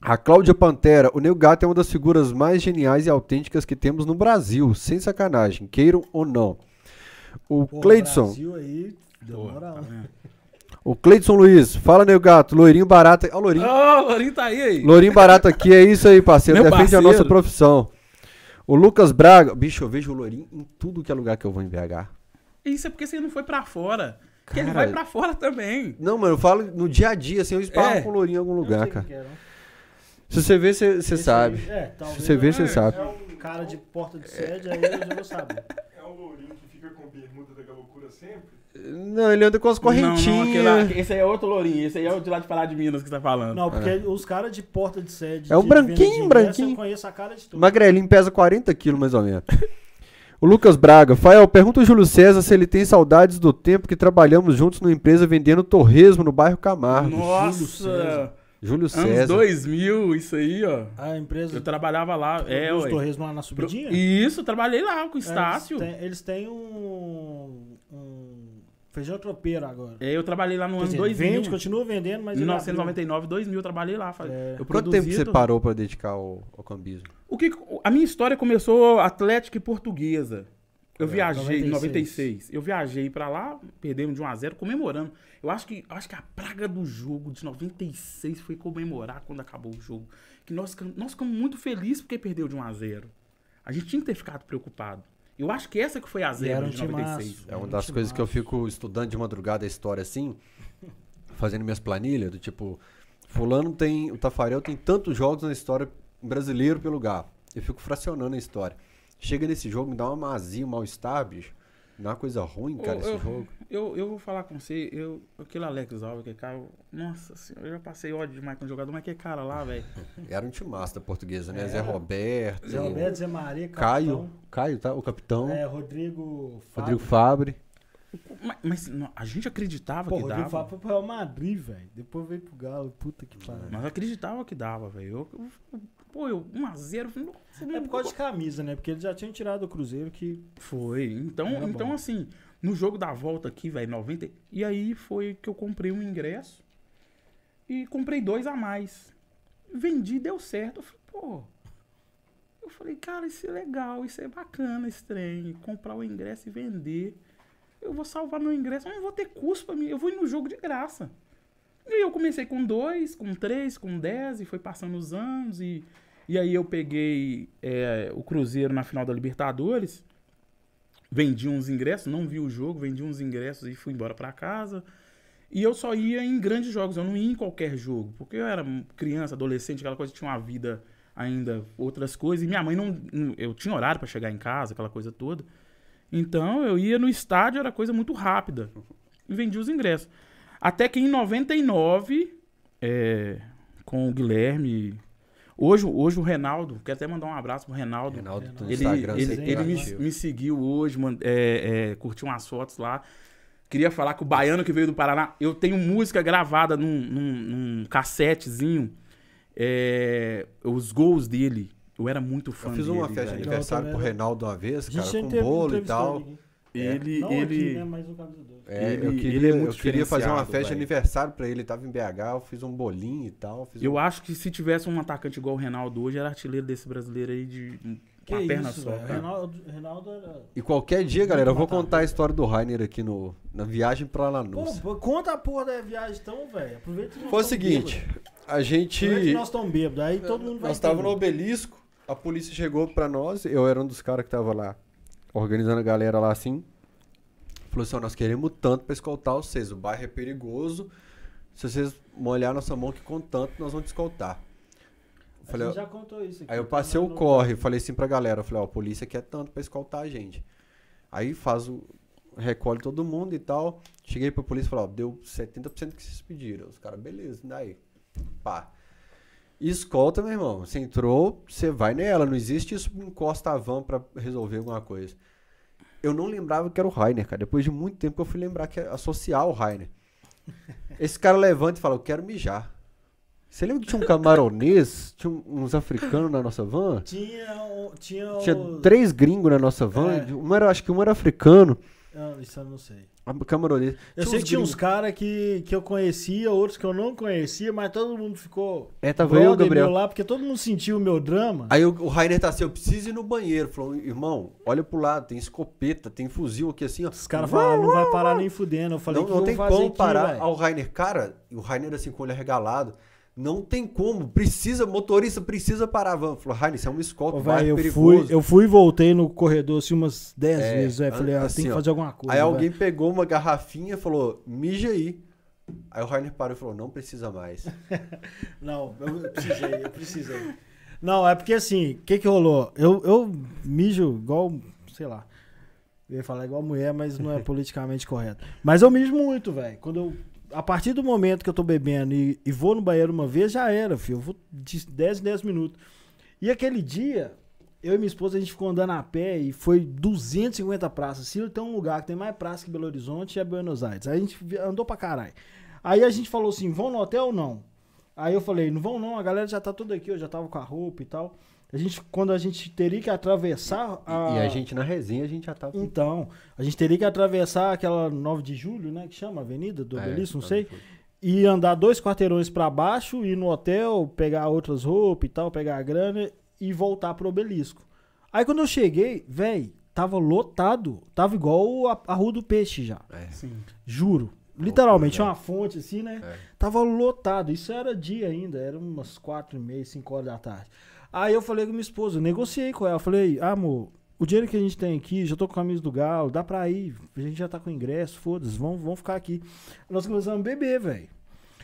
A Cláudia Pantera, o Neo Gato é uma das figuras mais geniais e autênticas que temos no Brasil, sem sacanagem, queiram ou não. O Pô, Cleidson, Brasil aí, deu Boa, moral. vendo? o Cleidson Luiz, fala Neo Gato, loirinho barato. Ó, loirinho Ô, Lourinho tá aí, aí. Lourinho barato aqui, é isso aí, parceiro. Meu Defende a parceiro. nossa profissão. O Lucas Braga. Bicho, eu vejo o Lourinho em tudo que é lugar que eu vou em BH. Isso é porque você não foi pra fora. Que ele Cara, vai pra fora também. Não, mano, eu falo no dia a dia, assim, eu esparro É. com o Lourinho em algum não lugar, cara. é, não. Se você ver, você sabe. aí- é, talvez Se você ver, eu- você é, sabe. É um cara de porta de sede, aí eu já vou saber. É o lourinho que fica com bermuda da loucura sempre? Não, ele anda com as Não, não, correntinhas. aquele lá- esse aí é outro Lourinho. Esse aí é o de lá de Pará de Minas que você tá falando. Não, porque os caras de porta de sede. É um de branquinho, branquinho. Eu conheço a cara de tudo. Magrelinho pesa 40 quilos, mais ou menos. O Lucas Braga. Fael, pergunta ao Júlio César se ele tem saudades do tempo que trabalhamos juntos numa empresa vendendo torresmo no bairro Camargo. Júlio Nossa! César. Júlio Anos César. 2000, isso aí, ó. A empresa Eu trabalhava lá. É, os ué. Torres lá na subidinha? Isso, eu trabalhei lá com o É, Estácio. Eles têm, eles têm um, um feijão tropeiro agora. É, eu trabalhei lá no Quer ano dizer, 2000. vende, continua vendendo, mas. ele 1999, 2000, eu trabalhei lá. É. Eu Quanto tempo você parou pra dedicar ao, ao cambismo? O que, a minha história começou Atlética e Portuguesa. Eu É, viajei em 96. 96. Eu viajei pra lá, perdemos de 1 a 0 comemorando. Eu acho que acho que a praga do jogo de 96 foi comemorar quando acabou o jogo. Que nós, nós ficamos muito felizes porque perdeu de 1 a 0. A gente tinha que ter ficado preocupado. Eu acho que essa que foi a zero um de 96. timaço. É uma um das coisas que eu fico estudando de madrugada a história assim, fazendo minhas planilhas, do tipo, fulano tem, o Tafarel tem tantos jogos na história brasileiro pelo lugar. Eu fico fracionando a história. Chega nesse jogo, me dá uma mazia, um mal-estar, bicho. Não é uma coisa ruim, cara, Ô, esse eu- jogo. Eu, eu vou falar com você, eu, aquele Alex Alves, aquele cara, eu- nossa senhora, eu já passei ódio demais com o jogador, mas aquele cara lá, velho. Era um time massa da portuguesa, né? Era. Zé Roberto, Zé Roberto, Zé Maria, Caio, capitão. Caio, tá? O capitão, É, Rodrigo Fábio. Rodrigo Fabre. Mas, mas não, a gente acreditava Pô, que Rodrigo dava. Fábio foi pro Real Madrid, velho. Depois veio pro Galo. Puta que pariu. Nós acreditava que dava, velho. Eu, eu- pô, eu 1x0, nossa, É por causa de camisa, né? Porque eles já tinham tirado o Cruzeiro que. Foi. Então, Era então bom. assim, no jogo da volta aqui, velho, 90. E aí foi que eu comprei um ingresso e comprei dois a mais. Vendi, deu certo. Eu falei, pô. Eu falei, cara, isso é legal, isso é bacana esse trem. Comprar o ingresso e vender. Eu vou salvar meu ingresso, eu não vou ter custo pra mim. Eu vou ir no jogo de graça. E eu comecei com dois, com três, com dez, e foi passando os anos. E, e aí eu peguei é, o Cruzeiro na final da Libertadores vendi uns ingressos, não vi o jogo, vendi uns ingressos e fui embora pra casa. E eu só ia em grandes jogos, eu não ia em qualquer jogo, porque eu era criança, adolescente, aquela coisa, tinha uma vida ainda, outras coisas, e minha mãe não, eu tinha horário pra chegar em casa, aquela coisa toda. Então eu ia no estádio, era coisa muito rápida. E vendi os ingressos. Até que em 99, é, com o Guilherme, hoje, hoje o Reinaldo, quero até mandar um abraço pro Reinaldo, Reinaldo no Ele- ele, Instagram. ele, ele me, ativo. me seguiu hoje, man- é, é, curtiu umas fotos lá. Queria falar que o baiano que veio do Paraná, eu tenho música gravada num, num, num cassetezinho, é, os gols dele. Eu era muito fã Eu fiz dele. uma festa de aniversário pro também. Reinaldo uma vez, cara, com bolo e tal. Ele, Não ele, aqui, né? Mas no 2. É, Ele- eu ele queria, é muito eu queria fazer uma festa de velho. aniversário pra ele, ele tava em BH, eu fiz um bolinho e tal. Fiz eu um... acho que se tivesse um atacante igual o Reinaldo hoje, era artilheiro desse brasileiro aí de Que uma perna isso, só. Reinaldo, Reinaldo era. E qualquer dia, galera, eu vou contar a história do Rainer aqui no, na viagem pra Lanús. Pô, conta a porra da viagem então, velho. Aproveita que Foi o seguinte, bêbado. a gente... Aproveita que nós estamos bêbados. Aí todo mundo vai. Nós estávamos no obelisco, a polícia chegou pra nós, eu era um dos caras que tava lá, organizando a galera lá assim. Falou assim, ó, nós queremos tanto pra escoltar vocês, o bairro é perigoso, se vocês molhar nossa mão que com tanto nós vamos te escoltar. Eu falei, já contou isso aqui. aí eu tá passei o no- corre, falei assim pra galera, eu falei, ó, a polícia quer tanto pra escoltar a gente. Aí faz o... recolhe todo mundo e tal. Cheguei pra polícia e falei, ó, deu 70% que vocês pediram. Os caras, beleza, daí. Pá. Escolta, meu irmão. Você entrou, você vai nela. Não existe isso, encosta a van pra resolver alguma coisa. Eu não lembrava que era o Rainer, cara. Depois de muito tempo que eu fui lembrar que é associar o Rainer. Esse cara levanta e fala, eu quero mijar. Você lembra que tinha um camaronês, tinha uns africanos na nossa van? Tinha. Tinha. Tinha três gringos na nossa van. É. Um era, acho que um era africano. Ah, isso eu não sei. A. Eu sei que tinha uns caras que, que eu conhecia, outros que eu não conhecia, mas todo mundo ficou. É, tava eu Gabriel. lá, porque todo mundo sentiu o meu drama. Aí o, o Rainer tá assim, eu preciso ir no banheiro. Falou, irmão, olha pro lado, tem escopeta, tem fuzil aqui assim, ó. Os caras falaram, não vai parar nem fudendo. Eu falei, não que não eu tem vou fazer como aqui, parar. o Rainer, cara, o Rainer assim com o olho arregalado. Não tem como, precisa, motorista precisa parar a van. Falou, Rainer, isso é uma escolta, Ô, vai, eu, perigoso. fui, eu fui e voltei no corredor assim umas 10 É, vezes, velho. Falei, ah, assim, tem que fazer alguma coisa. Aí alguém velho. pegou uma garrafinha e falou, mija aí. Aí o Rainer parou e falou, não precisa mais. Não, eu eu precisei, eu precisei. Não, é porque assim, o que que rolou? Eu, eu mijo igual, sei lá. Eu ia falar igual mulher, mas não é politicamente correto. Mas eu mijo muito, velho. Quando eu. A partir do momento que eu tô bebendo e, e vou no banheiro uma vez, já era, filho. Eu vou de 10 em 10 minutos. E aquele dia, eu e minha esposa, a gente ficou andando a pé e foi 250 praças. Se tem um lugar que tem mais praça que Belo Horizonte, é Buenos Aires. Aí a gente andou pra caralho. Aí a gente falou assim: vão no hotel ou não? Aí eu falei: não vão não, a galera já tá toda aqui, eu já tava com a roupa e tal. A gente, quando a gente teria que atravessar a. E a gente na resenha, a gente já tava... Então, a gente teria que atravessar aquela 9 de julho, né? Que chama Avenida do É, Obelisco, não tá, sei. foi. E andar dois quarteirões pra baixo, ir no hotel, pegar outras roupas e tal, pegar a grana e voltar pro obelisco. Aí quando eu cheguei, véi, tava lotado. Tava igual a, a Rua do Peixe já. É. Sim. Juro. Literalmente, tinha uma fonte assim, né? É. Tava lotado. Isso era dia ainda, era umas quatro e meia, cinco horas da tarde. Aí eu falei com minha esposa, eu negociei com ela. Falei, ah, amor, o dinheiro que a gente tem aqui, já tô com a camisa do Galo, dá pra ir. A gente já tá com ingresso, foda-se, vamos, vamos ficar aqui. Nós começamos a beber, velho.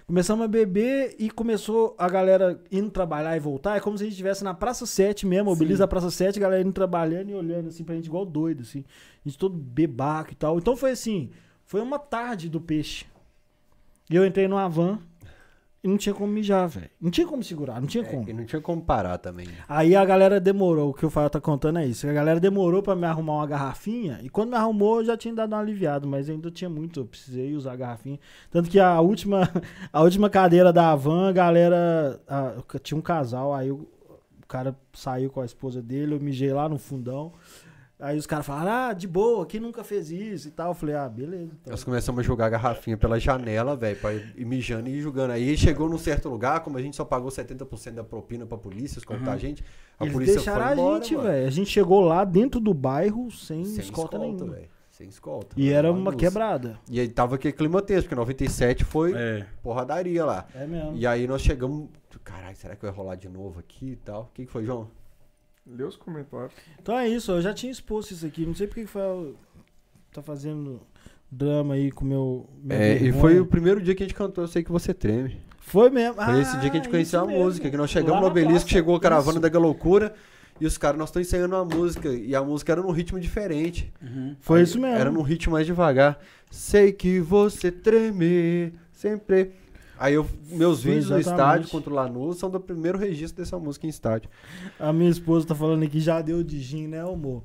Começamos a beber e começou a galera indo trabalhar e voltar. É como se a gente estivesse na Praça 7 mesmo. Belize da Praça 7, a galera indo trabalhando e olhando assim pra gente igual doido, assim. A gente todo bebaco e tal. Então foi assim, foi uma tarde do peixe. E eu entrei numa van e não tinha como mijar, velho. Não tinha como segurar, não tinha É, como. e não tinha como parar também. Aí a galera demorou, o que o Fael tá contando é isso. A galera demorou pra me arrumar uma garrafinha, e quando me arrumou eu já tinha dado uma aliviada, mas ainda tinha muito, eu precisei usar a garrafinha. Tanto que a última, a última cadeira da van, a galera. a- tinha um casal, aí o, o cara saiu com a esposa dele, eu mijei lá no fundão. Aí os caras falaram, ah, de boa, quem nunca fez isso e tal. Eu falei, ah, beleza. Então. Nós começamos a jogar a garrafinha pela janela, velho, pra ir mijando e ir jogando. Aí chegou num certo lugar, como a gente só pagou 70% da propina pra polícia escoltar Uhum. a gente, a Eles polícia deixaram foi a embora, gente, mano. velho. A gente chegou lá dentro do bairro sem, Sem escolta, escolta, nenhuma. velho. Sem escolta. E era uma bagunça. quebrada. E aí tava aquele clima tenso, porque 97 foi É. porradaria lá. É mesmo. E aí nós chegamos, caralho, será que vai rolar de novo aqui e tal? O que, que foi, João? Lê os comentários. Então é isso, eu já tinha exposto isso aqui. Não sei porque que foi. Tá fazendo drama aí com o meu. É, e foi o primeiro dia que a gente cantou Eu Sei Que Você Treme. Foi mesmo. Foi esse dia que a gente Ah, conheceu a mesmo. música, que nós chegamos no obelisco, praça. chegou a caravana Isso. da Loucura e os caras, nós estamos ensaiando uma música, e a música era num ritmo diferente. Uhum. Foi Aí isso mesmo. Era num ritmo mais devagar. Sei que você treme, sempre. Aí eu, meus Foi vídeos no exatamente. estádio contra o Lanús são do primeiro registro dessa música em estádio. A minha esposa tá falando aqui, já deu de gin, né, amor?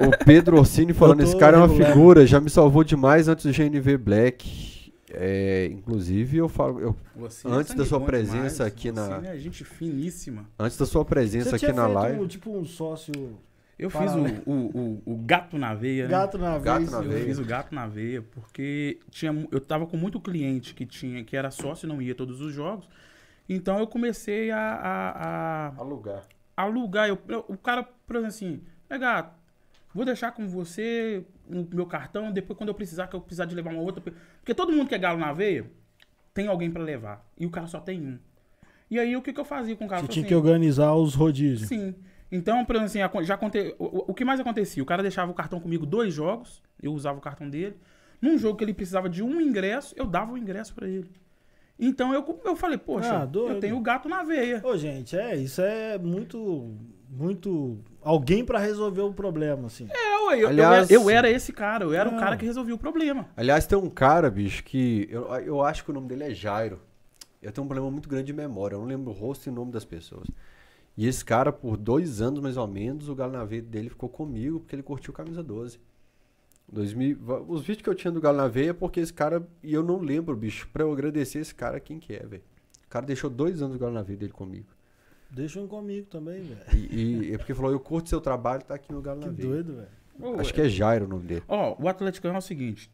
O Pedro Orsini falando, esse cara é uma figura, já me salvou demais antes do GNV Black. É, inclusive, eu falo, eu- Você Antes é da sua presença demais. aqui na- Você é gente finíssima. antes da sua presença Você aqui tinha na feito live. Um, tipo um sócio Eu fiz o, o, o, o gato na veia, né? gato na Gato vez. na Eu veia. fiz o gato na veia, porque tinha, eu tava com muito cliente que tinha, que era sócio e não ia todos os jogos. Então eu comecei a, a- a Alugar. alugar. Eu, eu- o cara, por exemplo, assim, é gato, vou deixar com você o meu cartão, depois quando eu precisar, que eu precisar de levar uma outra. Porque todo mundo que é galo na veia tem alguém pra levar. E o cara só tem um. E aí o que, que eu fazia com o cara? Você tinha falei que organizar os rodízios. Sim. Então, por exemplo, assim, já aconte... o, que mais acontecia? O cara deixava o cartão comigo dois jogos, eu usava o cartão dele. Num jogo que ele precisava de um ingresso, eu dava o ingresso pra ele. Então eu, eu falei, poxa, Ah, eu tenho o gato na veia. Ô, gente, é, isso é muito. Muito. Alguém pra resolver o problema, assim. É, ué, eu, eu Aliás- era, eu era esse cara, eu era o Ah. cara que resolvia o problema. Aliás, tem um cara, bicho, que eu, eu acho que o nome dele é Jairo. Eu tenho um problema muito grande de memória, eu não lembro o rosto e o nome das pessoas. E esse cara, por dois anos mais ou menos, o Galo na Veia dele ficou comigo porque ele curtiu camisa 12. 2000, va- os vídeos que eu tinha do Galo na Veia é porque esse cara, e eu não lembro, bicho, pra eu agradecer esse cara, quem que é, velho. O cara deixou dois anos o Galo na Veia dele comigo. Deixa um comigo também, velho. E, e é porque falou, eu curto seu trabalho, tá aqui no Galo Que na Veia. doido, velho. Acho que é Jairo o nome dele. Ó, o Atlético é o seguinte: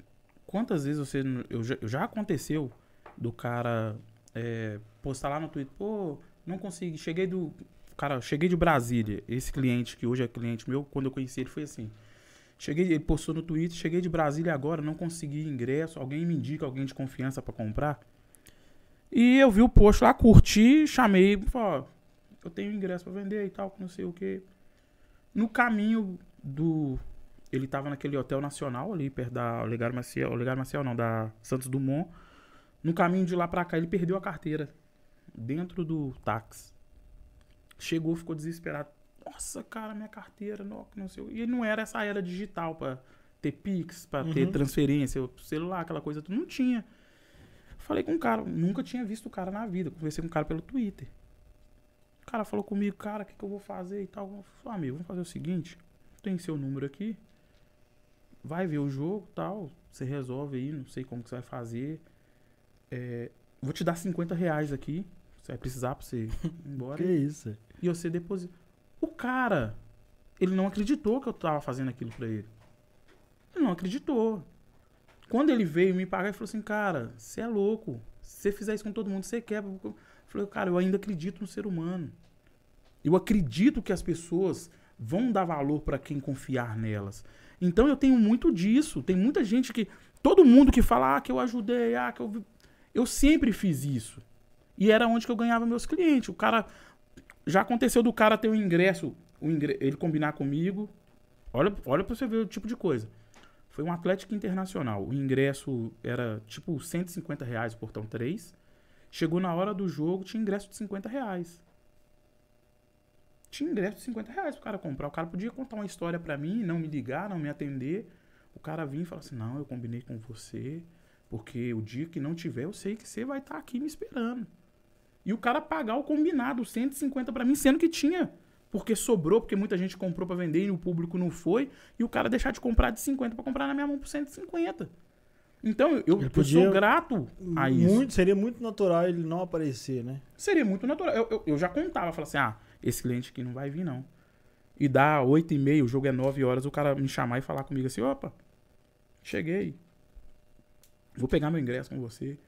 quantas vezes você. Eu já, já aconteceu do cara é, postar lá no Twitter, pô, não consegui, cheguei do. Cara, cheguei de Brasília. Esse cliente, que hoje é cliente meu, quando eu conheci ele, foi assim. Cheguei, ele postou no Twitter, cheguei de Brasília agora, não consegui ingresso, alguém me indica alguém de confiança pra comprar. E eu vi o post lá, curti, chamei, falei, eu tenho ingresso pra vender e tal, não sei o que. No caminho do, ele tava naquele hotel nacional ali, perto da Olegário Maciel, Olegário Maciel não, da Santos Dumont. No caminho de lá pra cá, ele perdeu a carteira dentro do táxi. Chegou, ficou desesperado. Nossa, cara, minha carteira, não, não sei. E não era essa era digital pra ter Pix, pra ter Uhum. transferência, o celular, aquela coisa, tudo. não tinha. Falei com o cara, nunca tinha visto o cara na vida. Conversei com o cara pelo Twitter. O cara falou comigo, cara, o que, que eu vou fazer e tal. Eu falei, amigo, vamos fazer o seguinte: tem seu número aqui, vai ver o jogo tal, você resolve aí, não sei como que você vai fazer. É, vou te dar 50 reais aqui, você vai precisar pra você ir embora. Que isso. E você deposita. O cara, ele não acreditou que eu tava fazendo aquilo pra ele. Ele não acreditou. Quando ele veio me pagar, ele falou assim, cara, você é louco. Se você fizer isso com todo mundo, você quebra. Eu falei, cara, eu ainda acredito no ser humano. Eu acredito que as pessoas vão dar valor pra quem confiar nelas. Então eu tenho muito disso. Tem muita gente que. Todo mundo que fala, ah, que eu ajudei, ah, que eu. vi-". Eu sempre fiz isso. E era onde que eu ganhava meus clientes. O cara. Já aconteceu do cara ter um ingresso, o ingre- ele combinar comigo. Olha, olha pra você ver o tipo de coisa. Foi um Atlético Internacional. O ingresso era tipo 150 reais, o portão 3. Chegou na hora do jogo, tinha ingresso de 50 reais. Tinha ingresso de 50 reais pro cara comprar. O cara podia contar uma história pra mim, não me ligar, não me atender. O cara vinha e falar assim: Não, eu combinei com você, porque o dia que não tiver, eu sei que você vai estar aqui me esperando. E o cara pagar o combinado, 150 pra mim, sendo que tinha. Porque sobrou, porque muita gente comprou pra vender e o público não foi. E o cara deixar de comprar de 50 pra comprar na minha mão por 150. Então, eu, eu sou grato a isso. Muito, seria muito natural ele não aparecer, né? Seria muito natural. Eu, eu, eu já contava, falava assim, ah, esse cliente aqui não vai vir, não. E dá oito e meia, o jogo é 9 horas, o cara me chamar e falar comigo assim, opa, cheguei. Vou pegar meu ingresso com você.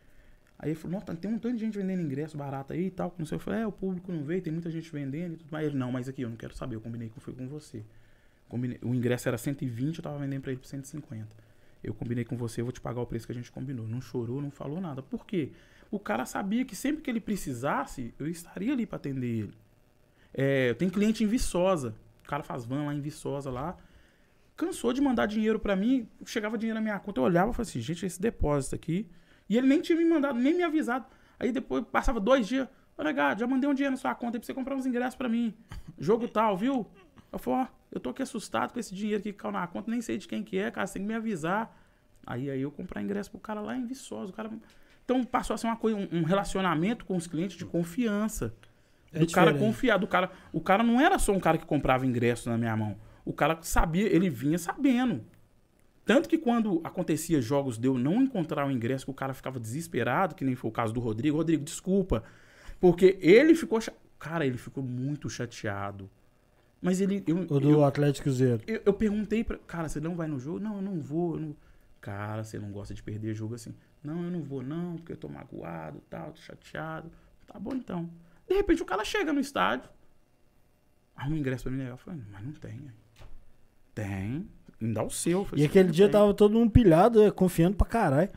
Aí ele falou, nossa, tem um tanto de gente vendendo ingresso barato aí e tal. Não sei, eu falei, é, o público não veio, tem muita gente vendendo e tudo mais. Ele, não, mas aqui eu não quero saber, eu combinei que foi com você. Combinei- o ingresso era 120, eu tava vendendo pra ele por 150. Eu combinei com você, eu vou te pagar o preço que a gente combinou. Não chorou, não falou nada. Por quê? O cara sabia que sempre que ele precisasse, eu estaria ali pra atender ele. É, tem cliente em Viçosa. O cara faz van lá em Viçosa lá. Cansou de mandar dinheiro pra mim. Chegava dinheiro na minha conta, eu olhava e falava assim, gente, esse depósito aqui. E ele nem tinha me mandado, nem me avisado. Aí depois passava dois dias. Ô, negado, já mandei um dinheiro na sua conta aí pra você comprar uns ingressos pra mim. Jogo tal, viu? Eu falei, ó, eu tô aqui assustado com esse dinheiro aqui que caiu na conta, nem sei de quem que é, cara, você tem que me avisar. Aí, aí eu comprar ingresso pro cara lá em Viçosa. O cara... Então passou a ser uma coisa, um, um relacionamento com os clientes de confiança. É do cara confiar, do cara. O cara não era só um cara que comprava ingresso na minha mão. O cara sabia, ele vinha sabendo. Tanto que quando acontecia jogos de eu não encontrar o ingresso, que o cara ficava desesperado, que nem foi o caso do Rodrigo. Rodrigo, desculpa. Porque ele ficou. Cara, ele ficou muito chateado. Mas ele. Eu, O do eu, Atlético Cruzeiro. eu, eu perguntei pra. Cara, você não vai no jogo? Não, eu não vou. eu não- Cara, você não gosta de perder jogo assim. Não, eu não vou, não, porque eu tô magoado tal, tô chateado. Tá bom então. De repente o cara chega no estádio. Arruma um ingresso pra mim legal. Eu falei, mas não tem. Tem. Me dá o seu. E aquele "Não dia tem." tava todo mundo pilhado, é, confiando pra caralho.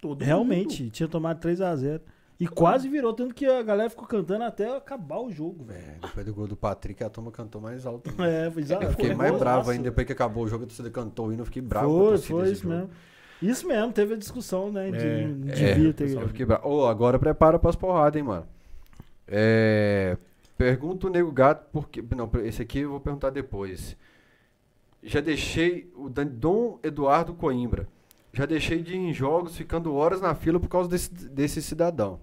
Todo Realmente, tinha tomado 3x0. E quase virou, tanto que a galera ficou cantando até acabar o jogo, velho. É, depois do gol do Patrick, a turma cantou mais alto. ainda. É, foi exato. Eu fiquei foi mais bravo ainda velho. depois que acabou o jogo, a torcida cantou o hino, eu fiquei bravo com a Foi, foi isso jogo. mesmo. Isso mesmo, teve a discussão, né? De, É, é, ter. Eu fiquei bravo. Ô, agora prepara pras porradas, hein, mano. É, pergunta o Nego Gato, porque. Não, esse aqui eu vou perguntar depois. Já deixei o Dom Eduardo Coimbra. Já deixei de ir em jogos ficando horas na fila por causa desse, desse cidadão.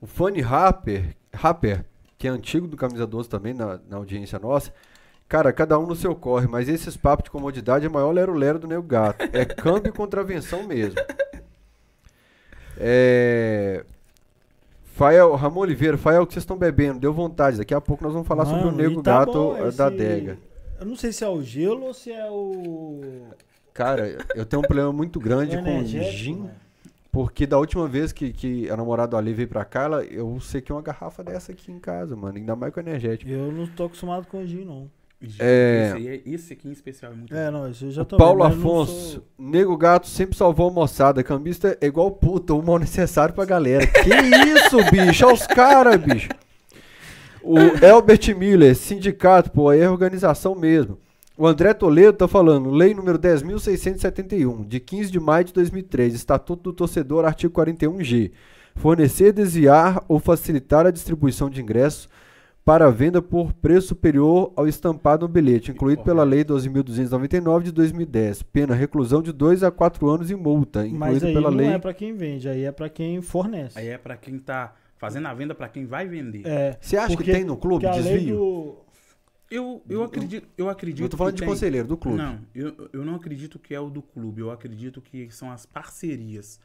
O Fanny Rapper, Rapper, que é antigo do Camisa 12 também, na, na audiência nossa. Cara, cada um no seu corre, mas esses papos de comodidade é maior lero-lero do Nego Gato. É câmbio e contravenção mesmo. É. Fael, Ramon Oliveira, Fael, o que vocês estão bebendo? Deu vontade. Daqui a pouco nós vamos falar sobre o Mano, Nego tá Gato bom eh, esse- da Dega. Eu não sei se é o gelo ou se é o. Cara, eu tenho um problema muito grande com gin, velho. porque da última vez que, que a namorada ali veio pra cá, ela, eu sequei uma garrafa dessa aqui em casa, mano. Ainda mais com energético. Eu não tô acostumado com gin, não. É. Esse, aí é- esse aqui em especial é muito É, bom. não, eu já tô Paulo Afonso, Nego Gato sempre salvou a moçada. Cambista é igual puta, o mal necessário pra galera. Que isso, bicho? Olha os caras, bicho. O Elbert Miller, sindicato, pô, aí é organização mesmo. O André Toledo tá falando, lei número 10.671, de 15 de maio de 2003, Estatuto do Torcedor, artigo 41G. Fornecer, desviar ou facilitar a distribuição de ingressos para venda por preço superior ao estampado no bilhete, incluído pela Lei 12.299 de 2010. Pena reclusão de 2 a 4 anos e multa, Mas incluído aí pela não lei. é pra quem vende, aí é pra quem fornece. Aí é pra quem tá fazendo a venda, pra quem vai vender. É. Você acha Porque- que tem no clube a desvio? do. Eu, eu acredito, eu acredito Eu tô falando que de tem. conselheiro, do clube. Não, eu, eu não acredito que é o do clube. Eu acredito que são as parcerias,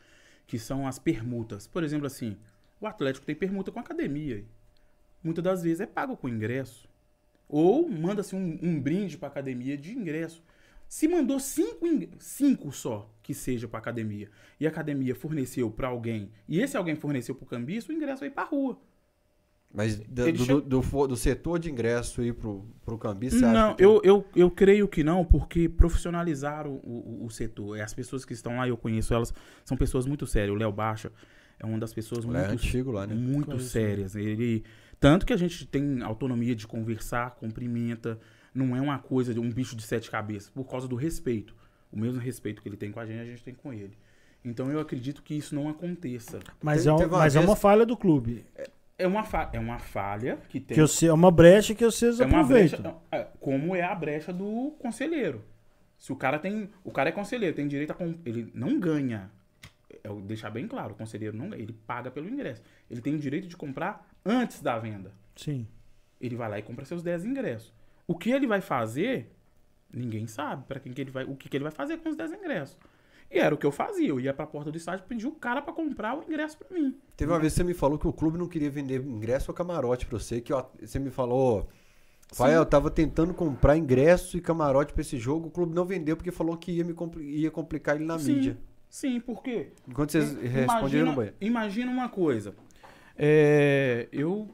que são as permutas. Por exemplo, assim, o Atlético tem permuta com a academia. Muitas das vezes é pago com ingresso. Ou manda-se um, um brinde para academia de ingresso. Se mandou cinco, cinco só que seja para academia e a academia forneceu para alguém e esse alguém forneceu para o cambista, o ingresso vai para rua. Mas do, chega- do, do do setor de ingresso aí pro, pro cambista, você acha Não, que tem? eu, eu, eu creio que não, porque profissionalizaram o, o, o setor. E As pessoas que estão lá, eu conheço elas, são pessoas muito sérias. O Léo Baixa é uma das pessoas é muito, antigo lá, né? muito sérias. Ele, tanto que a gente tem autonomia de conversar, cumprimenta. Não é uma coisa de um bicho de sete cabeças, por causa do respeito. O mesmo respeito que ele tem com a gente, a gente tem com ele. Então eu acredito que isso não aconteça. Mas, Te- é, um- mas é vez- uma falha do clube. É uma, fa- é uma falha que tem. Que você, é uma brecha que vocês é uma aproveitam. brecha, é, como é a brecha do conselheiro. Se o cara tem. O cara é conselheiro, tem direito a. Ele não ganha. Eu deixar bem claro, o conselheiro não ganha. Ele paga pelo ingresso. Ele tem o direito de comprar antes da venda. Sim. Ele vai lá e compra seus 10 ingressos. O que ele vai fazer, ninguém sabe para quem que ele vai, o que, que ele vai fazer com os 10 ingressos. E era o que eu fazia. Eu ia pra porta do estádio e pedia o cara pra comprar o ingresso pra mim. Teve uma vez que você me falou que o clube não queria vender ingresso ou camarote pra você, que ó, você me falou, pai, Sim. eu tava tentando comprar ingresso e camarote pra esse jogo, o clube não vendeu porque falou que ia me compli- ia complicar ele na Sim. mídia. Sim, por quê? Enquanto vocês respondiam no banheiro. imagina uma coisa. É, eu,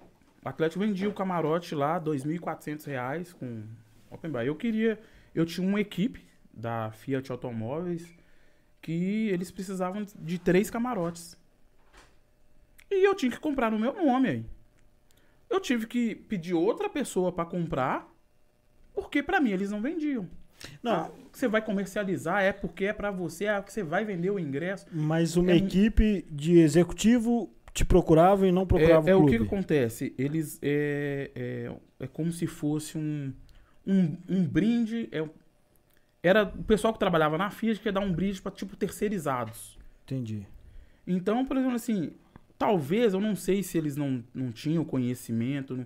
o Atlético vendia o camarote lá, 2.400 reais com Open Bar. Eu queria, eu tinha uma equipe da Fiat Automóveis que eles precisavam de três camarotes. E eu tinha que comprar no meu nome aí. Eu tive que pedir outra pessoa para comprar, porque para mim eles não vendiam. Não, Ah, você vai comercializar, é porque é para você, é que você vai vender o ingresso. mas uma é- equipe de executivo te procurava e não procurava É, é o o clube. que, que acontece? Eles é, é, é como se fosse um, um, um brinde. É, era o pessoal que trabalhava na Fiat que ia dar um brinde para tipo terceirizados. Entendi. Então, por exemplo, assim, talvez eu não sei se eles não, não tinham conhecimento. não-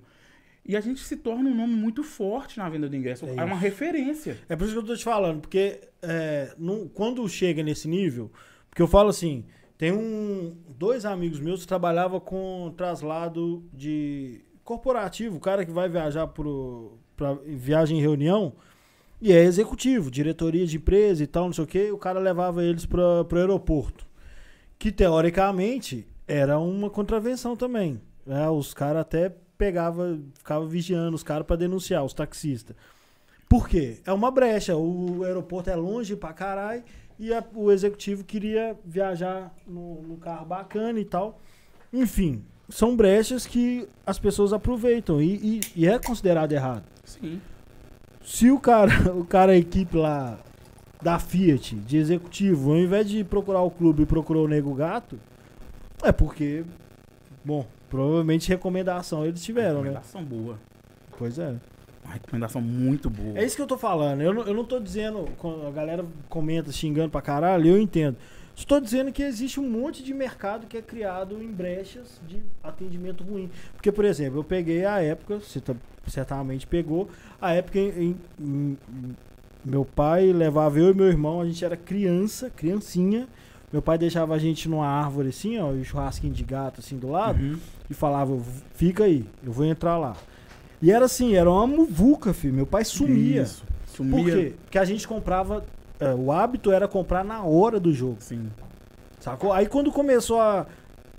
e a gente se torna um nome muito forte na venda do ingresso. É É, uma referência. É por isso que eu tô te falando, porque é, não- quando chega nesse nível, porque eu falo assim, tem um, dois amigos meus que trabalhavam com traslado de corporativo, o cara que vai viajar pro, pra viagem em reunião, e é executivo, diretoria de empresa e tal, não sei o que, o cara levava eles para pro aeroporto. Que teoricamente era uma contravenção também. né? Os caras até pegavam, ficavam vigiando os caras para denunciar, os taxistas. Por quê? É uma brecha. O aeroporto é longe pra caralho e a- o executivo queria viajar no, no carro bacana e tal. Enfim, são brechas que as pessoas aproveitam e, e- e é considerado errado. Sim. Se o cara, o cara, a equipe lá da Fiat, de executivo, ao invés de procurar o clube, procurou o Nego Gato, é porque, bom, provavelmente recomendação eles tiveram, né? recomendação boa. Pois é. Uma recomendação muito boa. É isso que eu tô falando. Eu não, eu não tô dizendo, quando a galera comenta xingando pra caralho, eu entendo. Estou dizendo que existe um monte de mercado que é criado em brechas de atendimento ruim. Porque, por exemplo, eu peguei a época, você tá- certamente pegou, a época em, em- em- meu pai levava eu e meu irmão, a gente era criança, criancinha. Meu pai deixava a gente numa árvore assim, ó, e o churrasquinho de gato assim do lado Uhum. e falava, fica aí, eu vou entrar lá. E era assim, era uma muvuca, filho. Meu pai sumia. Isso. Por Sumia. quê? Porque a gente comprava. é, o hábito era comprar na hora do jogo, Sim. sacou? Aí quando começou a,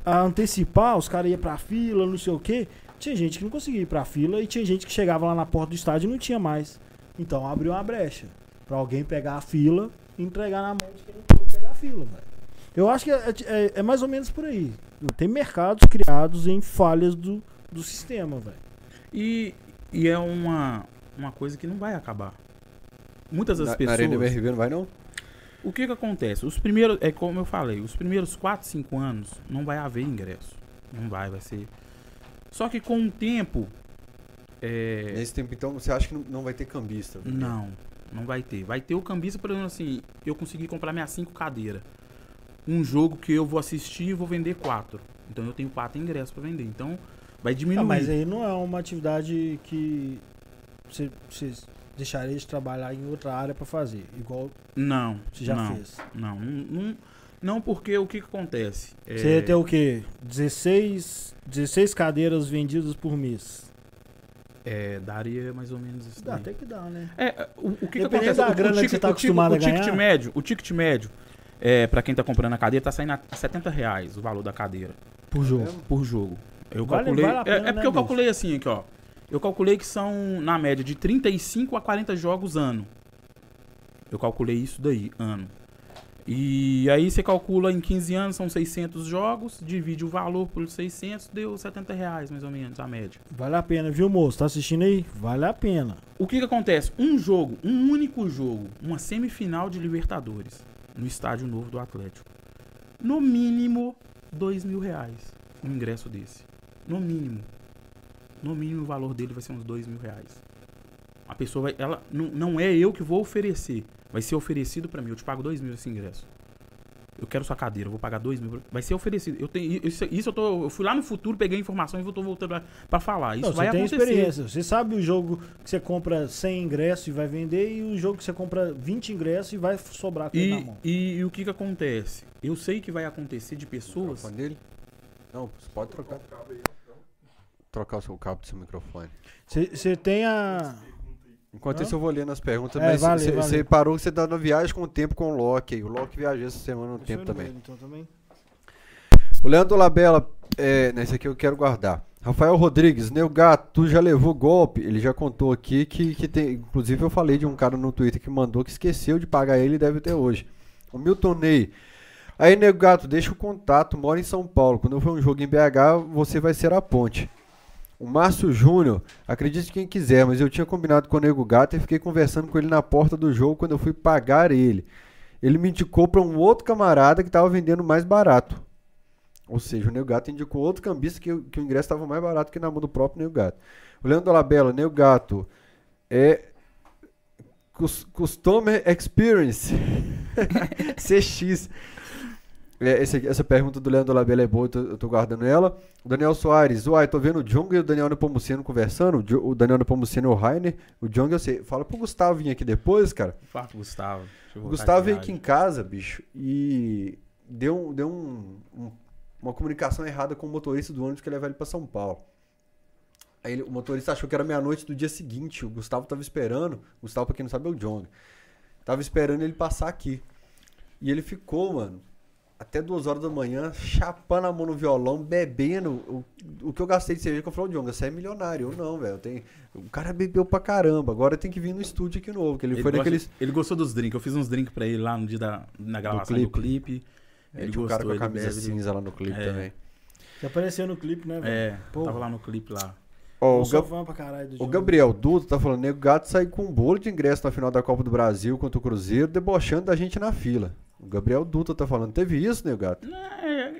a antecipar, os caras iam pra fila, não sei o quê. Tinha gente que não conseguia ir pra fila e tinha gente que chegava lá na porta do estádio e não tinha mais. Então abriu uma brecha pra alguém pegar a fila e entregar na mão de quem não pôde pegar a fila, velho. Eu acho que é, é- é mais ou menos por aí. Tem mercados criados em falhas do, do sistema, velho. E, e é uma, uma coisa que não vai acabar. Muitas das Na, na pessoas. Arena MRV não vai não? O que que acontece? Os primeiros, é como eu falei, os primeiros 4, 5 anos não vai haver ingresso. Não vai, vai ser. Só que com o tempo. É, Nesse tempo então você acha que não, vai ter cambista? não, não vai ter. Vai ter o cambista, por exemplo, assim, eu consegui comprar minhas 5 cadeiras. Um jogo que eu vou assistir e vou vender 4. Então eu tenho 4 ingressos pra vender. Então vai diminuir. Ah, mas aí não é uma atividade que você, você deixaria de trabalhar em outra área pra fazer, igual Não, você já não, fez. Não, não, não, porque o que que acontece? É, Você ia ter o quê? 16, 16 cadeiras vendidas por mês. é, daria mais ou menos isso Dá até que dá, né? É, o, o que, que acontece? da O- o, grana que ticket- você tá o ticket- acostumado o a ticket ganhar. médio, o ticket médio, é, pra quem tá comprando a cadeira, tá saindo a 70 reais o valor da cadeira Por jogo. mesmo? por jogo. Eu Vale- calculei. vale a é- pena, é, né, porque eu bicho? calculei assim aqui, ó. Eu calculei que são, na média, de 35 a 40 jogos ano. Eu calculei isso daí, ano. E aí você calcula em 15 anos, são 600 jogos, divide o valor por 600, deu 70 reais, mais ou menos, a média. Vale a pena, viu, moço? Tá assistindo aí? Vale a pena. O que que acontece? Um jogo, um único jogo, uma semifinal de Libertadores, no estádio novo do Atlético. no mínimo, dois mil reais um ingresso desse. No mínimo. No mínimo o valor dele vai ser uns dois mil reais. A pessoa vai. Ela, não, não é eu que vou oferecer. Vai ser oferecido pra mim. Eu te pago dois mil esse ingresso. Eu quero sua cadeira, eu vou pagar dois mil. Vai ser oferecido. Eu tenho, isso, isso eu tô. Eu fui lá no futuro, peguei a informação e tô voltando pra, pra falar. Isso Não, vai você tem acontecer. experiência. Você sabe o jogo que você compra 100 ingressos e vai vender e o jogo que você compra 20 ingressos e vai sobrar com ele na E, mão. e, e o que que acontece? Eu sei que vai acontecer de pessoas. Microfone dele? Não, você pode trocar. Trocar o seu cabo do seu microfone. Você tem a. Enquanto Hã? isso eu vou lendo as perguntas, É, mas você vale. parou que você tá na viagem com o tempo com o Loki. O Loki viajou essa semana no Deixa tempo também. então, também. O Leandro Labella, é, nesse aqui eu quero guardar. Rafael Rodrigues, Neu Gato, tu já levou golpe? Ele já contou aqui que, que tem. Inclusive eu falei de um cara no Twitter que mandou que esqueceu de pagar ele e deve ter hoje. O Milton Ney. Aí, Nego Gato, deixa o contato, mora em São Paulo. Quando for um jogo em BH, você vai ser a ponte. O Márcio Júnior, acredite quem quiser, mas eu tinha combinado com o Nego Gato e fiquei conversando com ele na porta do jogo quando eu fui pagar ele. Ele me indicou para um outro camarada que estava vendendo mais barato. Ou seja, o Nego Gato indicou outro cambista que, que o ingresso estava mais barato que na mão do próprio Nego Gato. O Leandro Labella, Nego Gato, é cus- Customer Experience CX. É, esse essa pergunta do Leandro Labella é boa, eu tô, eu tô guardando ela. O Daniel Soares, uai, tô vendo o Jong e o Daniel Nepomuceno conversando. O, Daniel Nepomuceno é o Rainer. O Jong eu sei. Fala pro Gustavo vir aqui depois, cara. Fala pro Gustavo. O Gustavo veio aqui em casa, bicho, e deu, deu um- um- uma comunicação errada com o motorista do ônibus que ia levar ele pra São Paulo. Aí ele- o motorista achou que era meia-noite do dia seguinte. O Gustavo tava esperando. O Gustavo, pra quem não sabe, é o Jong. Tava esperando ele passar aqui. E ele ficou, mano, até duas horas da manhã, chapando a mão no violão, bebendo. O, o que eu gastei de cerveja, que eu falei, ô Jong, você é milionário. Eu não, velho. eu tenho- O cara bebeu pra caramba. Agora tem que vir no estúdio aqui novo. Que ele, Ele, foi gosta- naqueles. ele gostou dos drinks. Eu fiz uns drinks pra ele lá no dia da na gravação do clipe. É, Ele tinha um cara com a gostou, ele camisa ele- cinza lá no clipe É. também. Que apareceu no clipe, né, velho? É, Pô. tava lá no clipe lá. Ó, Eu o, Gab- fã pra caralho do o. Gabriel Duto tá falando, nego gato saiu com um bolo de ingresso na final da Copa do Brasil contra o Cruzeiro, debochando da gente na fila. O Gabriel Duto tá falando, teve isso, nego gato? É,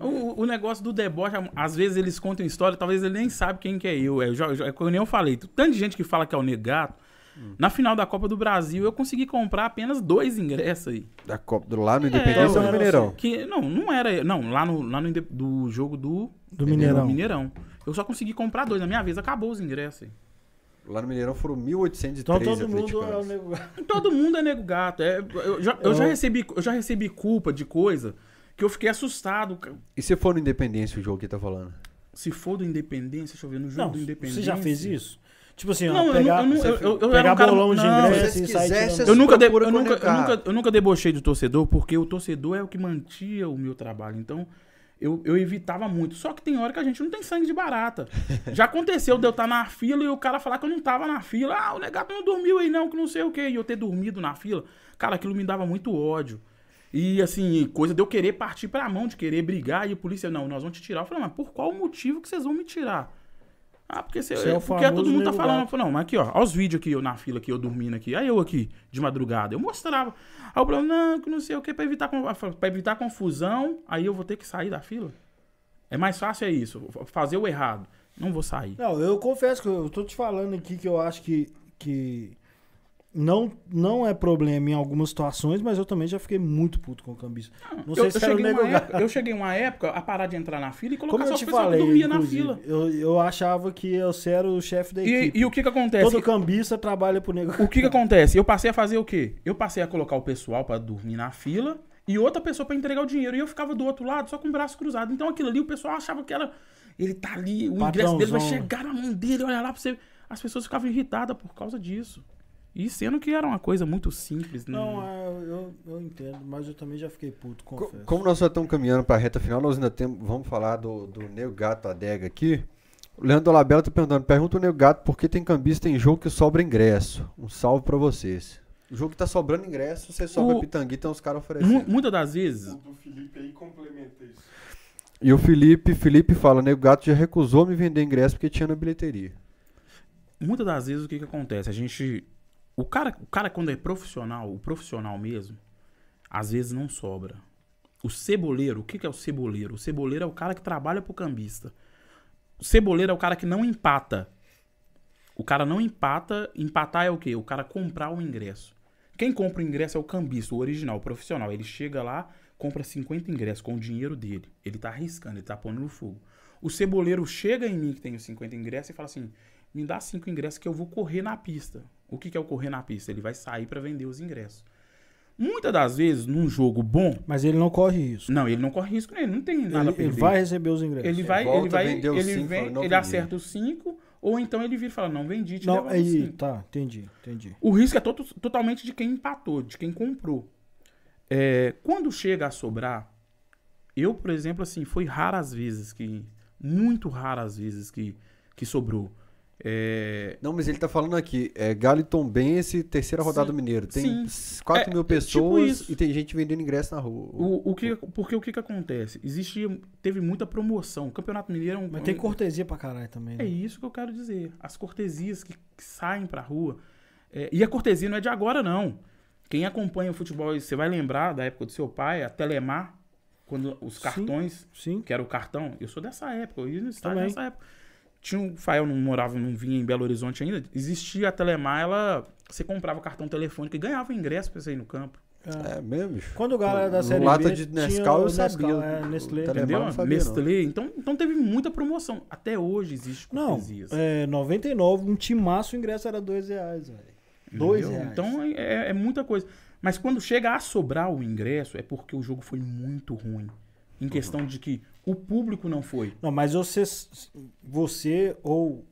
o, o negócio do deboche, às vezes eles contam história, talvez ele nem sabe quem que é eu. É, é como nem eu falei, tanto de gente que fala que é o Negato. Hum. Na final da Copa do Brasil, eu consegui comprar apenas dois ingressos aí. Da Copa do lá no É, Independência ou no Mineirão? Que, não, não era. Não, lá no, lá no do jogo do, Do Mineirão. Mineirão. Eu só consegui comprar dois. Na minha vez, acabou os ingressos aí. Lá no Mineirão foram 1.803 Então todo mundo é o nego. Todo mundo é nego gato. É, eu, já, eu, já Eu- recebi, eu já recebi culpa de coisa que eu fiquei assustado. E se for no Independência o jogo que tá falando? Se for do Independência, deixa eu ver, no jogo Não, do Independência. você já fez isso? Tipo assim, ó, Não, eu pegar, não- eu não- eu- eu- eu pegar um cara- bolão de não, ingresso e sair. Eu nunca, de- eu, nunca, eu, nunca, eu nunca debochei do torcedor, porque o torcedor é o que mantia o meu trabalho. Então, eu, eu evitava muito. Só que tem hora que a gente não tem sangue de barata. Já aconteceu de eu estar na fila e o cara falar que eu não tava na fila. Ah, o negato não dormiu aí não, que não sei o quê. E eu ter dormido na fila. Cara, aquilo me dava muito ódio. E assim, coisa de eu querer partir pra mão, de querer brigar. E a polícia, não, nós vamos te tirar. Eu falei, mas por qual motivo que vocês vão me tirar? Ah, porque, você, Você é porque todo famoso mundo tá falando. gato. Não, mas aqui, ó, ó os vídeos aqui, eu na fila aqui, eu dormindo aqui. Aí eu aqui, de madrugada. Eu mostrava. Aí o problema, não, que não sei o que, pra evitar, pra evitar confusão, aí eu vou ter que sair da fila. É mais fácil é isso, fazer o errado. Não vou sair. Não, eu confesso que eu tô te falando aqui que eu acho que, que não, não é problema em algumas situações, mas eu também já fiquei muito puto com o cambista. Não sei eu, se eu cheguei uma época, eu cheguei uma época a parar de entrar na fila e colocar Como só eu o te pessoal falei, que dormia na fila. eu, eu achava que eu era o chefe da E, equipe. e o que que acontece? Todo cambista trabalha pro nego O que que acontece? Eu passei a fazer o quê? Eu passei a colocar o pessoal pra dormir na fila e outra pessoa pra entregar o dinheiro. E eu ficava do outro lado só com o braço cruzado. Então aquilo ali o pessoal achava que era. Ele tá ali, o ingresso dele vai chegar na mão dele, olha lá pra você. As pessoas ficavam irritadas por causa disso. E sendo que era uma coisa muito simples. né? Não, é, eu, eu entendo, mas eu também já fiquei puto, Co- confesso. Como nós só estamos caminhando para a reta final, nós ainda temos. Vamos falar do, do Nego Gato Adega aqui. O Leandro Labella tá perguntando: pergunta o Nego Gato por que tem cambista em jogo que sobra ingresso. Um salve para vocês. O jogo que tá sobrando ingresso, você sobra O- pitanguita e uns caras oferecendo. muitas das vezes, O do Felipe aí complementa isso. E o Felipe, Felipe fala: Nego Gato já recusou me vender ingresso porque tinha na bilheteria. muitas das vezes o que que acontece? A gente. O cara, o cara, quando é profissional, o profissional mesmo, às vezes não sobra. O ceboleiro, o que, que é o ceboleiro? O ceboleiro é o cara que trabalha pro cambista. O ceboleiro é o cara que não empata. O cara não empata. Empatar é o quê? O cara comprar o ingresso. Quem compra o ingresso é o cambista, o original, o profissional. Ele chega lá, compra 50 ingressos com o dinheiro dele. Ele tá arriscando, ele tá pondo no fogo. O ceboleiro chega em mim, que tem os 50 ingressos, e fala assim: me dá cinco ingressos que eu vou correr na pista. O que, que é o correr na pista? Ele vai sair para vender os ingressos. Muitas das vezes, num jogo bom. Mas ele não corre risco. Não, ele não corre risco, ele não tem nada Ele, a perder. ele vai receber os ingressos. Ele vai, ele vai, ele, cinco, vem, ele acerta os cinco, ou então ele vira e fala, não vendi, te Não, aí, cinco. tá, entendi, entendi. O risco é to- totalmente de quem empatou, de quem comprou. É, quando chega a sobrar, eu, por exemplo, assim, foi raras vezes que. Muito raras vezes que, que sobrou. É, Não, mas ele tá falando aqui, é Galo e Tombense, terceira rodada Sim, do Mineiro. Tem sim. 4 É, mil é tipo pessoas isso. e tem gente vendendo ingresso na rua. o, o que, porque o que, que acontece? Existia, teve muita promoção. O Campeonato Mineiro é um. Mas tem cortesia pra caralho também. É Né? isso que eu quero dizer. As cortesias que, que saem pra rua. É, e a cortesia não é de agora, não. Quem acompanha o futebol, você vai lembrar da época do seu pai, a Telemar, quando os Sim. cartões, Sim. que era o cartão. Eu sou dessa época, eu ia no estádio Também. nessa época. Tinha um Fael não morava, não vinha em Belo Horizonte ainda. Existia a Telemar, ela. Você comprava cartão telefônico e ganhava ingresso pra você ir no campo. É. É mesmo, bicho. Quando o Galo era da Série lata B, de Nescau o eu sabia. Nescau, é, O Nestlé. Entendeu? não sabia, não. Nestlé. Então, então teve muita promoção. Até hoje existe Não, cortesias. é, 99, um timaço, o ingresso era dois reais, velho. Dois reais. Então é, é muita coisa. Mas quando chega a sobrar o ingresso, é porque o jogo foi muito ruim. Em questão de que o público não foi. Não, mas você, você ou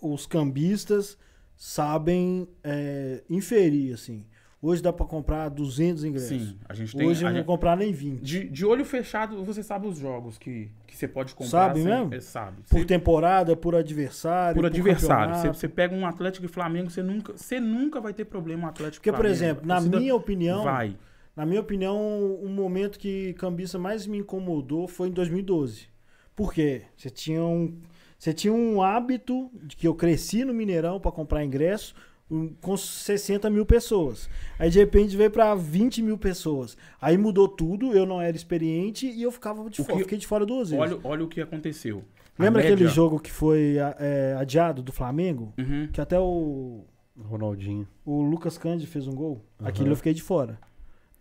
os cambistas sabem é, inferir, assim. Hoje dá pra comprar 200 ingressos. Sim, a gente tem. Hoje a não vou gente- comprar nem 20. de, de olho fechado, você sabe os jogos que, que você pode comprar. Sabe sem- mesmo? é, sabe. Por Você- temporada, por adversário. por adversário. Você, você pega um Atlético e Flamengo, você nunca, você nunca vai ter problema Atlético Porque, por Flamengo. exemplo, A na minha opinião, Vai. Na minha opinião, um momento que cambista mais me incomodou foi em 2012. Por quê? Você tinha um, você tinha um hábito de que eu cresci no Mineirão para comprar ingresso um, com 60 mil pessoas. Aí de repente veio para 20 mil pessoas. Aí mudou tudo, eu não era experiente e eu ficava de O fora, que- fiquei de fora duas vezes. Olha, olha o que aconteceu. Lembra aquele média- jogo que foi é, adiado do Flamengo? Uhum. Que até o, Ronaldinho. o Lucas Cândido fez um gol? Aham. Aquilo eu fiquei de fora.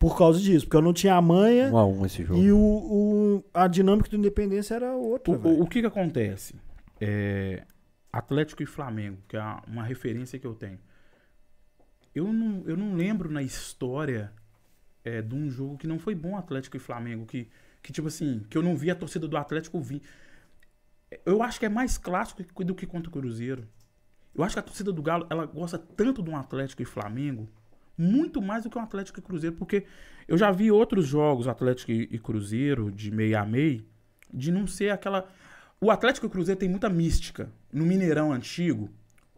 Por causa disso, porque eu não tinha a manha. Um a um esse jogo. E o, o- a dinâmica do Independência era outra, O, o, que que acontece? É, Atlético e Flamengo, que é uma referência que eu tenho. Eu não, eu não lembro na história é, de um jogo que não foi bom Atlético e Flamengo, que, que tipo assim, que eu não vi a torcida do Atlético vir. Eu acho que é mais clássico do que contra o Cruzeiro. Eu acho que a torcida do Galo, ela gosta tanto de um Atlético e Flamengo, muito mais do que um Atlético e Cruzeiro, porque eu já vi outros jogos, Atlético e, Cruzeiro, de meio a meio, de não ser aquela. O Atlético e o Cruzeiro tem muita mística. No Mineirão antigo,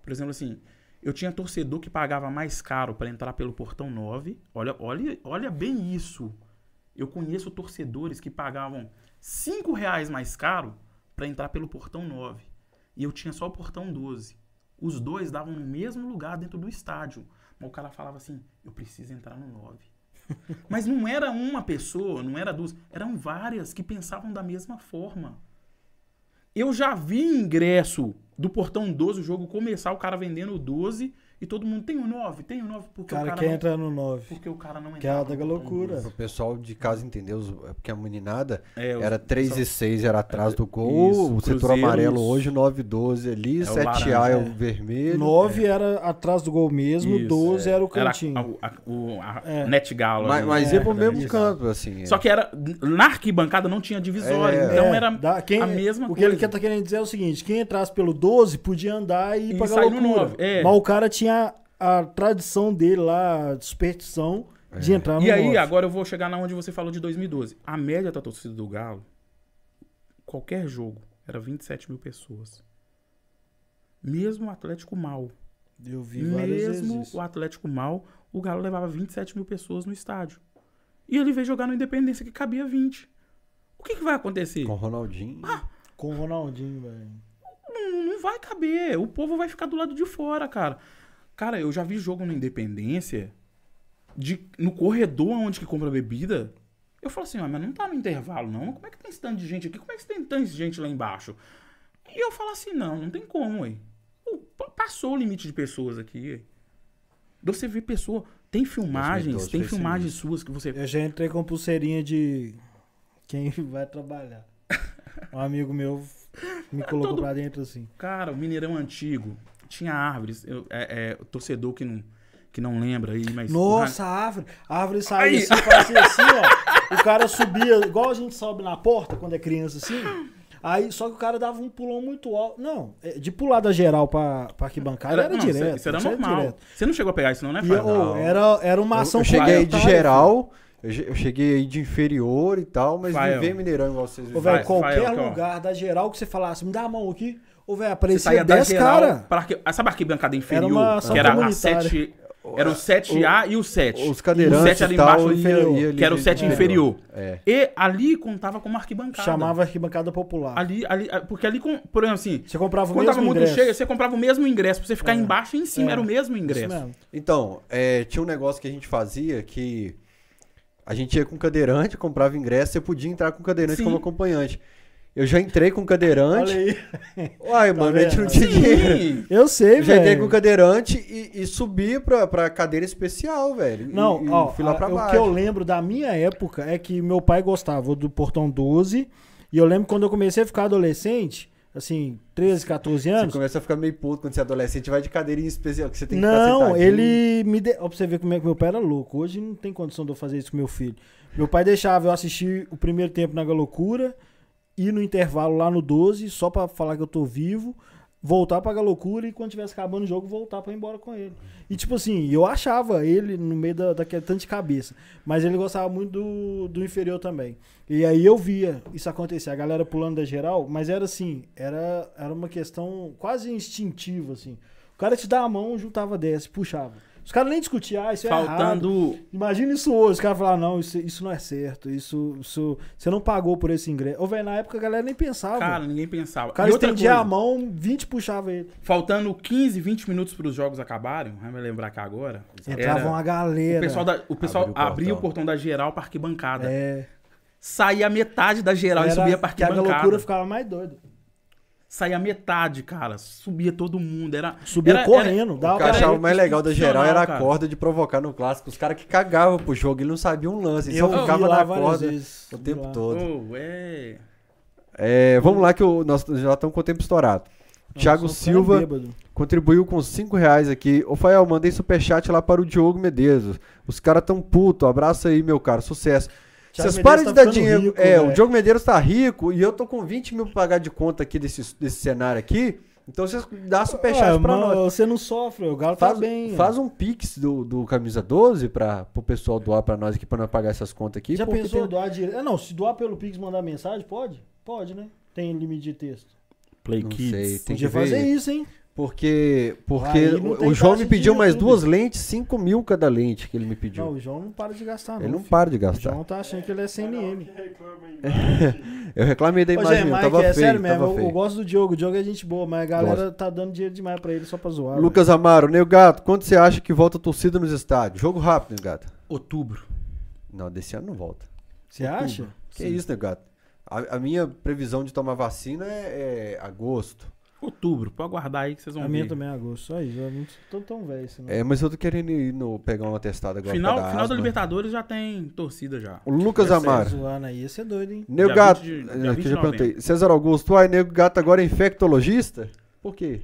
por exemplo, assim, eu tinha torcedor que pagava mais caro para entrar pelo portão 9. Olha, olha, olha bem isso. Eu conheço torcedores que pagavam 5 reais mais caro para entrar pelo portão 9. E eu tinha só o portão 12. Os dois davam no mesmo lugar dentro do estádio. Mas o cara falava assim: eu preciso entrar no 9. Mas não era uma pessoa, não era duas, eram várias que pensavam da mesma forma. Eu já vi ingresso do portão 12, o jogo começar, o cara vendendo o 12 e todo mundo tem o 9, tem o 9, O porque cara o cara quer não, entrar no 9. porque o cara não Que é a da loucura. 12. O pessoal de casa entendeu, é porque a meninada É, os- era 3 e só- 6 era atrás do gol, Isso, o setor amarelo hoje 9 e 12 ali, É o 7A é o é. vermelho. 9 era atrás do gol mesmo, Isso, 12 era o Era cantinho. a, a, o- a É. Net Galo. Mas, ali. mas É, ia pro mesmo isso. canto, assim. Só que era. Na arquibancada não tinha divisória. É. Então É, era dá- quem- a mesma O que coisa. ele quer- tá querendo dizer é o seguinte: quem entrasse pelo 12 podia andar e ir E no loucura. nove, é. Mas o cara tinha a tradição dele lá, a superstição de entrar no E aí, 9. agora eu vou chegar na onde você falou de 2012. A média da torcida do Galo, qualquer jogo, era 27 mil pessoas. Mesmo o Atlético mal. Eu vi várias Mesmo vezes. o Atlético mal, o Galo levava 27 mil pessoas no estádio. E ele veio jogar no Independência que cabia 20. O que, que vai acontecer? Com o Ronaldinho. Com o Ronaldinho, velho. Não, não vai caber. O povo vai ficar do lado de fora, cara. Cara, eu já vi jogo na Independência, de, no corredor onde que compra bebida. Eu falo assim, "Ah, mas não tá no intervalo, não. Como é que tem esse tanto de gente aqui? Como é que tem tanta gente lá embaixo? E eu falo assim, não, não tem como, ué. Passou o limite de pessoas aqui, ué. Você vê pessoa. Tem filmagens, 2012 tem filmagens suas que você. Eu já entrei com pulseirinha de quem vai trabalhar. Um amigo meu me colocou todo- pra dentro assim. Cara, o Mineirão antigo tinha árvores. Eu- é, é, o torcedor que não, que não lembra aí, mas. Nossa, a árvore. A árvore saía Aí. assim, fazia assim, ó. O cara subia, igual a gente sobe na porta quando é criança assim. Aí, só que o cara dava um pulão muito alto. Não, é, de pular da geral pra, pra arquibancada era, não, direto. Isso era normal. direto. Você não chegou a pegar isso, não, né, E, Fábio? ô, era, era uma Eu, ação eu cheguei aí de geral, eu che- eu cheguei aí de inferior e tal, mas Fael. não veio Mineirão igual vocês Ô, velho, qualquer ó. lugar da geral que você falasse, me dá a mão aqui, ô, velho, aparecia saía da 10 geral cara. para arqui... ah, Sabe a arquibancada inferior? uma ação que era a comunitária. 7. Era o 7A e o 7. Os cadeirantes o 7 ali tal, embaixo, inferior, ali que era o de- 7 de- inferior. É. E ali contava como arquibancada. Chamava arquibancada popular. Ali, ali, porque ali, com- por exemplo, assim, Você comprava o quando mesmo tava muito ingresso. cheio, você comprava o mesmo ingresso pra você ficar É. embaixo e em cima É. era o mesmo Isso ingresso. mesmo. Então, é, tinha um negócio que a gente fazia que a gente ia com cadeirante, comprava ingresso, você podia entrar com cadeirante Sim. como acompanhante. Eu já entrei com cadeirante. Olha aí. Uai, mano, a gente não tinha dinheiro. Eu sei, Eu já entrei com velho. cadeirante e, e subi pra, pra cadeira especial, velho. Não, e, ó, fui lá pra a- o baixo. que eu lembro da minha época é que meu pai gostava do Portão 12. E eu lembro quando eu comecei a ficar adolescente, assim, 13, 14 Você anos. começa a ficar meio puto quando você é adolescente, vai de cadeirinha especial, que você tem que Não, ele me deu. Ó, pra você ver como é que meu pai era louco. Hoje não tem condição de eu fazer isso com meu filho. Meu pai deixava eu assistir o primeiro tempo na Galocura, ir no intervalo lá no 12, só pra falar que eu tô vivo, voltar pra Galocura e quando tivesse acabando o jogo, voltar pra ir embora com ele. E tipo assim, eu achava ele no meio da, daquele tanto de cabeça. Mas ele gostava muito do, do inferior também. E aí eu via isso acontecer, a galera pulando da geral, mas era assim, era, era uma questão quase instintiva, assim. O cara te dá a mão, juntava 10, puxava. Os caras nem discutiam, ah, isso é errado. Faltando. Imagina isso hoje, os caras falaram, não, isso, isso não é certo, isso, isso. Você não pagou por esse ingresso. Ô, velho, na época a galera nem pensava. Cara, ninguém pensava. o cara E estendia coisa, a mão, 20 puxava ele. Faltando 15, 20 minutos para os jogos acabarem, vai me lembrar cá agora. Entrava era- uma galera. O pessoal, da- o pessoal Abriu o abria o portão. da geral pra arquibancada. É. Saía metade da geral e Era- subia pra que a arquibancada. loucura ficava mais doida. Saía metade, cara. Subia todo mundo. Era, Subia era- correndo. O dava que eu achava mais legal da geral era a cara. corda de provocar no clássico. Os caras que cagavam pro jogo e não sabiam um lance. Eu só lá na corda vezes. o tempo lá. todo. Oh, é. É, vamos lá que o, nós já estamos com o tempo estourado. Thiago o é Silva contribuiu com 5 reais aqui. Ô, Fael, mandei superchat lá para o Diogo Medeiros. Os caras tão puto. Abraço aí, meu cara. Sucesso. Vocês parem tá de dar ficando dinheiro. rico, é, o velho. Diogo Medeiros tá rico e eu tô com 20 mil pra pagar de conta aqui desse, desse cenário aqui. Então vocês dão superchat Ah, pra mano, nós. Você não sofre, o Galo tá Faz, bem. faz um pix do, do Camisa 12 para o pessoal doar pra nós aqui, pra nós pagar essas contas aqui. Já pensou tem- doar direto? Ah, não, se doar pelo Pix mandar mensagem, pode? Pode, né? Tem limite de texto. Play Não Kids. sei, tem Podia que ver. fazer isso, hein? Porque, porque não o, o João me pediu mais duas lentes, 5 mil cada lente que ele me pediu. Não, o João não para de gastar, ele não filho. para de O gastar. João tá achando que ele é CNM. Eu reclamei da Ô, imagem, Zé, mesmo, Mike, tava é feio, sério mesmo, tava eu, feio. eu gosto do Diogo. O Diogo é gente boa, mas a galera tá dando dinheiro demais pra ele só pra zoar. Lucas Amaro, Nego Gato, quando você acha que volta a torcida nos estádios? Jogo rápido, Nego Gato. Outubro. Não, desse ano não volta. Você acha? Que isso, Nego Gato? A, a minha previsão de tomar vacina é, é agosto. Outubro. Pode aguardar aí que vocês vão A ver. minha também é agosto. Só isso. Eu não tô tão velho assim. É, mas eu tô querendo ir no, pegar uma testada agora. Final, pra dar final da. Libertadores já tem torcida já. O Lucas ser Amaro. Zoando aí, ia ser doido, hein? Nego Dia Gato, 20 de- dia aqui eu 20 de já perguntei. César Augusto, ai, Nego Gato agora é infectologista? Por quê?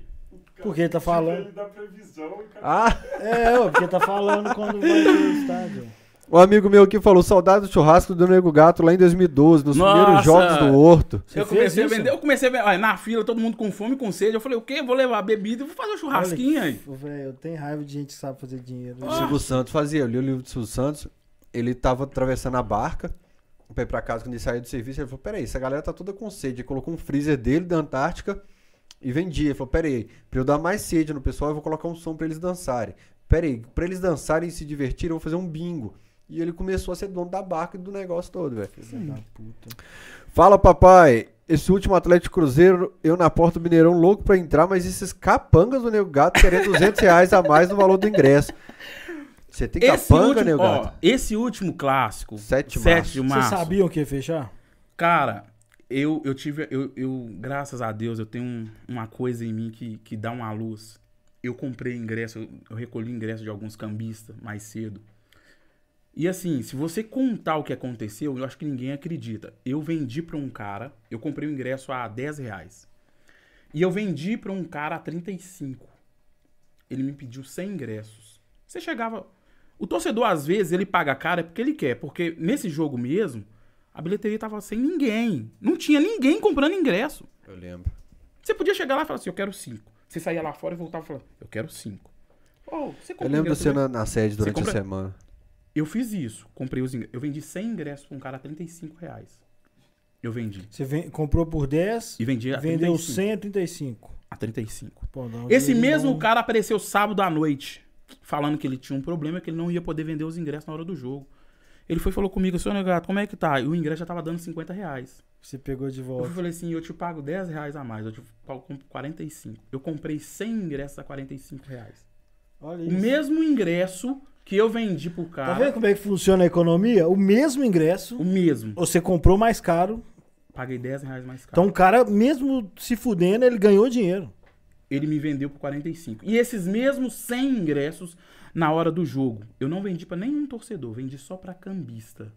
Porque ele tá falando. Ele dá previsão, cara. Ah, É, porque tá falando quando vai ter o estádio. Um amigo meu aqui falou, saudade do churrasco do Nego Gato lá em 2012, nos Nossa! primeiros jogos do Horto. Eu comecei vender, eu comecei a vender, na fila, todo mundo com fome, com sede. Eu falei, o quê? Vou levar bebida e vou fazer um churrasquinho aí. Velho, eu tenho raiva de gente que sabe fazer dinheiro. O Silvio Santos fazia, eu li o livro do Silvio Santos, ele tava atravessando a barca pra ir pra casa quando ele saiu do serviço, ele falou, peraí, essa galera tá toda com sede. Ele colocou um freezer dele da Antártica e vendia. Ele falou, peraí, pra eu dar mais sede no pessoal, eu vou colocar um som pra eles dançarem. Peraí, pra eles dançarem e se divertirem, eu vou fazer um bingo. E ele começou a ser dono da barca e do negócio todo, velho. Fala, papai. Esse último Atlético Cruzeiro, eu na porta do Mineirão louco pra entrar, mas esses capangas do Nego Gato querendo 200 reais a mais no valor do ingresso. Você tem Esse capanga, último, ó, gato? esse último clássico, 7 de 7 março. de Vocês março, sabiam que ia fechar? cara, eu, eu tive, eu, eu, graças a Deus, eu tenho um- uma coisa em mim que, que dá uma luz. Eu comprei ingresso, eu, eu recolhi ingresso de alguns cambistas mais cedo. E assim, se você contar o que aconteceu, eu acho que ninguém acredita. Eu vendi pra um cara, eu comprei o ingresso a 10 reais. E eu vendi pra um cara a 35. Ele me pediu 100 ingressos. Você chegava. O torcedor, às vezes, ele paga caro é porque ele quer. Porque nesse jogo mesmo, a bilheteria tava sem ninguém. Não tinha ninguém comprando ingresso. Eu lembro. Você podia chegar lá e falar assim, eu quero 5. Você saía lá fora e voltava falando, eu quero 5. Oh, Eu lembro você também? na, na sede durante compra- a semana. Eu fiz isso. Comprei os ingressos. Eu vendi 100 ingressos pra um cara a 35 reais. Eu vendi. Você ven- comprou por 10, E vendi a vendeu 35. 100 a 35. A 35. Pô, um Esse mesmo bom. cara apareceu sábado à noite, falando que ele tinha um problema, que ele não ia poder vender os ingressos na hora do jogo. Ele foi e falou comigo, seu negato, como é que tá? E o ingresso já tava dando 50 reais. Você pegou de Eu volta. falei assim, eu te pago 10 reais a mais, eu te pago com 45. Eu comprei 100 ingressos a 45 reais. Olha O isso. mesmo ingresso que eu vendi pro Tá cara, vendo como é que funciona a economia? O mesmo ingresso, o mesmo. você comprou mais caro. Paguei 10 reais mais caro. Então o cara, mesmo se fudendo, ele ganhou dinheiro. ele me vendeu por 45. E esses mesmos 100 ingressos na hora do jogo, eu não vendi pra nenhum torcedor, vendi só pra cambista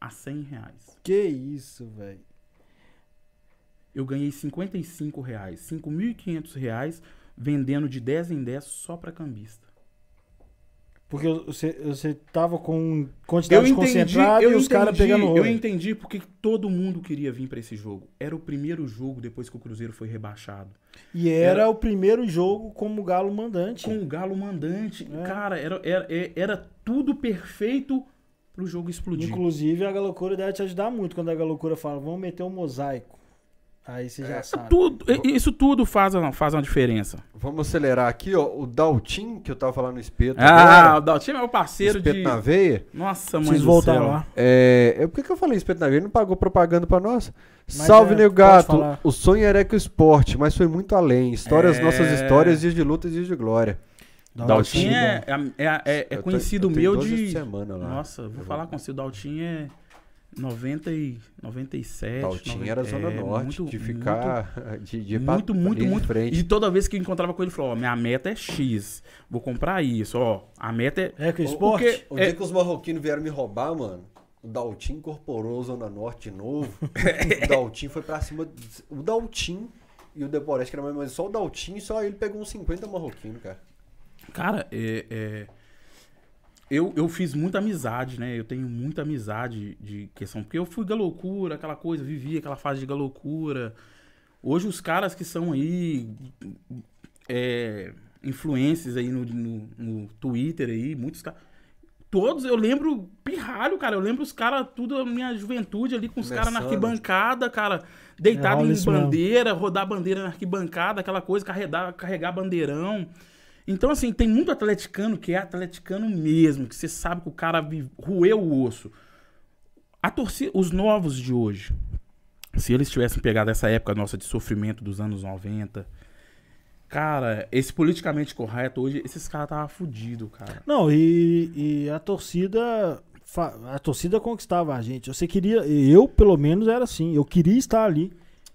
a 100 reais. Que isso, velho. Eu ganhei 55 reais, 5.500 reais vendendo de 10 em 10 só pra cambista. Porque você, você tava com quantidade Eu entendi, concentrada eu e os caras pegando eu ouro. entendi porque todo mundo queria vir pra esse jogo. Era o primeiro jogo depois que o Cruzeiro foi rebaixado. E era, Era- o primeiro jogo como galo mandante. Com o Galo mandante, É. cara, era, era, era tudo perfeito pro jogo explodir. Inclusive, a Galocura deve te ajudar muito quando a Galocura fala, vamos meter um mosaico. Aí você já sabe. Tudo, isso tudo faz, uma- faz uma diferença. Vamos acelerar aqui, ó. O Daltin, que eu tava falando no espeto. Ah, agora, o Daltinho é o parceiro espeto de. na veia. Nossa, mãe Preciso voltar céu. lá. É, é, por que, eu falei espeto na veia? Ele não pagou propaganda pra nós? Mas Salve, é, Gato. falar. O sonho era que o esporte, mas foi muito além. Histórias, É. nossas histórias, dias de luta e dias de glória. Daltinho é, é, é- é Eu tô- conhecido tenho meu 12 de. semana lá. Nossa, vou Eu falar vou- com você. O Daltinho é 90 e 97. Daltin 90, era Zona é, Norte, muito- de ficar. de, de ir pra Muito, muito, de muito. Frente. E toda vez que eu encontrava com ele, ele falou: Ó, minha meta é X. Vou comprar isso. Ó, a meta é. É que o esporte... porque- O É. dia que os marroquinos vieram me roubar, mano, o Daltin incorporou Zona Norte de novo. o Daltin foi pra cima. O Daltin e o Deporeste, que era mais só o Daltin, só ele pegou uns 50 marroquinos, cara. Cara, é, é, eu, eu fiz muita amizade, né? Eu tenho muita amizade de questão. Porque eu fui galoucura, aquela coisa, vivi aquela fase de galoucura. Hoje os caras que são aí. É, influencers aí no, no, no Twitter aí, muitos caras. Todos, eu lembro pirralho, cara. Eu lembro os caras, tudo a minha juventude ali, com os caras na arquibancada, cara, deitado rola em isso mesmo. bandeira, rodar bandeira na arquibancada, aquela coisa, carregar, carregar bandeirão. Então, assim, tem muito atleticano que é atleticano mesmo, que você sabe que o cara roeu o osso. A torcida, os novos de hoje, se eles tivessem pegado essa época nossa de sofrimento dos anos 90, cara, esse politicamente correto hoje, esses caras estavam fodidos, cara. Não, e, e a torcida... A torcida conquistava a gente. Você queria... Eu, pelo menos, era assim. Eu queria estar ali.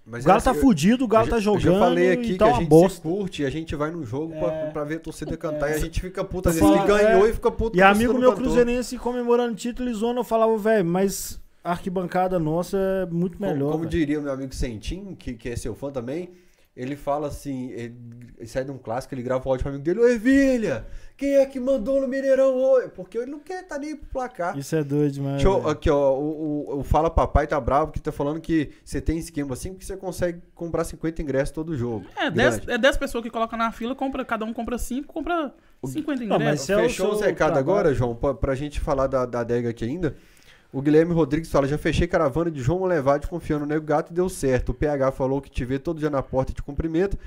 Mas o Galo era tá assim, eu- fudido, o Galo eu tá jogando Eu já falei e aqui tá que a gente bosta. se curte e a gente vai no jogo pra, É. pra ver a torcida cantar e a gente fica puto. Às vezes que falo- ganhou é. e fica puto. E amigo meu cruzeirense comemorando título e zona, eu falava, velho, mas a arquibancada nossa é muito Como- melhor. Como velho. diria o meu amigo Sentim, que, que é seu fã também, ele fala assim, ele, ele sai de um clássico, ele grava o áudio pro amigo dele, ô Ervilha, quem é que mandou no Mineirão hoje? Porque ele não quer tá nem pro placar. Isso é doido demais. Eu- aqui, ó, o, o- o Fala Papai tá bravo que tá falando que você tem esquema assim porque você consegue comprar 50 ingressos todo jogo. É 10, Grande. é 10 pessoas que colocam na fila, compra, cada um compra 5, compra 50 Não, mas ingressos. é o Fechou os recados agora, João, pra, pra gente falar da, da adega aqui ainda. O Guilherme Rodrigues fala, já fechei caravana de João Levade confiando no Nego Gato e deu certo. O PH falou que te vê todo dia na porta e te cumprimenta.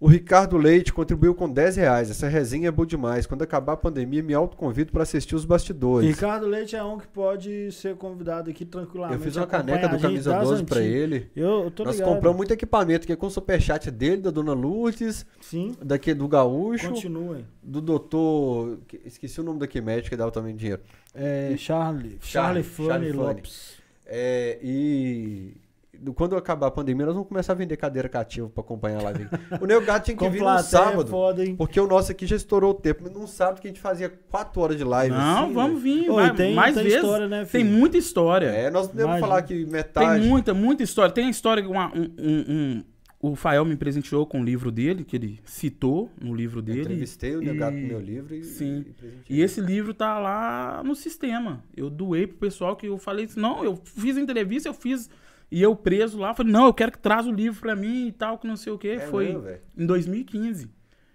O Ricardo Leite contribuiu com 10 reais. Essa resenha é boa demais. Quando acabar a pandemia, me autoconvido para assistir os bastidores. Ricardo Leite é um que pode ser convidado aqui tranquilamente. Eu fiz uma caneca do gente Camisa das 12 pra antigas. ele. Eu, eu Nós ligado. compramos muito equipamento, que é com o superchat dele, da Dona Lourdes, Sim, daqui do Gaúcho, continuem. do doutor. que- Esqueci o nome daquele médico que dava também dinheiro. É, Charlie. Charlie, Charlie. Lopes. É, e. do- Quando acabar a pandemia, nós vamos começar a vender cadeira cativa pra acompanhar lá. O Nego Gato tinha que Com vir no é sábado. foda, hein? Porque o nosso aqui já estourou o tempo. Mas num sábado que a gente fazia 4 horas de live. Não, assim, vamos vir. Ô, vai- tem, mais tem vezes. história, né, Tem muita história. né? É, nós podemos Imagina. falar que Tem metade. muita, muita história. Tem a história que uma- um, um- um- o Fael me presenteou com o livro dele, que ele citou no livro Eu dele. entrevistei o Nego Gato no meu livro e. Sim. e. E esse livro tá lá no sistema. Eu doei pro pessoal que eu falei não, eu fiz a entrevista, eu fiz. E eu preso lá, falei, não, eu quero que traz o livro pra mim e tal, que não sei o quê. É Foi mesmo, em 2015.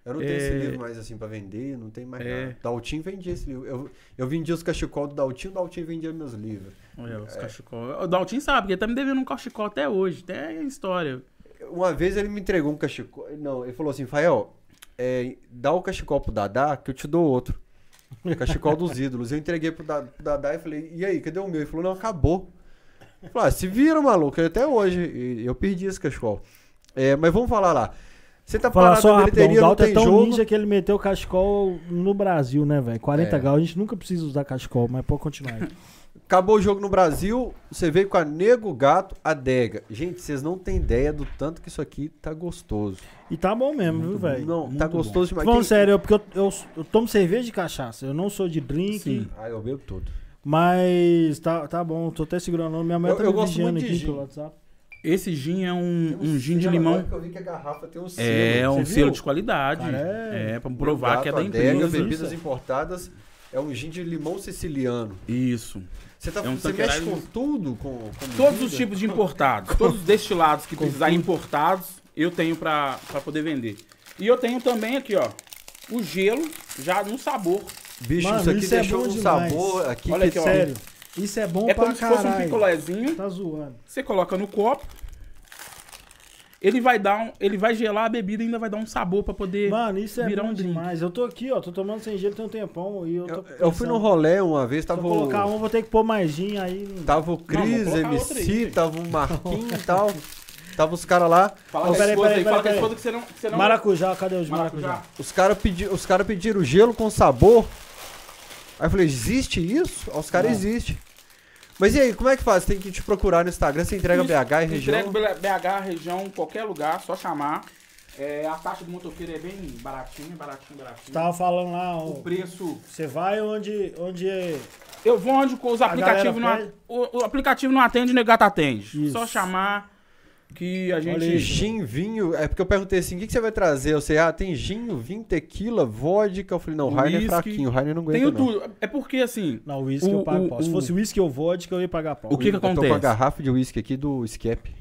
Eu não tenho esse É. livro mais assim pra vender, não tem mais É. nada. Daltin vendia esse livro. Eu, eu vendia os cachecol do Daltin, o Daltin vendia meus livros. É, os cachecol. O Daltin sabe, porque ele tá me devendo um cachecol até hoje. Até a história. Uma vez ele me entregou um cachecol. Não, ele falou assim, Fael, é, dá o cachecol pro Dadá que eu te dou outro. Cachecol dos ídolos. Eu entreguei pro Dadá e falei, e aí, cadê o meu? Ele falou, não, acabou. Falei, ah, se vira, maluco, até hoje. Eu perdi esse cachecol. É, mas vamos falar lá. Você tá Falar parado só na bilheteria, não é tem tão jogo. ninja que ele meteu o cachecol no Brasil, né, velho? 40 É. graus, a gente nunca precisa usar cachecol, mas pode continuar aí. Acabou o jogo no Brasil, você veio com a Nego Gato Adega. Gente, vocês não têm ideia do tanto que isso aqui tá gostoso. E tá bom mesmo, viu, velho? Não, muito tá bom. gostoso demais. Falando Quem- sério, é porque eu, eu, eu tomo cerveja de cachaça, eu não sou de drink, Sim. Ah, eu bebo tudo. Mas tá, tá bom, tô até segurando, minha mãe Eu- tá eu gosto vigiando muito de aqui gin. pelo WhatsApp. Esse gin é um, um gin de limão. eu vi que a garrafa tem um selo. É, um selo de qualidade. Cara, é- é, pra provar que é da Gato Adega, empresa. bebidas importadas. É um gin de limão siciliano. Isso. Você, tá, É um você mexe com tudo? Com, com Todos os tipos de importados, todos os destilados que precisarem importados, eu tenho pra, pra poder vender. E eu tenho também aqui, ó, o gelo já no sabor. Bicho, Mano, isso aqui isso é deixou bom um demais. sabor aqui. Olha que aqui, ó. Sério, isso é bom É pra como se fosse um caralho. picolézinho. Tá zoando. Você coloca no copo. Ele vai dar um, ele vai gelar a bebida e ainda vai dar um sabor pra poder Mano, isso é virar bom um drink. demais. Eu tô aqui, ó, tô tomando sem gelo tem um tempão e eu tô Eu, eu fui no rolê uma vez, Se eu tava colocar um, vou ter que pôr mais gin aí. tava o Cris, MC, aí. tava o Marquinhos e tal. Tava os caras lá. Fala a peraí, peraí, peraí, esposa que você não, que você não Maracujá, cadê os maracujá? Maracujá. Os caras pedi, os cara pediram gelo com sabor. Aí eu falei, existe isso? Os caras Não. existem. Mas e aí, como é que faz? Tem que te procurar no Instagram, você entrega Isso, BH e região? Entrega BH, região, qualquer lugar, só chamar. É, a taxa do motoqueiro é bem baratinha, baratinho, baratinho. Tava falando lá, O ó, preço. você vai onde, onde é... Eu vou onde com os aplicativos não, o, o aplicativo não atende, o Negato atende. Isso. Só chamar que a gente. Olha Gin, vinho. É porque eu perguntei assim: o que, que você vai trazer? Eu sei, ah, tem gin, vinho, tequila, vodka. Eu falei, não, o Rainer é fraquinho, o Rainer não aguenta. Tenho não. tudo. É porque assim. Não, o uísque eu pago o- pau. Se o- fosse uísque ou vodka, eu ia pagar pau. O que que Eu tô com a acontece? garrafa de uísque aqui do Skep.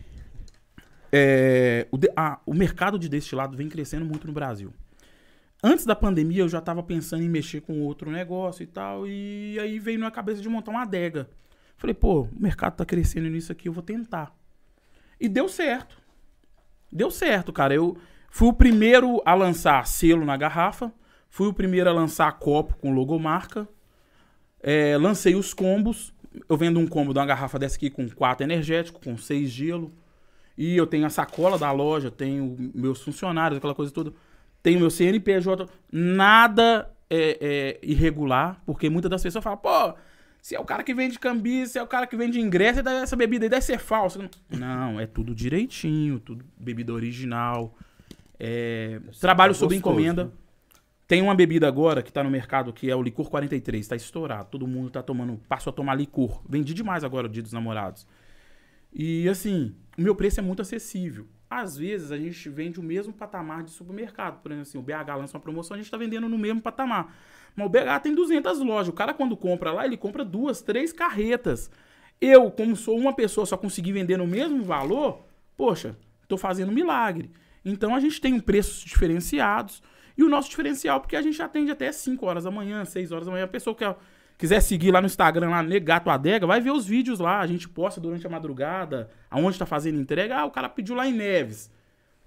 é, o, de- a- o mercado de destilado vem crescendo muito no Brasil. Antes da pandemia, eu já estava pensando em mexer com outro negócio e tal, e aí veio na cabeça de montar uma adega. Falei, pô, o mercado tá crescendo nisso aqui, eu vou tentar. E deu certo. Deu certo, cara. Eu fui o primeiro a lançar selo na garrafa, fui o primeiro a lançar copo com logomarca, é, lancei os combos. Eu vendo um combo de uma garrafa dessa aqui com quatro energético, com seis gelo. E eu tenho a sacola da loja, tenho meus funcionários, aquela coisa toda. Tenho meu CNPJ. Nada é, é irregular, porque muitas das pessoas falam, pô, se é o cara que vende cambis, se é o cara que vende ingresso, essa bebida aí deve ser falsa. Não, é tudo direitinho, tudo bebida original. É, trabalho sob gostoso, encomenda. né? Tem uma bebida agora que tá no mercado que é o licor 43, tá estourado. Todo mundo tá tomando, passou a tomar licor. Vendi demais agora o Dia dos Namorados. E assim, o meu preço é muito acessível. Às vezes a gente vende o mesmo patamar de supermercado. Por exemplo, assim, o BH lança uma promoção, a gente tá vendendo no mesmo patamar. Mas o BH tem 200 lojas. O cara quando compra lá, ele compra duas, três carretas. Eu, como sou uma pessoa, só consegui vender no mesmo valor, poxa, tô fazendo um milagre. Então a gente tem preços diferenciados. E o nosso diferencial, porque a gente atende até 5 horas da manhã, 6 horas da manhã. A pessoa que quiser seguir lá no Instagram, lá, Negato Adega, vai ver os vídeos lá. A gente posta durante a madrugada, aonde tá fazendo entrega. Ah, o cara pediu lá em Neves.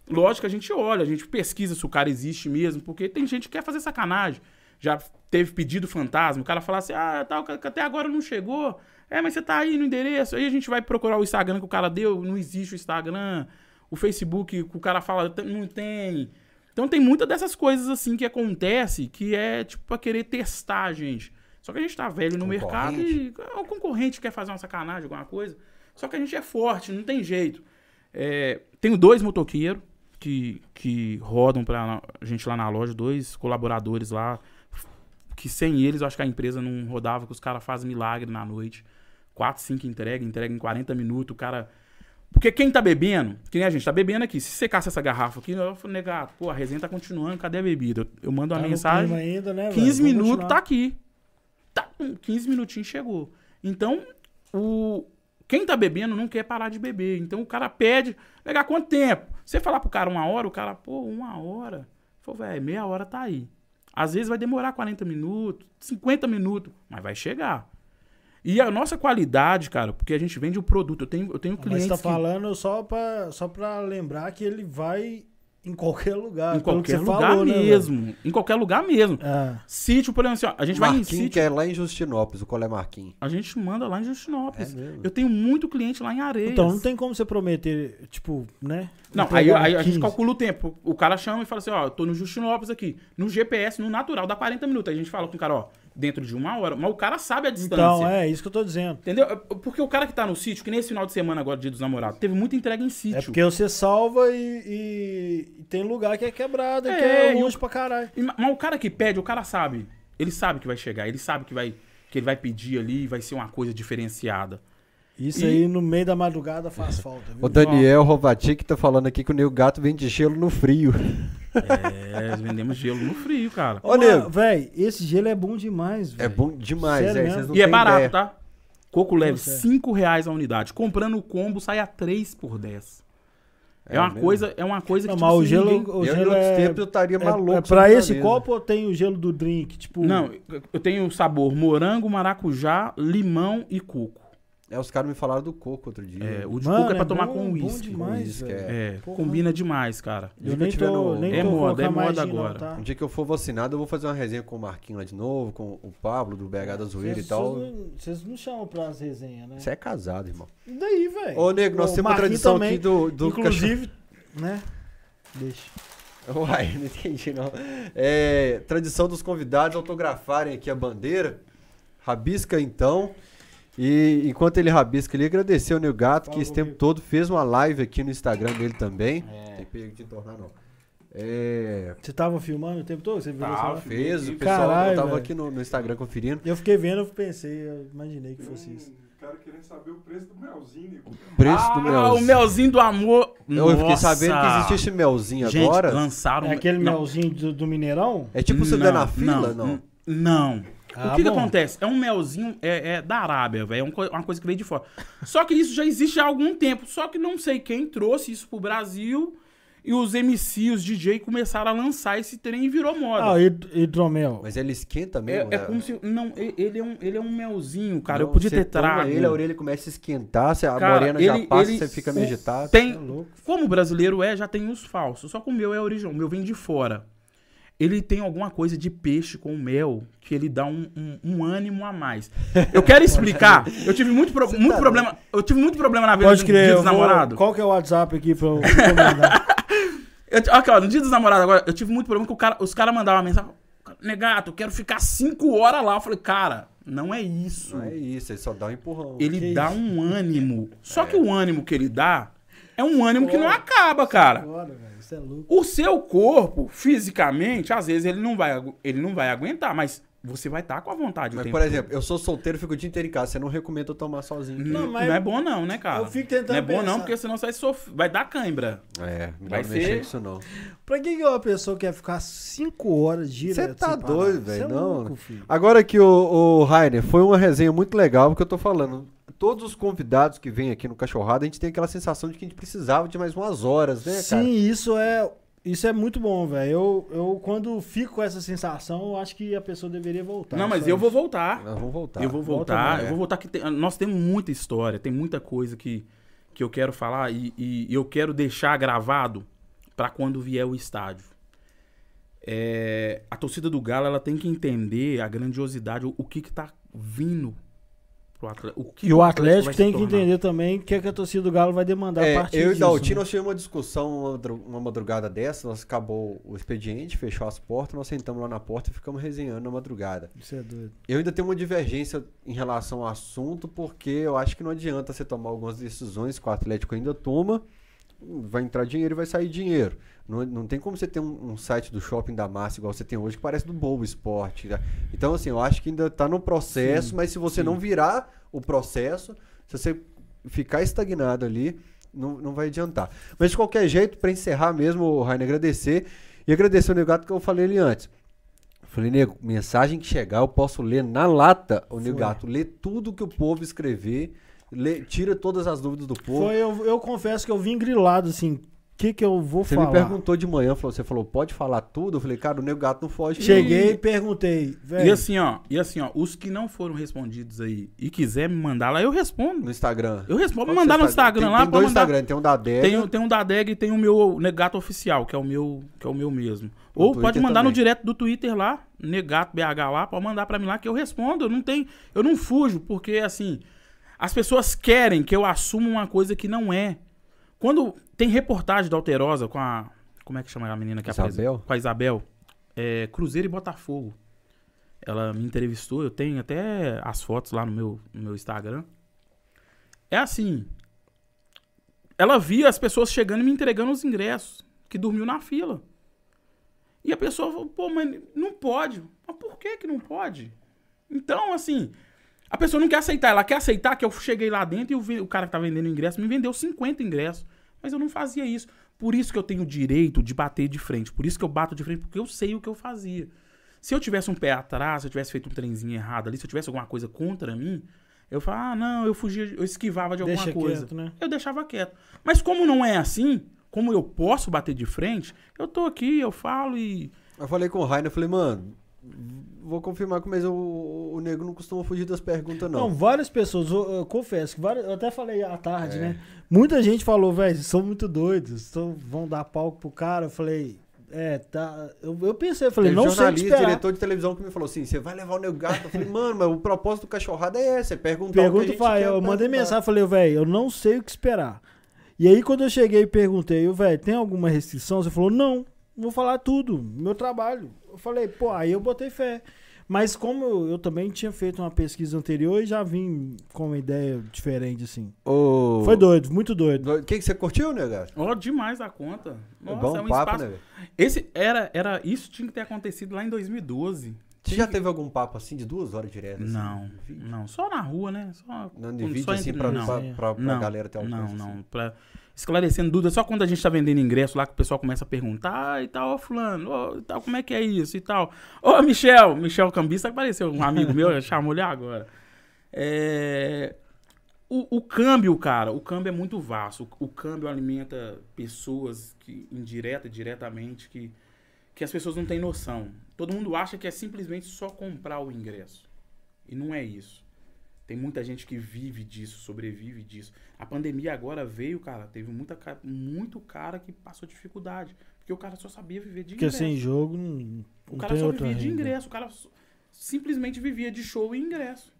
Lógico que a gente olha, a gente pesquisa se o cara existe mesmo, porque tem gente que quer fazer sacanagem. Já teve pedido fantasma, o cara fala assim, ah, tal, que até agora não chegou. É, mas você tá aí no endereço. Aí a gente vai procurar o Instagram que o cara deu, não existe o Instagram. O Facebook que o cara fala, "Tem- não tem. Então tem muitas dessas coisas assim que acontece que é tipo pra querer testar a gente. Só que a gente tá velho no mercado e o concorrente quer fazer uma sacanagem, alguma coisa. Só que a gente é forte, não tem jeito. É, tenho dois motoqueiros que, que rodam pra gente lá na loja, dois colaboradores lá. Que sem eles eu acho que a empresa não rodava, que os caras fazem milagre na noite. Quatro, cinco entrega, entrega em 40 minutos, o cara. Porque quem tá bebendo, que nem a gente tá bebendo aqui, se secasse essa garrafa aqui, eu falo, negado, pô, a resenha tá continuando, cadê a bebida? Eu, eu mando uma Tá mensagem. ainda, né, velho? 15 Vamos minutos tá aqui. Tá, com 15 minutinhos chegou. Então, o quem tá bebendo não quer parar de beber. Então o cara pede, legal, quanto tempo? Você falar pro cara uma hora, o cara, pô, uma hora. Falei, velho, meia hora tá aí. Às vezes vai demorar 40 minutos, 50 minutos, mas vai chegar. E a nossa qualidade, cara, porque a gente vende o produto. Eu tenho, eu tenho Mas clientes você tá que- falando só pra, só pra lembrar que ele vai em qualquer lugar. em qualquer lugar falou, né, mesmo. em qualquer lugar mesmo. É. Sítio, por exemplo, assim, ó, a gente vai em Marquinhos, sítio. que é lá em Justinópolis, o Colé Marquinhos. A gente manda lá em Justinópolis. É mesmo? Eu tenho muito cliente lá em Areias. Então não tem como você prometer, tipo, né? Não, aí, aí a gente 15. calcula o tempo. O cara chama e fala assim, ó, eu tô no Justinópolis aqui. No GPS, no natural, dá 40 minutos. Aí a gente fala com o cara, ó, dentro de uma hora. Mas o cara sabe a distância. Então, é isso que eu tô dizendo. Entendeu? Porque o cara que tá no sítio, que nesse final de semana agora, dia dos namorados, teve muita entrega em sítio. É porque você salva e, e- e tem lugar que é quebrado, É, que é e o- longe pra caralho. E ma- Mas o cara que pede, o cara sabe. Ele sabe que vai chegar. Ele sabe que vai que ele vai pedir ali e vai ser uma coisa diferenciada. Isso E- aí no meio da madrugada faz falta, viu? O Daniel Rovatic tá falando aqui que o Neo Gato vende gelo no frio. É, vendemos gelo no frio, cara. Ô, nego, Véi, esse gelo é bom demais, é velho. bom demais, Sério é, mesmo? vocês não E é barato, ideia. tá? Coco leve, sério. 5 reais a unidade. Comprando o combo, sai a 3 por 10. É, É uma mesmo? coisa, é uma coisa Não, que mas tipo o assim, gelo, ninguém- o eu, em gelo outros é, tempos eu estaria maluco. é, é sobre pra esse mesa. copo ou tem o gelo do drink? Tipo, Não, eu tenho sabor morango, maracujá, limão e coco. É, os caras me falaram do coco outro dia. É, o de Mano, coco é pra é tomar bom- com bom uísque. demais, velho. É, Porra. combina demais, cara. eu nem tô, no- nem É tô moda, é moda gin, não, agora. tá? Um dia que eu for vacinado, eu vou fazer uma resenha com o Marquinhos lá de novo, com o Pablo do BH da Zoeira e tal. Vocês não, chamam pras resenhas, né? Você é casado, irmão. E daí, velho? Ô, nego, nós O temos uma tradição também, aqui do, do Inclusive, né? Deixa. cachorro- Uai, não entendi não. É, tradição dos convidados autografarem aqui a bandeira. Rabisca então. E enquanto ele rabisca, ele agradeceu o Neo Gato, que esse tempo todo fez uma live aqui no Instagram dele também. É. Tem perigo de tornar, não. É, Você tava filmando o tempo todo? Você essa hora? fez, o pessoal Caralho, eu tava velho. aqui no, no Instagram conferindo. Eu fiquei vendo, eu pensei, eu imaginei que fosse isso. O cara querendo saber o preço do melzinho, nego. Preço ah, do melzinho. o melzinho do amor. Eu fiquei Nossa. sabendo que existia esse melzinho Gente, agora. lançaram... É aquele não, melzinho do, do Mineirão? É tipo você não, der na fila? Não. n- Não. Ah, o que, que acontece? É um melzinho é, é da Arábia, velho. É um uma coisa que veio de fora. Só que isso já existe há algum tempo. Só que não sei quem trouxe isso pro Brasil. E os MC, os DJ começaram a lançar esse trem e virou moda. Ah, hid- hidromel. Mas ele esquenta é, mesmo? é né? como se. Não, ele é um, ele é um melzinho, cara. Não, eu podia você ter trago. ele, a orelha começa a esquentar, a Cara, morena já ele- passa, ele- você fica o- meio agitado. Tem, É louco. como o brasileiro é, já tem os falsos. Só que o meu é original. O meu vem de fora. Ele tem alguma coisa de peixe com mel que ele dá um, um- um ânimo a mais. Eu quero explicar. Eu tive muito, pro- muito tá problema. Eu tive muito problema na vida Pode do crer, dos vou- namorados. Qual que é o WhatsApp aqui pra eu? Eu, aqui, ó, no dia dos namorados agora, eu tive muito problema que o cara, os caras mandavam uma mensagem. Negato, eu quero ficar cinco horas lá. Eu falei, cara, não é isso. Não é isso, ele só dá um empurrão. Ele Que dá isso? um ânimo. Só que o ânimo que ele dá é um ânimo que não acaba, cara. Agora, é louco. O seu corpo, fisicamente, às vezes ele não vai, ele não vai aguentar, mas você vai estar com a vontade. o Mas, tempo por todo. exemplo, eu sou solteiro, fico o dia inteiro em casa. Você não recomenda eu tomar sozinho. Não, Não, mas- não é bom não, né, cara? Eu fico tentando Não é bom não, pensar. porque senão você vai, sof- vai dar cãibra. É, não Vai ser- com isso não. Pra que, uma pessoa quer ficar 5 horas direto? Você tá doido, Cê velho, é não. louco, filho. Agora que o, o Rainer, foi uma resenha muito legal, porque eu tô falando. Todos os convidados que vêm aqui no Cachorrada, a gente tem aquela sensação de que a gente precisava de mais umas horas, né, Sim, cara? isso é. Isso é muito bom, velho. Eu, eu, quando fico com essa sensação, eu acho que a pessoa deveria voltar. não, mas eu vou voltar. Nós vamos voltar. Eu vou Volta voltar, mais. eu vou voltar que tem- nós temos muita história, tem muita coisa que, que eu quero falar e, e eu quero deixar gravado pra quando vier o estádio. É, a torcida do Galo ela tem que entender a grandiosidade, o, o que que tá vindo. O que E o Atlético se tem que entender também o que, é que a torcida do Galo vai demandar a É, partir eu e disso. Daltinho, né? nós tivemos uma discussão uma madrugada dessa, nós acabou o expediente, fechou as portas, nós sentamos lá na porta e ficamos resenhando na madrugada. Isso é doido. Eu ainda tenho uma divergência em relação ao assunto, porque eu acho que não adianta você tomar algumas decisões que o Atlético ainda toma, vai entrar dinheiro e vai sair dinheiro. Não, não tem como você ter um, um site do Shopping da Massa igual você tem hoje, que parece do Bobo Esporte. né? Então, assim, eu acho que ainda tá no processo, mas se você não virar o processo, se você ficar estagnado ali, não, não vai adiantar. Mas de qualquer jeito, para encerrar mesmo, Rainer, agradecer. E agradecer o Negato que eu falei ali antes. Eu Falei, nego, mensagem que chegar, eu posso ler na lata, o Negato. Lê tudo que o povo escrever, lê- tira todas as dúvidas do povo. Foi, eu, eu confesso que eu vim grilado, assim, que que eu vou Você falar? me perguntou de manhã, falou, você falou, pode falar tudo? Eu falei, cara, o Negato não foge. Cheguei e perguntei, E assim, ó, e assim, ó, os que não foram respondidos aí e quiser me mandar lá, eu respondo. No Instagram. Eu respondo, me que mandar você no Instagram tem, lá, Tem pode dois mandar. Instagram, tem um da Adega. Tem, tem um da DEG e tem o meu Negato Oficial, que é o meu, que é o meu mesmo. No Ou pode Twitter mandar no também. direto do Twitter lá, Negato BH lá, pode mandar pra mim lá que eu respondo. Eu não tenho, eu não fujo, porque assim, as pessoas querem que eu assuma uma coisa que não é. Quando tem reportagem da Alterosa com a como é que chama a menina que Isabel? apresenta? Com a Isabel. É, Cruzeiro e Botafogo. Ela me entrevistou, eu tenho até as fotos lá no meu, no meu Instagram. É assim, ela via as pessoas chegando e me entregando os ingressos, que dormiu na fila. E a pessoa falou, pô, mas não pode. Mas por que que não pode? Então, assim, a pessoa não quer aceitar. Ela quer aceitar que eu cheguei lá dentro e o, o cara que tá vendendo ingresso me vendeu 50 ingressos. Mas eu não fazia isso. Por isso que eu tenho o direito de bater de frente. Por isso que eu bato de frente, porque eu sei o que eu fazia. Se eu tivesse um pé atrás, se eu tivesse feito um trenzinho errado ali, se eu tivesse alguma coisa contra mim, eu falava, ah, não, eu fugia, eu esquivava de alguma deixa coisa quieto, né? eu deixava quieto. Mas como não é assim, como eu posso bater de frente, eu tô aqui, eu falo e. Eu falei com o Rainer, eu falei, mano, vou confirmar que mas o, o nego não costuma fugir das perguntas, não. Não, várias pessoas, eu, eu confesso, várias, eu até falei à tarde, É. né? Muita gente falou, velho, são muito doidos, são, vão dar palco pro cara. Eu falei, é, tá. Eu, eu pensei, eu falei, Teve não sei o jornalista, diretor de televisão que me falou assim: você vai levar o Nego Gato? Eu falei, mano, mas o propósito do cachorrada é esse, é perguntar o Pergunta, gente vai, eu mandei mensagem, falei, velho, eu não sei o que esperar. E aí, quando eu cheguei e perguntei, velho, tem alguma restrição? Você falou, não, vou falar tudo, meu trabalho. Eu falei, pô, aí eu botei fé. Mas como eu, eu também tinha feito uma pesquisa anterior e já vim com uma ideia diferente, assim. Ô, Foi doido, muito doido. O que, que você curtiu, Nego Gato? Ó, demais a conta. É Nossa, bom é um papo, espaço. né? Esse era, era. Isso tinha que ter acontecido lá em 2012. Você já teve algum papo assim de duas horas direto? assim, Não, não. Só na rua, né? Só, Não, de vídeo só assim entre- pra, não. pra, pra, pra não, galera ter Não, alcance. não. assim. Pra, esclarecendo dúvidas, só quando a gente tá vendendo ingresso lá que o pessoal começa a perguntar, ah, e tal, ó, fulano, ó, tal, como é que é isso e tal. Ô, Michel, Michel Cambista apareceu, um amigo meu, chamou ele agora. É, o, o câmbio, cara, o câmbio é muito vasto. O, o câmbio alimenta pessoas que, indireta diretamente, que, que as pessoas não têm noção. Todo mundo acha que é simplesmente só comprar o ingresso. E não é isso. Tem muita gente que vive disso, sobrevive disso. A pandemia agora veio, cara, teve muita, muito cara que passou dificuldade. Porque o cara só sabia viver de Porque ingresso. sem jogo não, o cara tem só outra vivia de renda. ingresso. O cara só- simplesmente vivia de show e ingresso.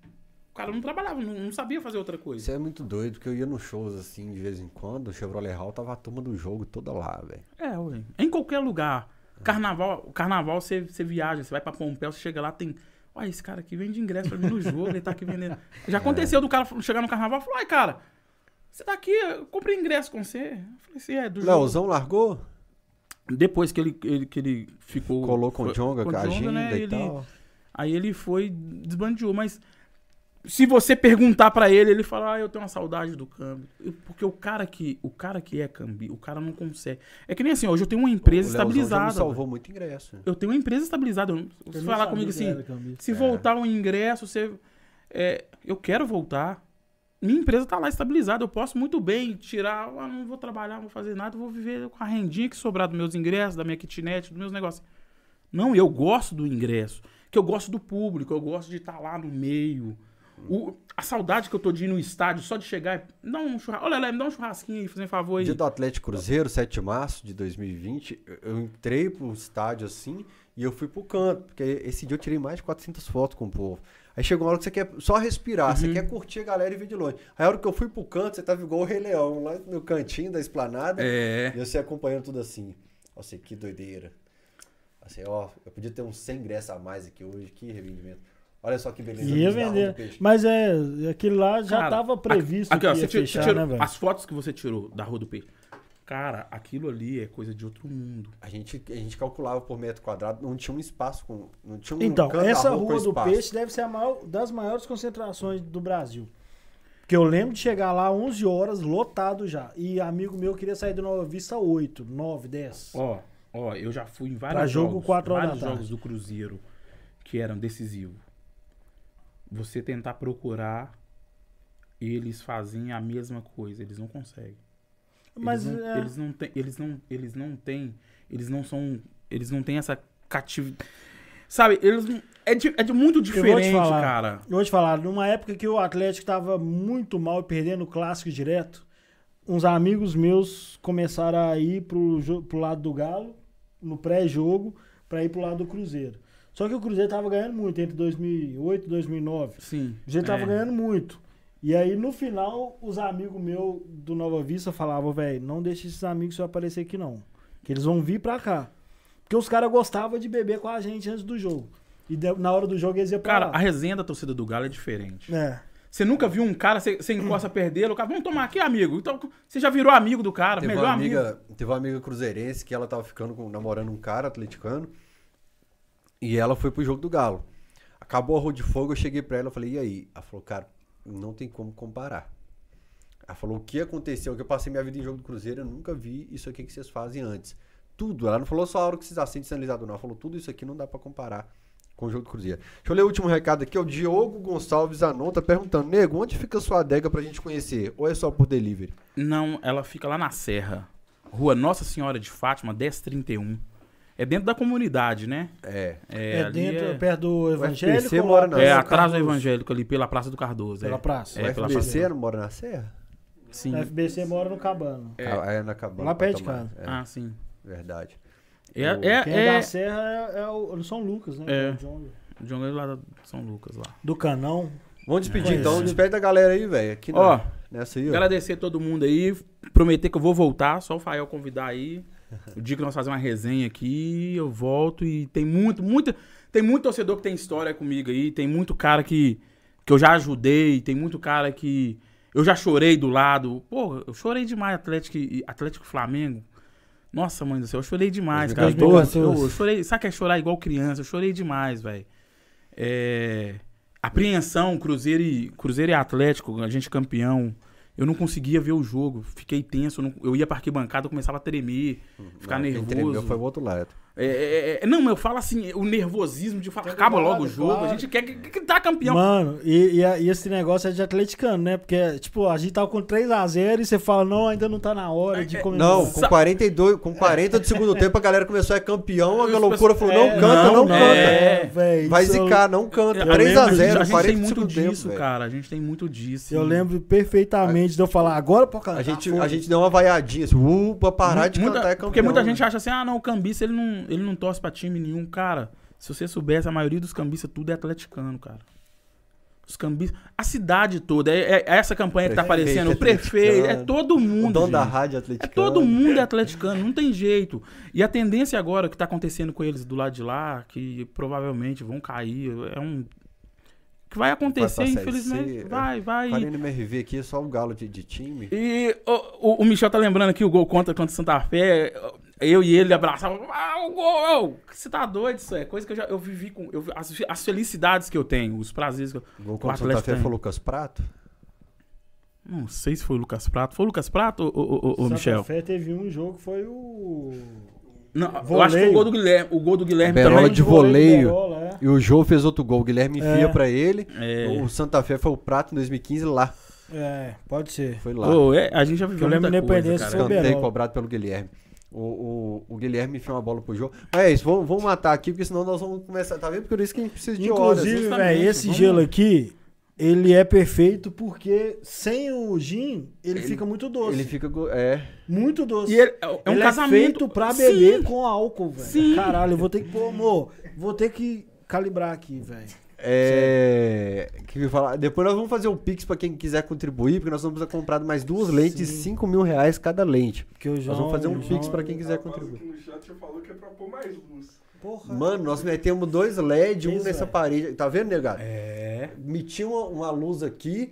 O cara não trabalhava, não, não sabia fazer outra coisa. Isso é muito doido, porque eu ia nos shows assim de vez em quando, o Chevrolet Hall tava a turma do jogo toda lá, velho. É, ué. Em qualquer lugar. Carnaval, carnaval você, você viaja, você vai pra Pompéu, você chega lá, tem. Olha, esse cara aqui vende ingresso pra mim no jogo, ele tá aqui vendendo. Já aconteceu do cara chegar no carnaval e falar, ai, cara, você tá aqui, eu comprei ingresso com você. Eu falei assim, é, do jogo. Leozão largou? Depois que ele, ele- que ele ficou. Colou com o Jonga, com a Djonga, agenda né, e ele- tal. Aí ele foi, desbandeou, mas se você perguntar pra ele, ele fala, ah, eu tenho uma saudade do câmbio. Porque o cara que, o cara que é câmbio, o cara não consegue. É que nem assim, hoje eu tenho uma empresa O Leozão já me estabilizada. salvou muito ingresso. Eu tenho uma empresa estabilizada. eu não- Eu Você falar comigo assim, se É. voltar um ingresso, você. é, eu quero voltar. Minha empresa tá lá estabilizada. Eu posso muito bem tirar. Ah, não vou trabalhar, não vou fazer nada, vou viver com a rendinha que sobrar dos meus ingressos, da minha kitnet, dos meus negócios. Não, eu gosto do ingresso. Que eu gosto do público, eu gosto de estar lá no meio. O- a saudade que eu tô de ir no estádio, só de chegar, e dá um churrasco. Olha, Lé, me dá um churrasquinho aí, fazer um favor aí. Dia do Atlético Cruzeiro, 7 de março de 2020, eu- eu entrei pro estádio assim e eu fui pro canto, porque esse dia eu tirei mais de 400 fotos com o povo. Aí chegou uma hora que você quer só respirar, você quer curtir a galera e ver de longe. Aí a hora que eu fui pro canto, você tava igual o Rei Leão, lá no cantinho da esplanada, É. e você acompanhando tudo assim. Nossa, que doideira. Assim, ó, eu podia ter uns 100 ingressos a mais aqui hoje, que rendimento. Olha só que beleza. Ia luz da Rua do vender. Peixe. Mas é, aquele lá já Cara, tava previsto Aqui, ó, fechar, tirou- né, velho? as fotos que você tirou da Rua do Peixe. Cara, aquilo ali é coisa de outro mundo. A gente, a gente calculava por metro quadrado, não tinha um espaço com. Não tinha um Então, essa com rua do espaço. Peixe deve ser a maior, das maiores concentrações do Brasil. Porque eu lembro de chegar lá 11 horas, lotado já. E amigo meu queria sair do Nova Vista 8, 9, 10. Ó, ó, eu já fui em vários Pra jogo jogos, quatro horas vários jogos tarde. do Cruzeiro que eram decisivos. Você tentar procurar, eles fazem a mesma coisa, eles não conseguem. Mas eles não, é, eles não têm, eles não, eles não têm, eles não são, eles não têm essa catividade. Sabe, eles não- é de, é de muito diferente, falar. cara. eu vou te falar, numa época que o Atlético tava muito mal e perdendo o clássico direto, uns amigos meus começaram a ir pro, pro lado do Galo, no pré-jogo, pra ir pro lado do Cruzeiro. Só que o Cruzeiro tava ganhando muito entre 2008 e 2009. Sim. O Cruzeiro tava é. ganhando muito. E aí, no final, os amigos meus do Nova Vista falavam, velho, não deixe esses amigos só aparecer aqui, não. Que eles vão vir pra cá. Porque os caras gostavam de beber com a gente antes do jogo. E de- na hora do jogo eles iam pra Cara, lá. a resenha da torcida do Galo é diferente. É. Você nunca viu um cara, você, você encosta perto dele, o cara, vamos tomar aqui, amigo. Então, você já virou amigo do cara, Teve melhor uma, amigo. amiga, teve uma amiga cruzeirense que ela tava ficando com, namorando um cara atleticano. E ela foi pro jogo do Galo. Acabou a rua de fogo, eu cheguei pra ela e falei, e aí? Ela falou, cara, não tem como comparar. Ela falou, o que aconteceu? Que eu passei minha vida em jogo do Cruzeiro, eu nunca vi isso aqui que vocês fazem antes. Tudo. Ela não falou só a hora que vocês acendem sinalizador, não. Ela falou, tudo isso aqui não dá pra comparar com o jogo do Cruzeiro. Deixa eu ler o último recado aqui. É o Diogo Gonçalves Anon tá perguntando, nego, onde fica a sua adega pra gente conhecer? Ou é só por delivery? Não, ela fica lá na Serra. Rua Nossa Senhora de Fátima, 1031. É dentro da comunidade, né? É. É, ali dentro, é, perto do Evangélico. FBC ou mora na- do é Nossa, atrás do? Evangélico, ali pela Praça do Cardoso. Pela é. praça. É, o pela FBC não mora na Serra? Sim. A FBC mora no Cabano. É. Ah, é na cabana. Lá perto de casa. É, Ah, sim. verdade. É, O- é, Quem é, é, da Serra é, é o São Lucas, né? É. O John- John é lá de São Lucas, lá. Do Canão. Vamos despedir É. então. Despede da galera aí, velho. Aqui na- Ó, nessa aí, ó. agradecer todo mundo aí. Prometer que eu vou voltar, só o Fael convidar aí. O dia que nós fazemos uma resenha aqui, eu volto e tem muito, muito, tem muito torcedor que tem história comigo aí, tem muito cara que, que eu já ajudei, tem muito cara que eu já chorei do lado. Pô, eu chorei demais Atlético Atlético Flamengo. Nossa, mãe do céu, eu chorei demais, cara. 2014. Eu, eu chorei, sabe que é chorar igual criança? Eu chorei demais, velho. É, apreensão, Cruzeiro e, Cruzeiro e Atlético, a gente campeão. Eu não conseguia ver o jogo, fiquei tenso. Eu, não- eu ia pra arquibancada, eu começava a tremer, ficar Não, quem tremeu nervoso. foi o outro lado. É, é, é, não, eu falo assim, o nervosismo de falar, acaba logo o jogo, claro. a gente quer que, que tá campeão. Mano, e, e a- e esse negócio é de atleticano, né? Porque, tipo, a gente tava com 3x0 e você fala, não, ainda não tá na hora de É, é, comemorar. Não, com 42, com 40 do segundo tempo a galera começou a é campeão, a loucura falou, não É, canta, não, não, canta. é. véi, Vai zicar, não canta. Eu 3 lembro, a gente- 0 a gente 40 tem muito tempo, disso, cara. A gente tem muito disso. Eu e- lembro perfeitamente de eu falar, agora pô, cara. A gente, a gente deu uma vaiadinha, assim, uh, pra parar de Muita- cantar é campeão. Porque muita né? gente acha assim, ah, não, o cambista ele não, ele não torce pra time nenhum. Cara, se você soubesse, a maioria dos cambistas tudo é atleticano, cara. Os cambistas. A cidade toda, é, é essa campanha que tá aparecendo, o é prefeito, é atleticano. todo O mundo. dono da gente. rádio É atleticano. todo mundo é atleticano, não tem jeito. E a tendência agora que tá acontecendo com eles do lado de lá, que provavelmente vão cair, é um. Que vai acontecer, Vai infelizmente. C, vai, vai. Falei no MRV aqui, é só o galo de, de time. E o, o- o Michel tá lembrando aqui o gol contra contra o Santa Fé. Eu e ele abraçavam. Ah, o gol! Você tá doido? Isso é coisa que eu já eu vivi com. Eu, as, as felicidades que eu tenho, os prazeres que eu. O gol O contra o Santa Atlético Fé foi o Lucas Prato. Não sei se foi o Lucas Prato. Foi o Lucas Prato, ô, ô, ô, ô, Santa Michel? Fé teve um jogo, foi o. Não, eu acho que foi o gol do Guilherme. O gol do Guilherme Berola também. de voleio. Berola, é. E o Jô fez outro gol. O Guilherme enfia É. pra ele. É. O Santa Fé foi o Prato em 2015 lá. É, pode ser. Foi lá. Ô, é, a gente já viveu Eu lembro muita coisa, Independência, cara. foi Berola. cobrado pelo Guilherme. O, o, o Guilherme enfiou uma bola pro jogo. Mas é isso, vamos, vamos matar aqui, porque senão nós vamos começar. Tá vendo? Por isso que a gente precisa de horas. Inclusive, justamente, velho, esse vamos- gelo aqui, ele é perfeito porque sem o gin, ele, Ele- fica muito doce. Ele fica. É. Muito doce. E ele- é um ele casamento. é feito pra beber Sim. com álcool, velho. Caralho, eu vou ter que pôr, amor, vou ter que calibrar aqui, velho. É. Que eu ia falar. Depois nós vamos fazer o Pix pra quem quiser contribuir, porque nós vamos precisar comprar mais duas lentes, Sim. 5 mil reais cada lente. Porque o João, Nós vamos fazer um Pix pra quem quiser contribuir. aqui no chat já falou que é pra pôr mais luz. Porra. Mano, nós metemos dois LED, um nessa parede. Tá vendo, negado? É. Meti uma, uma luz aqui.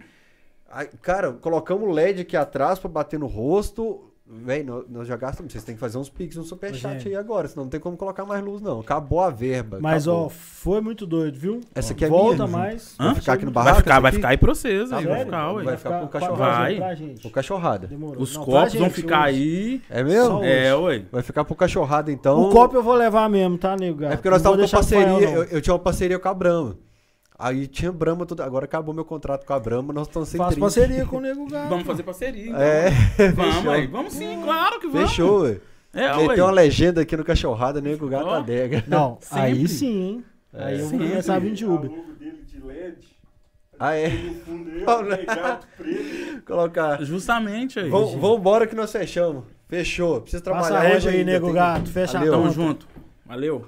Aí, cara, colocamos o LED aqui atrás pra bater no rosto. Véi, nós, já gastamos. Vocês têm que fazer uns Pix no Superchat aí agora, senão não tem como colocar mais luz, não. Acabou a verba. Mas, acabou. ó, foi muito doido, viu? Essa aqui é Volta minha. mais. Vai ficar aqui no Vai barraco? ficar, essa vai aqui? ficar aí pra vocês Tá aí. Vai ficar, ué. Vai ficar cachorro. pra Vai. cachorrada. Demorou. Os Não, copos vão ficar hoje. aí. É mesmo? É, ué. Vai ficar pro cachorrada, então. O copo eu vou levar mesmo, tá, nego? gato? É porque nós estávamos com parceria. Eu, eu tinha uma parceria com a Brahma. Aí tinha Brahma, tudo, agora acabou meu contrato com a Brahma, nós estamos sem Faço drink. parceria com o nego gato. Vamos fazer parceria. então. É, Vamos, ué. Vamos sim, claro que vamos. Fechou, ué. É, Tem ué. uma legenda aqui no cachorrada, nego gato Ó. adega. Não, aí Sempre. sim, hein? Aí eu vou começar a vir de Uber. logo dele de LED. Ah, é. É né? Colocar. Justamente aí. Vamos embora que nós fechamos. Fechou. Precisa Passa trabalhar a hoje aí, nego gato. Fecha a Valeu. Tamo junto. Valeu.